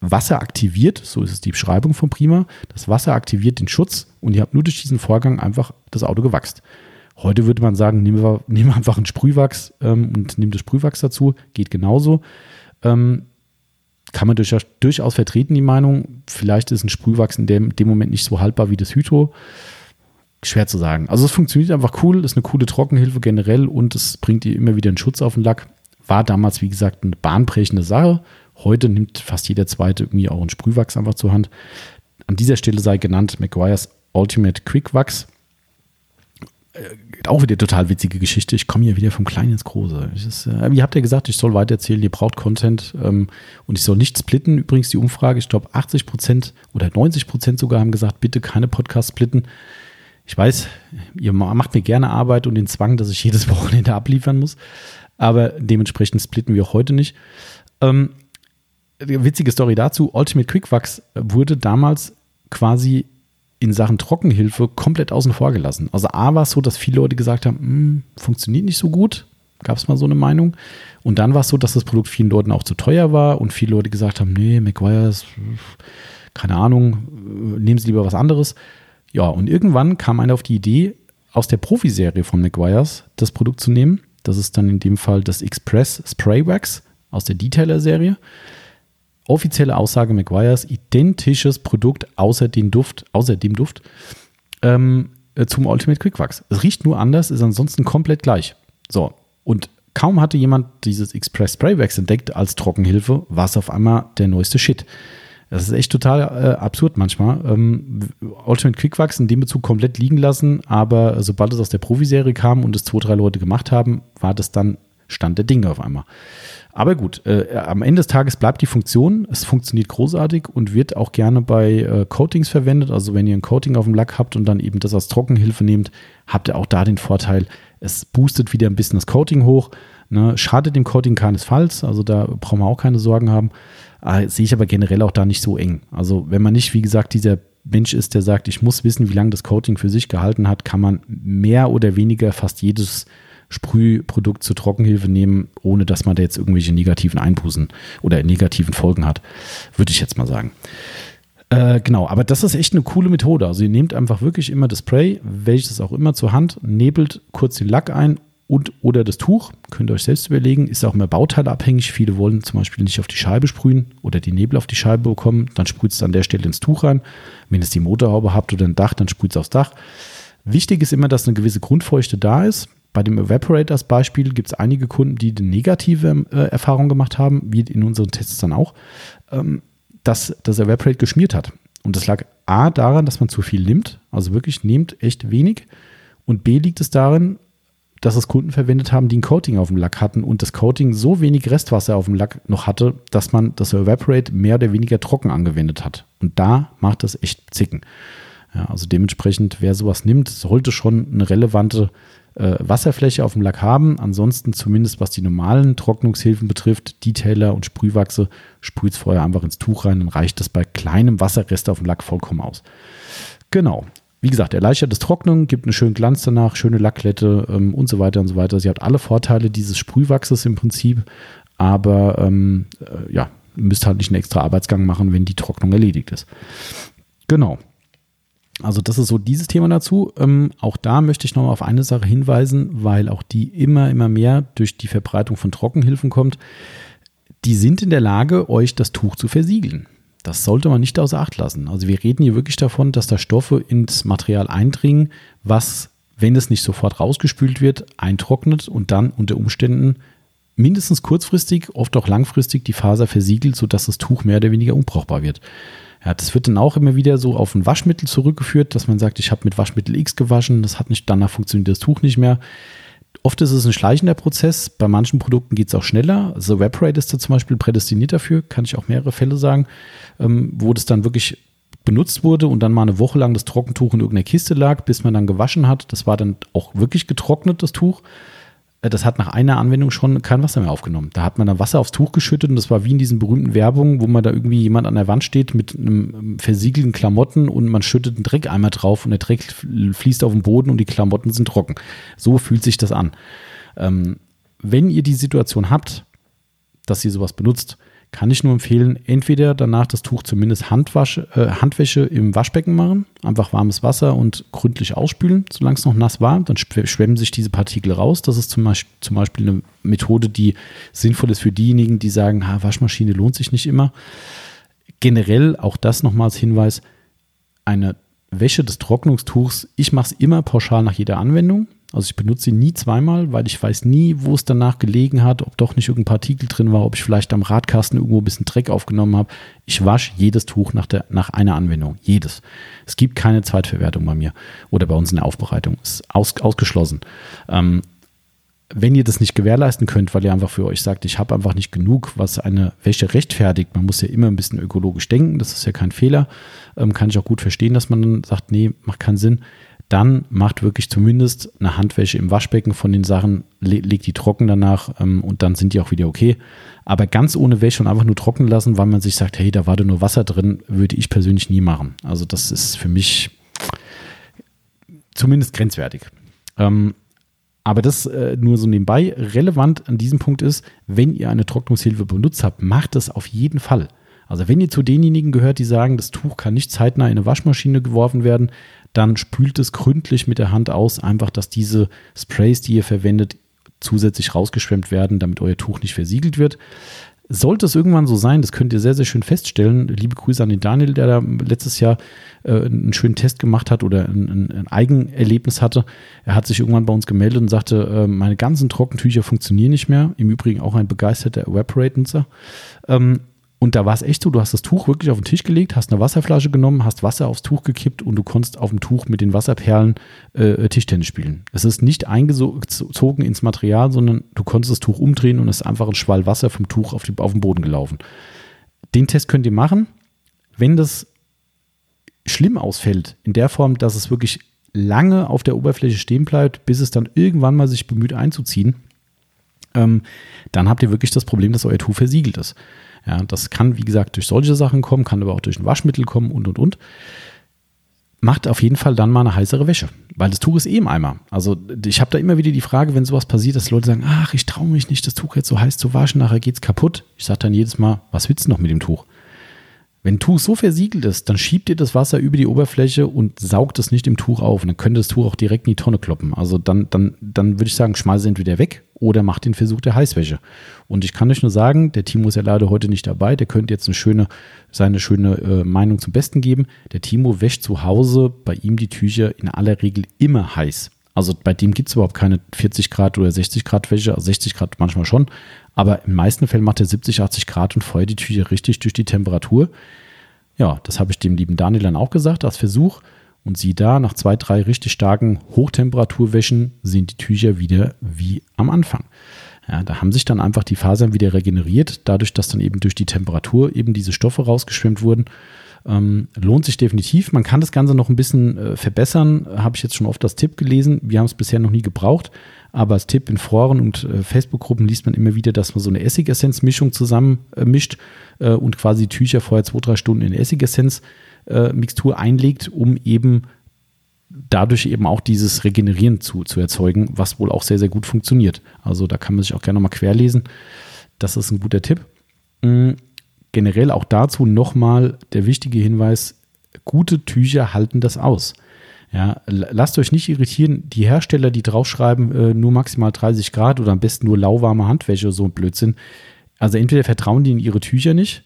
Wasser aktiviert, so ist es die Beschreibung von Prima. Das Wasser aktiviert den Schutz und ihr habt nur durch diesen Vorgang einfach das Auto gewachst. Heute würde man sagen, nehmen wir, nehmen wir einfach einen Sprühwachs ähm, und nehmen das Sprühwachs dazu, geht genauso. Ähm, kann man durchaus, durchaus vertreten, die Meinung. Vielleicht ist ein Sprühwachs in dem, dem Moment nicht so haltbar wie das Hydro. Schwer zu sagen. Also es funktioniert einfach cool, ist eine coole Trockenhilfe generell und es bringt dir immer wieder einen Schutz auf den Lack. War damals, wie gesagt, eine bahnbrechende Sache. Heute nimmt fast jeder zweite irgendwie auch einen Sprühwachs einfach zur Hand. An dieser Stelle sei genannt McGuire's Ultimate Quick Wax. Äh, auch wieder total witzige Geschichte. Ich komme hier wieder vom Kleinen ins Große. Ist, äh, ihr habt ja gesagt, ich soll weitererzählen, ihr braucht Content ähm, und ich soll nicht splitten. Übrigens die Umfrage, ich glaube 80 Prozent oder 90 Prozent sogar haben gesagt, bitte keine Podcasts splitten. Ich weiß, ihr macht mir gerne Arbeit und den Zwang, dass ich jedes Wochenende abliefern muss, aber dementsprechend splitten wir auch heute nicht. Ähm, witzige Story dazu, Ultimate Quickwax wurde damals quasi in Sachen Trockenhilfe komplett außen vor gelassen. Also A war es so, dass viele Leute gesagt haben, hm, funktioniert nicht so gut. Gab es mal so eine Meinung. Und dann war es so, dass das Produkt vielen Leuten auch zu teuer war und viele Leute gesagt haben, nee, McGuire's, keine Ahnung, nehmen Sie lieber was anderes. Ja, und irgendwann kam einer auf die Idee, aus der Profiserie von McGuire's das Produkt zu nehmen. Das ist dann in dem Fall das Express Spray Wax aus der Detailer-Serie. Offizielle Aussage McGuire's, identisches Produkt außer, den Duft, außer dem Duft ähm, äh, zum Ultimate Quick Wax. Es riecht nur anders, ist ansonsten komplett gleich. So, und kaum hatte jemand dieses Express Spray Wax entdeckt als Trockenhilfe, war es auf einmal der neueste Shit. Das ist echt total äh, absurd manchmal. Ähm, Ultimate Quickwax in dem Bezug komplett liegen lassen, aber sobald es aus der Profiserie kam und es zwei, drei Leute gemacht haben, war das dann Stand der Dinge auf einmal. Aber gut, äh, am Ende des Tages bleibt die Funktion. Es funktioniert großartig und wird auch gerne bei äh, Coatings verwendet. Also wenn ihr ein Coating auf dem Lack habt und dann eben das als Trockenhilfe nehmt, habt ihr auch da den Vorteil, es boostet wieder ein bisschen das Coating hoch. Ne? Schadet dem Coating keinesfalls, also da brauchen wir auch keine Sorgen haben. Äh, sehe ich aber generell auch da nicht so eng. Also wenn man nicht, wie gesagt, dieser Mensch ist, der sagt, ich muss wissen, wie lange das Coating für sich gehalten hat, kann man mehr oder weniger fast jedes Sprühprodukt zur Trockenhilfe nehmen, ohne dass man da jetzt irgendwelche negativen Einbußen oder negativen Folgen hat, würde ich jetzt mal sagen. Äh, genau, aber das ist echt eine coole Methode. Also ihr nehmt einfach wirklich immer das Spray, welches auch immer zur Hand, nebelt kurz den Lack ein und oder das Tuch. Könnt ihr euch selbst überlegen, ist auch immer bauteilabhängig. Viele wollen zum Beispiel nicht auf die Scheibe sprühen oder die Nebel auf die Scheibe bekommen. Dann sprüht es an der Stelle ins Tuch rein. Wenn es die Motorhaube habt oder ein Dach, dann sprüht es aufs Dach. Wichtig ist immer, dass eine gewisse Grundfeuchte da ist. Bei dem Evaporator als Beispiel gibt es einige Kunden, die negative äh, Erfahrung gemacht haben, wie in unseren Tests dann auch, ähm, dass das Evaporate geschmiert hat. Und das lag A daran, dass man zu viel nimmt, also wirklich nehmt echt wenig. Und B liegt es darin, dass es Kunden verwendet haben, die ein Coating auf dem Lack hatten und das Coating so wenig Restwasser auf dem Lack noch hatte, dass man das Evaporate mehr oder weniger trocken angewendet hat. Und da macht das echt zicken. Ja, also dementsprechend, wer sowas nimmt, sollte schon eine relevante äh, Wasserfläche auf dem Lack haben. Ansonsten zumindest was die normalen Trocknungshilfen betrifft, Detailer und Sprühwachse, sprüht es vorher einfach ins Tuch rein, dann reicht das bei kleinem Wasserrest auf dem Lack vollkommen aus. Genau. Wie gesagt, erleichtert das Trocknen, gibt einen schönen Glanz danach, schöne Lacklette ähm, und so weiter und so weiter. Sie hat alle Vorteile dieses Sprühwachses im Prinzip, aber ähm, äh, ja, müsst halt nicht einen extra Arbeitsgang machen, wenn die Trocknung erledigt ist. Genau. Also das ist so dieses Thema dazu. Ähm, auch da möchte ich nochmal auf eine Sache hinweisen, weil auch die immer, immer mehr durch die Verbreitung von Trockenhilfen kommt. Die sind in der Lage, euch das Tuch zu versiegeln. Das sollte man nicht außer Acht lassen. Also wir reden hier wirklich davon, dass da Stoffe ins Material eindringen, was, wenn es nicht sofort rausgespült wird, eintrocknet und dann unter Umständen mindestens kurzfristig, oft auch langfristig die Faser versiegelt, sodass das Tuch mehr oder weniger unbrauchbar wird. Ja, das wird dann auch immer wieder so auf ein Waschmittel zurückgeführt, dass man sagt, ich habe mit Waschmittel X gewaschen, das hat nicht, danach funktioniert das Tuch nicht mehr. Oft ist es ein schleichender Prozess, bei manchen Produkten geht es auch schneller. The Evaporate ist da zum Beispiel prädestiniert dafür, kann ich auch mehrere Fälle sagen, ähm, wo das dann wirklich benutzt wurde und dann mal eine Woche lang das Trockentuch in irgendeiner Kiste lag, bis man dann gewaschen hat. Das war dann auch wirklich getrocknet, das Tuch. Äh, das hat nach einer Anwendung schon kein Wasser mehr aufgenommen. Da hat man dann Wasser aufs Tuch geschüttet und das war wie in diesen berühmten Werbungen, wo man da irgendwie jemand an der Wand steht mit einem ähm, versiegelten Klamotten und man schüttet einen Dreckeimer drauf und der Dreck fließt auf den Boden und die Klamotten sind trocken. So fühlt sich das an. Ähm, wenn ihr die Situation habt, dass ihr sowas benutzt, kann ich nur empfehlen, entweder danach das Tuch zumindest Handwasch, äh, Handwäsche im Waschbecken machen, einfach warmes Wasser und gründlich ausspülen, solange es noch nass war, dann schwemmen sich diese Partikel raus. Das ist zum Beispiel, zum Beispiel eine Methode, die sinnvoll ist für diejenigen, die sagen, ha, Waschmaschine lohnt sich nicht immer. Generell, auch das nochmal als Hinweis, eine Wäsche des Trocknungstuchs, ich mache es immer pauschal nach jeder Anwendung. Also ich benutze sie nie zweimal, weil ich weiß nie, wo es danach gelegen hat, ob doch nicht irgendein Partikel drin war, ob ich vielleicht am Radkasten irgendwo ein bisschen Dreck aufgenommen habe. Ich wasche jedes Tuch nach, der, nach einer Anwendung. Jedes. Es gibt keine Zweitverwertung bei mir oder bei uns in der Aufbereitung. Ist aus, ausgeschlossen. Ähm, wenn ihr das nicht gewährleisten könnt, weil ihr einfach für euch sagt, ich habe einfach nicht genug, was eine Wäsche rechtfertigt, man muss ja immer ein bisschen ökologisch denken, das ist ja kein Fehler, ähm, kann ich auch gut verstehen, dass man dann sagt, nee, macht keinen Sinn dann macht wirklich zumindest eine Handwäsche im Waschbecken von den Sachen, le legt die trocken danach ähm, und dann sind die auch wieder okay. Aber ganz ohne Wäsche und einfach nur trocken lassen, weil man sich sagt, hey, da war da nur Wasser drin, würde ich persönlich nie machen. Also das ist für mich zumindest grenzwertig. Ähm, aber das äh, nur so nebenbei. Relevant an diesem Punkt ist, wenn ihr eine Trocknungshilfe benutzt habt, macht das auf jeden Fall. Also wenn ihr zu denjenigen gehört, die sagen, das Tuch kann nicht zeitnah in eine Waschmaschine geworfen werden, dann spült es gründlich mit der Hand aus, einfach, dass diese Sprays, die ihr verwendet, zusätzlich rausgeschwemmt werden, damit euer Tuch nicht versiegelt wird. Sollte es irgendwann so sein, das könnt ihr sehr, sehr schön feststellen. Liebe Grüße an den Daniel, der da letztes Jahr äh, einen schönen Test gemacht hat oder ein, ein, ein, Eigenerlebnis hatte. Er hat sich irgendwann bei uns gemeldet und sagte, äh, meine ganzen Trockentücher funktionieren nicht mehr. Im Übrigen auch ein begeisterter Evaporate-Nutzer. Ähm, und da war es echt so, du hast das Tuch wirklich auf den Tisch gelegt, hast eine Wasserflasche genommen, hast Wasser aufs Tuch gekippt und du konntest auf dem Tuch mit den Wasserperlen äh, Tischtennis spielen. Es ist nicht eingezogen ins Material, sondern du konntest das Tuch umdrehen und es ist einfach ein Schwall Wasser vom Tuch auf, die, auf den Boden gelaufen. Den Test könnt ihr machen. Wenn das schlimm ausfällt, in der Form, dass es wirklich lange auf der Oberfläche stehen bleibt, bis es dann irgendwann mal sich bemüht einzuziehen, ähm, dann habt ihr wirklich das Problem, dass euer Tuch versiegelt ist. Ja, das kann, wie gesagt, durch solche Sachen kommen, kann aber auch durch ein Waschmittel kommen und und und. Macht auf jeden Fall dann mal eine heißere Wäsche, weil das Tuch ist eh im Eimer. Also ich habe da immer wieder die Frage, wenn sowas passiert, dass Leute sagen, ach, ich traue mich nicht, das Tuch jetzt so heiß zu waschen, nachher geht es kaputt. Ich sage dann jedes Mal, was willst du noch mit dem Tuch? Wenn ein Tuch so versiegelt ist, dann schiebt ihr das Wasser über die Oberfläche und saugt es nicht im Tuch auf. Und dann könnte das Tuch auch direkt in die Tonne kloppen. Also dann, dann, dann würde ich sagen, schmeiß es entweder weg oder macht den Versuch der Heißwäsche. Und ich kann euch nur sagen, der Timo ist ja leider heute nicht dabei. Der könnte jetzt eine schöne, seine schöne äh, Meinung zum Besten geben. Der Timo wäscht zu Hause bei ihm die Tücher in aller Regel immer heiß. Also bei dem gibt es überhaupt keine 40 Grad oder 60 Grad Wäsche, also 60 Grad manchmal schon, aber den meisten Fällen macht er 70, 80 Grad und feuert die Tücher richtig durch die Temperatur. Ja, das habe ich dem lieben Daniel dann auch gesagt als Versuch. Und sieh da, nach zwei, drei richtig starken Hochtemperaturwäschen sind die Tücher wieder wie am Anfang. Ja, da haben sich dann einfach die Fasern wieder regeneriert, dadurch, dass dann eben durch die Temperatur eben diese Stoffe rausgeschwemmt wurden. Ähm, lohnt sich definitiv. Man kann das Ganze noch ein bisschen äh, verbessern. Habe ich jetzt schon oft das Tipp gelesen. Wir haben es bisher noch nie gebraucht. Aber als Tipp in Foren und äh, Facebook-Gruppen liest man immer wieder, dass man so eine Essigessenz-Mischung zusammen äh, äh, und quasi Tücher vorher zwei, drei Stunden in Essigessenz-Mixtur äh, einlegt, um eben dadurch eben auch dieses Regenerieren zu, zu erzeugen, was wohl auch sehr, sehr gut funktioniert. Also da kann man sich auch gerne nochmal querlesen. Das ist ein guter Tipp. Mhm. Generell auch dazu nochmal der wichtige Hinweis, gute Tücher halten das aus. Ja, lasst euch nicht irritieren, die Hersteller, die draufschreiben, äh, nur maximal 30 Grad oder am besten nur lauwarme Handwäsche, so ein Blödsinn. Also entweder vertrauen die in ihre Tücher nicht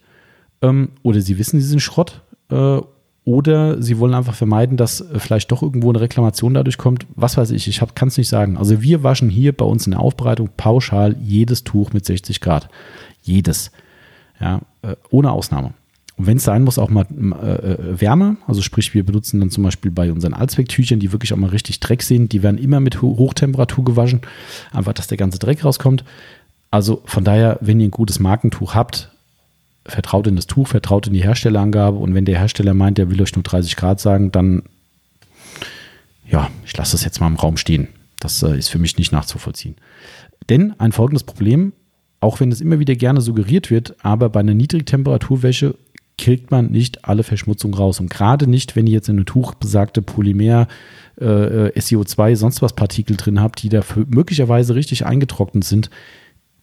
ähm, oder sie wissen, sie sind Schrott äh, oder sie wollen einfach vermeiden, dass äh, vielleicht doch irgendwo eine Reklamation dadurch kommt. Was weiß ich, ich kann es nicht sagen. Also wir waschen hier bei uns in der Aufbereitung pauschal jedes Tuch mit 60 Grad. Jedes. Ja, äh, ohne Ausnahme. Und wenn es sein muss, auch mal äh, äh, Wärme. Also sprich, wir benutzen dann zum Beispiel bei unseren Allzwecktüchern, die wirklich auch mal richtig Dreck sind, die werden immer mit Hochtemperatur gewaschen, einfach, dass der ganze Dreck rauskommt. Also von daher, wenn ihr ein gutes Markentuch habt, vertraut in das Tuch, vertraut in die Herstellerangabe und wenn der Hersteller meint, der will euch nur 30 Grad sagen, dann ja, ich lasse das jetzt mal im Raum stehen. Das äh, ist für mich nicht nachzuvollziehen. Denn ein folgendes Problem, auch wenn es immer wieder gerne suggeriert wird, aber bei einer Niedrigtemperaturwäsche kriegt man nicht alle Verschmutzung raus. Und gerade nicht, wenn ihr jetzt in einem Tuch besagte Polymer, äh, äh SEO2, sonst was Partikel drin habt, die da möglicherweise richtig eingetrocknet sind,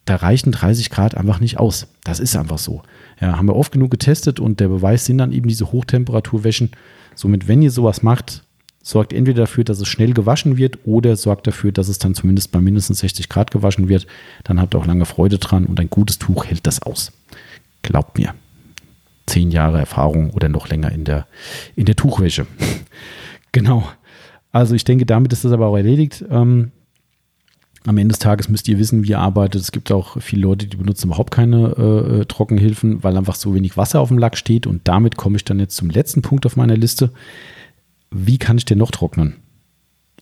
da reichen 30 Grad einfach nicht aus. Das ist einfach so. Ja, haben wir oft genug getestet und der Beweis sind dann eben diese Hochtemperaturwäschen. Somit, wenn ihr sowas macht, sorgt entweder dafür, dass es schnell gewaschen wird oder sorgt dafür, dass es dann zumindest bei mindestens 60 Grad gewaschen wird. Dann habt ihr auch lange Freude dran und ein gutes Tuch hält das aus. Glaubt mir zehn Jahre Erfahrung oder noch länger in der, in der Tuchwäsche. genau. Also ich denke, damit ist das aber auch erledigt. Ähm, am Ende des Tages müsst ihr wissen, wie ihr arbeitet. Es gibt auch viele Leute, die benutzen überhaupt keine äh, Trockenhilfen, weil einfach so wenig Wasser auf dem Lack steht. Und damit komme ich dann jetzt zum letzten Punkt auf meiner Liste. Wie kann ich denn noch trocknen?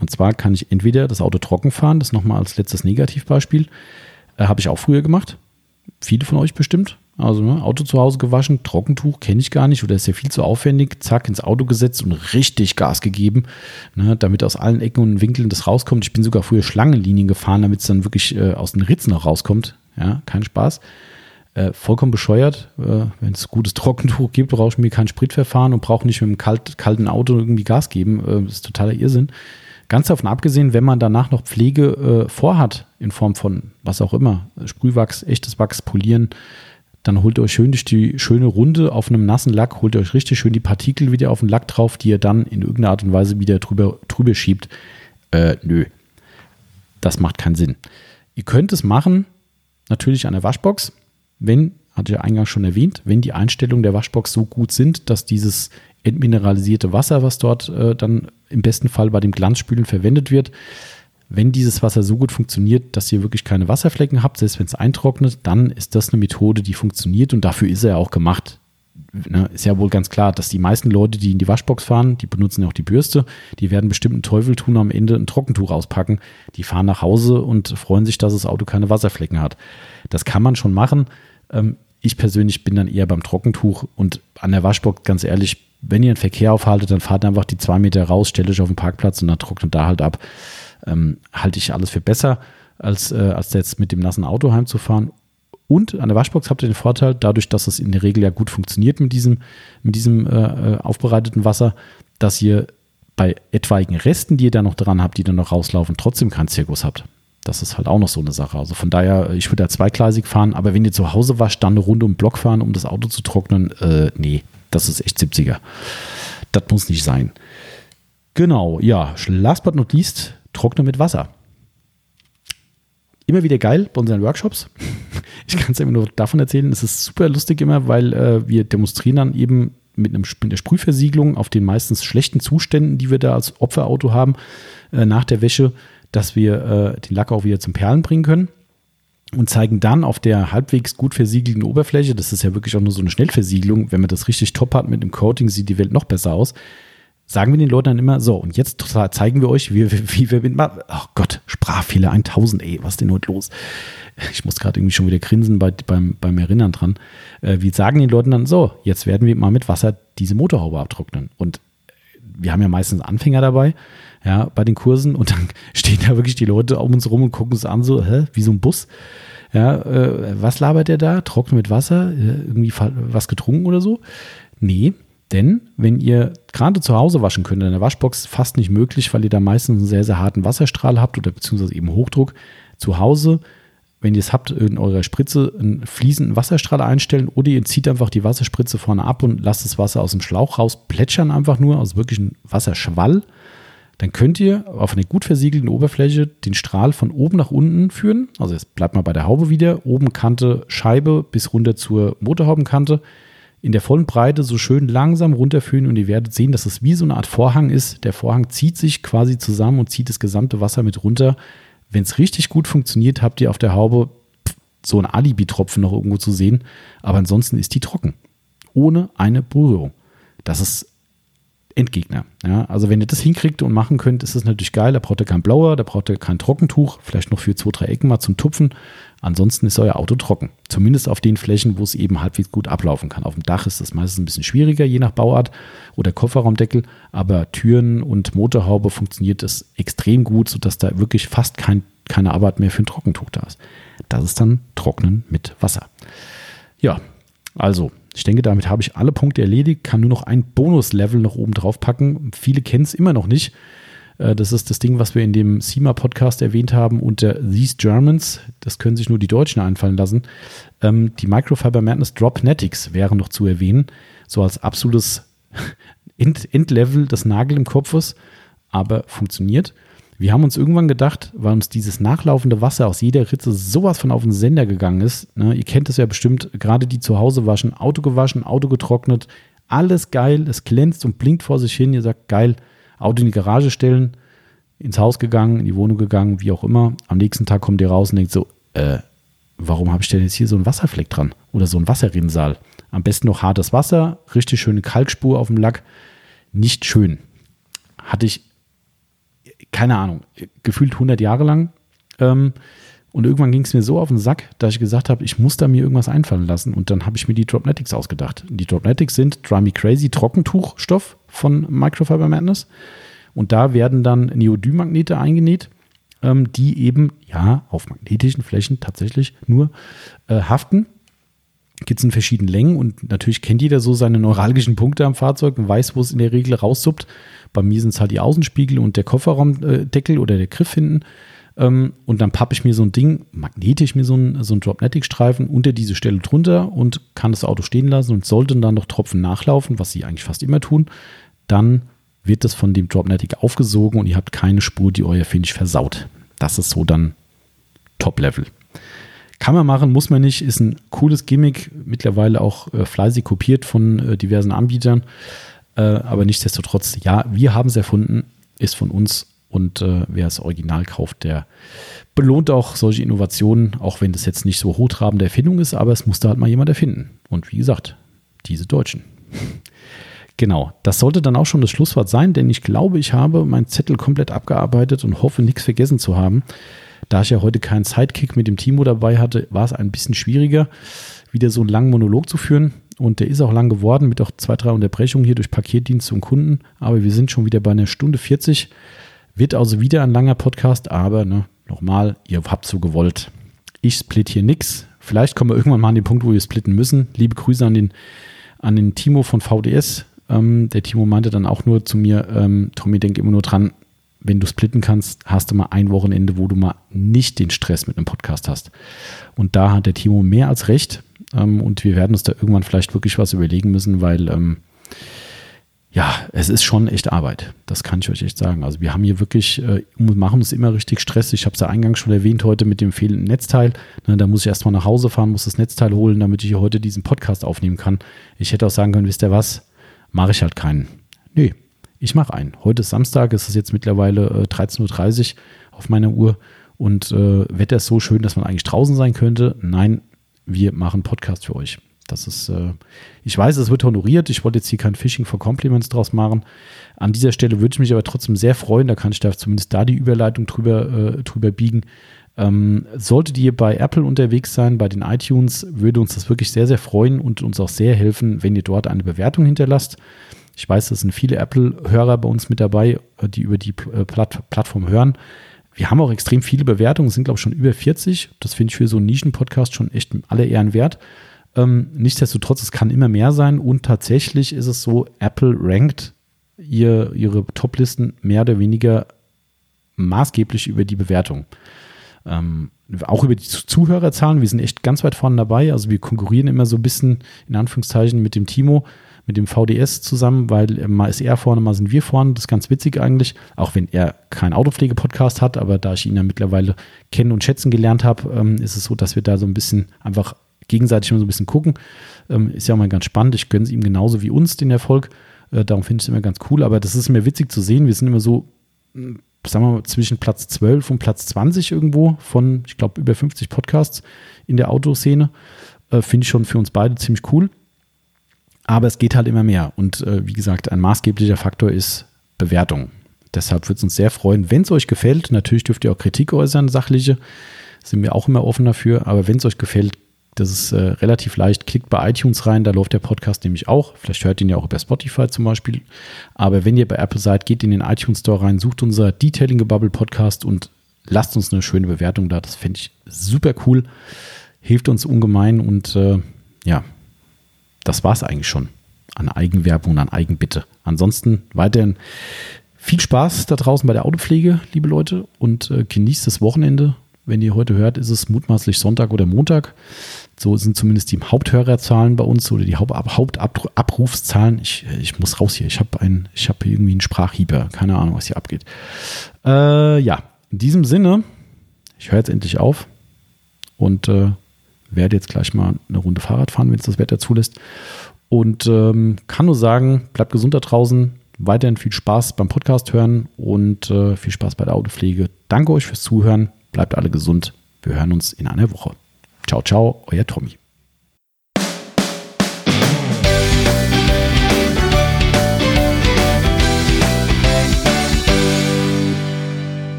Und zwar kann ich entweder das Auto trocken fahren, das nochmal als letztes Negativbeispiel. Äh, Habe ich auch früher gemacht. Viele von euch bestimmt. Also ne, Auto zu Hause gewaschen, Trockentuch kenne ich gar nicht oder ist ja viel zu aufwendig. Zack, ins Auto gesetzt und richtig Gas gegeben, ne, damit aus allen Ecken und Winkeln das rauskommt. Ich bin sogar früher Schlangenlinien gefahren, damit es dann wirklich äh, aus den Ritzen auch rauskommt. Ja, kein Spaß. Äh, vollkommen bescheuert. Äh, Wenn es gutes Trockentuch gibt, brauche ich mir kein Spritverfahren und brauche nicht mit einem kalt, kalten Auto irgendwie Gas geben. Äh, das ist totaler Irrsinn. Ganz davon abgesehen, wenn man danach noch Pflege äh, vorhat, in Form von was auch immer, Sprühwachs, echtes Wachs, Polieren, dann holt ihr euch schön durch die schöne Runde auf einem nassen Lack, holt ihr euch richtig schön die Partikel wieder auf den Lack drauf, die ihr dann in irgendeiner Art und Weise wieder drüber, drüber schiebt. Äh, nö. Das macht keinen Sinn. Ihr könnt es machen, natürlich an der Waschbox, wenn hatte ich ja eingangs schon erwähnt, wenn die Einstellungen der Waschbox so gut sind, dass dieses entmineralisierte Wasser, was dort äh, dann im besten Fall bei dem Glanzspülen verwendet wird, wenn dieses Wasser so gut funktioniert, dass ihr wirklich keine Wasserflecken habt, selbst wenn es eintrocknet, dann ist das eine Methode, die funktioniert und dafür ist er ja auch gemacht. Ne, ist ja wohl ganz klar, dass die meisten Leute, die in die Waschbox fahren, die benutzen ja auch die Bürste, die werden bestimmt einen Teufel tun, am Ende ein Trockentuch auspacken. Die fahren nach Hause und freuen sich, dass das Auto keine Wasserflecken hat. Das kann man schon machen. Ähm, ich persönlich bin dann eher beim Trockentuch und an der Waschbox, ganz ehrlich, wenn ihr einen Verkehr aufhaltet, dann fahrt einfach die zwei Meter raus, stellt euch auf den Parkplatz und dann trocknet da halt ab. Ähm, halte ich alles für besser, als, äh, als jetzt mit dem nassen Auto heimzufahren. Und an der Waschbox habt ihr den Vorteil, dadurch, dass es in der Regel ja gut funktioniert mit diesem, mit diesem äh, äh aufbereiteten Wasser, dass ihr bei etwaigen Resten, die ihr da noch dran habt, die dann noch rauslaufen, trotzdem keinen Zirkus habt. Das ist halt auch noch so eine Sache. Also von daher, ich würde da zweigleisig fahren, aber wenn ihr zu Hause wascht, dann eine Runde um den Block fahren, um das Auto zu trocknen, äh, nee, das ist echt 70er. Das muss nicht sein. Genau, ja, last but not least, trocknen mit Wasser. Immer wieder geil bei unseren Workshops. Ich kann es immer nur davon erzählen. Es ist super lustig immer, weil äh, wir demonstrieren dann eben mit, einem, mit einer Sprühversiegelung auf den meistens schlechten Zuständen, die wir da als Opferauto haben, äh, nach der Wäsche, dass wir äh, den Lack auch wieder zum Perlen bringen können und zeigen dann auf der halbwegs gut versiegelten Oberfläche, das ist ja wirklich auch nur so eine Schnellversiegelung, wenn man das richtig top hat mit dem Coating, sieht die Welt noch besser aus. Sagen wir den Leuten dann immer, so, und jetzt zeigen wir euch, wie, wie, wie wir mit, oh Gott, Sprachfehler 1000, ey, was ist denn heute los? Ich muss gerade irgendwie schon wieder grinsen bei, beim, beim Erinnern dran. Äh, wir sagen den Leuten dann, so, jetzt werden wir mal mit Wasser diese Motorhaube abtrocknen. Und wir haben ja meistens Anfänger dabei, ja, bei den Kursen und dann stehen da wirklich die Leute um uns rum und gucken uns an, so, hä, wie so ein Bus. Ja, äh, was labert der da? Trocken mit Wasser? Äh, irgendwie was getrunken oder so? Nee, denn wenn ihr gerade zu Hause waschen könnt, in der Waschbox fast nicht möglich, weil ihr da meistens einen sehr, sehr harten Wasserstrahl habt oder beziehungsweise eben Hochdruck. Zu Hause, wenn ihr es habt, in eurer Spritze einen fließenden Wasserstrahl einstellen oder ihr zieht einfach die Wasserspritze vorne ab und lasst das Wasser aus dem Schlauch raus, plätschern einfach nur, also wirklich ein Wasserschwall dann könnt ihr auf einer gut versiegelten Oberfläche den Strahl von oben nach unten führen. Also jetzt bleibt mal bei der Haube wieder. Oben Kante Scheibe bis runter zur Motorhaubenkante. In der vollen Breite so schön langsam runterführen und ihr werdet sehen, dass es wie so eine Art Vorhang ist. Der Vorhang zieht sich quasi zusammen und zieht das gesamte Wasser mit runter. Wenn es richtig gut funktioniert, habt ihr auf der Haube so einen Alibi-Tropfen noch irgendwo zu sehen. Aber ansonsten ist die trocken. Ohne eine Berührung. Das ist Endgegner. Ja, also wenn ihr das hinkriegt und machen könnt, ist das natürlich geil. Da braucht ihr keinen Blower, da braucht ihr kein Trockentuch, vielleicht noch für zwei, drei Ecken mal zum Tupfen. Ansonsten ist euer Auto trocken. Zumindest auf den Flächen, wo es eben halbwegs gut ablaufen kann. Auf dem Dach ist das meistens ein bisschen schwieriger, je nach Bauart oder Kofferraumdeckel. Aber Türen und Motorhaube funktioniert es extrem gut, sodass da wirklich fast kein, keine Arbeit mehr für ein Trockentuch da ist. Das ist dann Trocknen mit Wasser. Ja, also ich denke, damit habe ich alle Punkte erledigt, kann nur noch ein Bonus-Level noch oben drauf packen. Viele kennen es immer noch nicht. Äh, das ist das Ding, was wir in dem SEMA-Podcast erwähnt haben unter These Germans. Das können sich nur die Deutschen einfallen lassen. Ähm, die Microfiber Madness Dropnetics wären noch zu erwähnen. So als absolutes Endlevel des Nagel im Kopfes, aber funktioniert. Wir haben uns irgendwann gedacht, weil uns dieses nachlaufende Wasser aus jeder Ritze sowas von auf den Sender gegangen ist. Ne? Ihr kennt es ja bestimmt, gerade die zu Hause waschen, Auto gewaschen, Auto getrocknet, alles geil, es glänzt und blinkt vor sich hin. Ihr sagt, geil, Auto in die Garage stellen, ins Haus gegangen, in die Wohnung gegangen, wie auch immer. Am nächsten Tag kommt ihr raus und denkt so, äh, warum habe ich denn jetzt hier so einen Wasserfleck dran? Oder so einen Wasserrinnsal? Am besten noch hartes Wasser, richtig schöne Kalkspur auf dem Lack. Nicht schön. Hatte ich keine Ahnung, gefühlt 100 Jahre lang. Ähm, und irgendwann ging es mir so auf den Sack, dass ich gesagt habe, ich muss da mir irgendwas einfallen lassen. Und dann habe ich mir die Dropnetics ausgedacht. Die Dropnetics sind Dry Me Crazy Trockentuchstoff von Microfiber Madness. Und da werden dann Neodym-Magnete eingenäht, ähm, die eben, ja, auf magnetischen Flächen tatsächlich nur äh, haften. Gibt es in verschiedenen Längen und natürlich kennt jeder so seine neuralgischen Punkte am Fahrzeug und weiß, wo es in der Regel raussuppt. Bei mir sind es halt die Außenspiegel und der Kofferraumdeckel oder der Griff hinten. Ähm, und dann pappe ich mir so ein Ding, magnetisch mir so ein, so ein Dropnetic-Streifen unter diese Stelle drunter und kann das Auto stehen lassen und sollten dann noch Tropfen nachlaufen, was sie eigentlich fast immer tun, dann wird das von dem Dropnetic aufgesogen und ihr habt keine Spur, die euer Finish versaut. Das ist so dann Top-Level. Kann man machen, muss man nicht, ist ein cooles Gimmick, mittlerweile auch äh, fleißig kopiert von äh, diversen Anbietern. Äh, aber nichtsdestotrotz, ja, wir haben es erfunden, ist von uns und äh, wer das Original kauft, der belohnt auch solche Innovationen, auch wenn das jetzt nicht so hochtrabende Erfindung ist, aber es musste halt mal jemand erfinden. Und wie gesagt, diese Deutschen. Genau, das sollte dann auch schon das Schlusswort sein, denn ich glaube, ich habe meinen Zettel komplett abgearbeitet und hoffe, nichts vergessen zu haben. Da ich ja heute keinen Sidekick mit dem Timo dabei hatte, war es ein bisschen schwieriger, wieder so einen langen Monolog zu führen. Und der ist auch lang geworden mit auch zwei, drei Unterbrechungen hier durch Paketdienste und Kunden. Aber wir sind schon wieder bei einer Stunde 40. Wird also wieder ein langer Podcast, aber ne, nochmal, ihr habt so gewollt. Ich split hier nichts. Vielleicht kommen wir irgendwann mal an den Punkt, wo wir splitten müssen. Liebe Grüße an den, an den Timo von VDS. Ähm, der Timo meinte dann auch nur zu mir, ähm, Tommy, denk immer nur dran, wenn du splitten kannst, hast du mal ein Wochenende, wo du mal nicht den Stress mit einem Podcast hast. Und da hat der Timo mehr als recht. Ähm, und wir werden uns da irgendwann vielleicht wirklich was überlegen müssen, weil ähm, ja, es ist schon echt Arbeit. Das kann ich euch echt sagen. Also wir haben hier wirklich, äh, machen uns immer richtig Stress. Ich habe es ja eingangs schon erwähnt heute mit dem fehlenden Netzteil. Ne, da muss ich erstmal nach Hause fahren, muss das Netzteil holen, damit ich hier heute diesen Podcast aufnehmen kann. Ich hätte auch sagen können, wisst ihr was, mache ich halt keinen. Nee, ich mache einen. Heute ist Samstag, es ist jetzt mittlerweile äh, 13.30 Uhr auf meiner Uhr und äh, Wetter ist so schön, dass man eigentlich draußen sein könnte. Nein, wir machen Podcast für euch. Das ist, äh, ich weiß, es wird honoriert. Ich wollte jetzt hier kein Phishing for Compliments draus machen. An dieser Stelle würde ich mich aber trotzdem sehr freuen. Da kann ich da zumindest da die Überleitung drüber, äh, drüber biegen. Ähm, solltet ihr bei Apple unterwegs sein, bei den iTunes, würde uns das wirklich sehr, sehr freuen und uns auch sehr helfen, wenn ihr dort eine Bewertung hinterlasst. Ich weiß, es sind viele Apple-Hörer bei uns mit dabei, äh, die über die äh, Platt Plattform hören. Wir haben auch extrem viele Bewertungen, sind glaube ich schon über 40. Das finde ich für so einen Nischen-Podcast schon echt alle Ehren wert. Ähm, nichtsdestotrotz, es kann immer mehr sein und tatsächlich ist es so, Apple rankt ihr, ihre Top-Listen mehr oder weniger maßgeblich über die Bewertung. Ähm, auch über die Zuhörerzahlen, wir sind echt ganz weit vorne dabei. Also wir konkurrieren immer so ein bisschen in Anführungszeichen mit dem Timo, mit dem VDS zusammen, weil mal ist er vorne, mal sind wir vorne. Das ist ganz witzig eigentlich, auch wenn er keinen Autopflege-Podcast hat, aber da ich ihn ja mittlerweile kennen und schätzen gelernt habe, ähm, ist es so, dass wir da so ein bisschen einfach gegenseitig immer so ein bisschen gucken. Ähm, ist ja auch mal ganz spannend. Ich gönne es ihm genauso wie uns den Erfolg. Äh, darum finde ich es immer ganz cool. Aber das ist mir witzig zu sehen. Wir sind immer so, sagen wir mal, zwischen Platz 12 und Platz 20 irgendwo von, ich glaube, über 50 Podcasts in der Autoszene. Äh, finde ich schon für uns beide ziemlich cool. Aber es geht halt immer mehr. Und äh, wie gesagt, ein maßgeblicher Faktor ist Bewertung. Deshalb würde es uns sehr freuen, wenn es euch gefällt. Natürlich dürft ihr auch Kritik äußern, sachliche. Sind wir auch immer offen dafür. Aber wenn es euch gefällt, das ist äh, relativ leicht. Klickt bei iTunes rein, da läuft der Podcast nämlich auch. Vielleicht hört ihr ihn ja auch über Spotify zum Beispiel. Aber wenn ihr bei Apple seid, geht in den iTunes Store rein, sucht unser Detailing Bubble Podcast und lasst uns eine schöne Bewertung da. Das fände ich super cool. Hilft uns ungemein und äh, ja, das war es eigentlich schon an Eigenwerbung an Eigenbitte. Ansonsten weiterhin viel Spaß da draußen bei der Autopflege, liebe Leute, und äh, genießt das Wochenende. Wenn ihr heute hört, ist es mutmaßlich Sonntag oder Montag. So sind zumindest die Haupthörerzahlen bei uns oder die Hauptabrufszahlen. Ich, ich muss raus hier. Ich habe habe irgendwie einen Sprachhieber. Keine Ahnung, was hier abgeht. Äh, ja, in diesem Sinne, ich höre jetzt endlich auf und äh, werde jetzt gleich mal eine Runde Fahrrad fahren, wenn es das Wetter zulässt. Und ähm, kann nur sagen, bleibt gesund da draußen. Weiterhin viel Spaß beim Podcast hören und äh, viel Spaß bei der Autopflege. Danke euch fürs Zuhören. Bleibt alle gesund. Wir hören uns in einer Woche. Ciao, ciao, euer Tommy.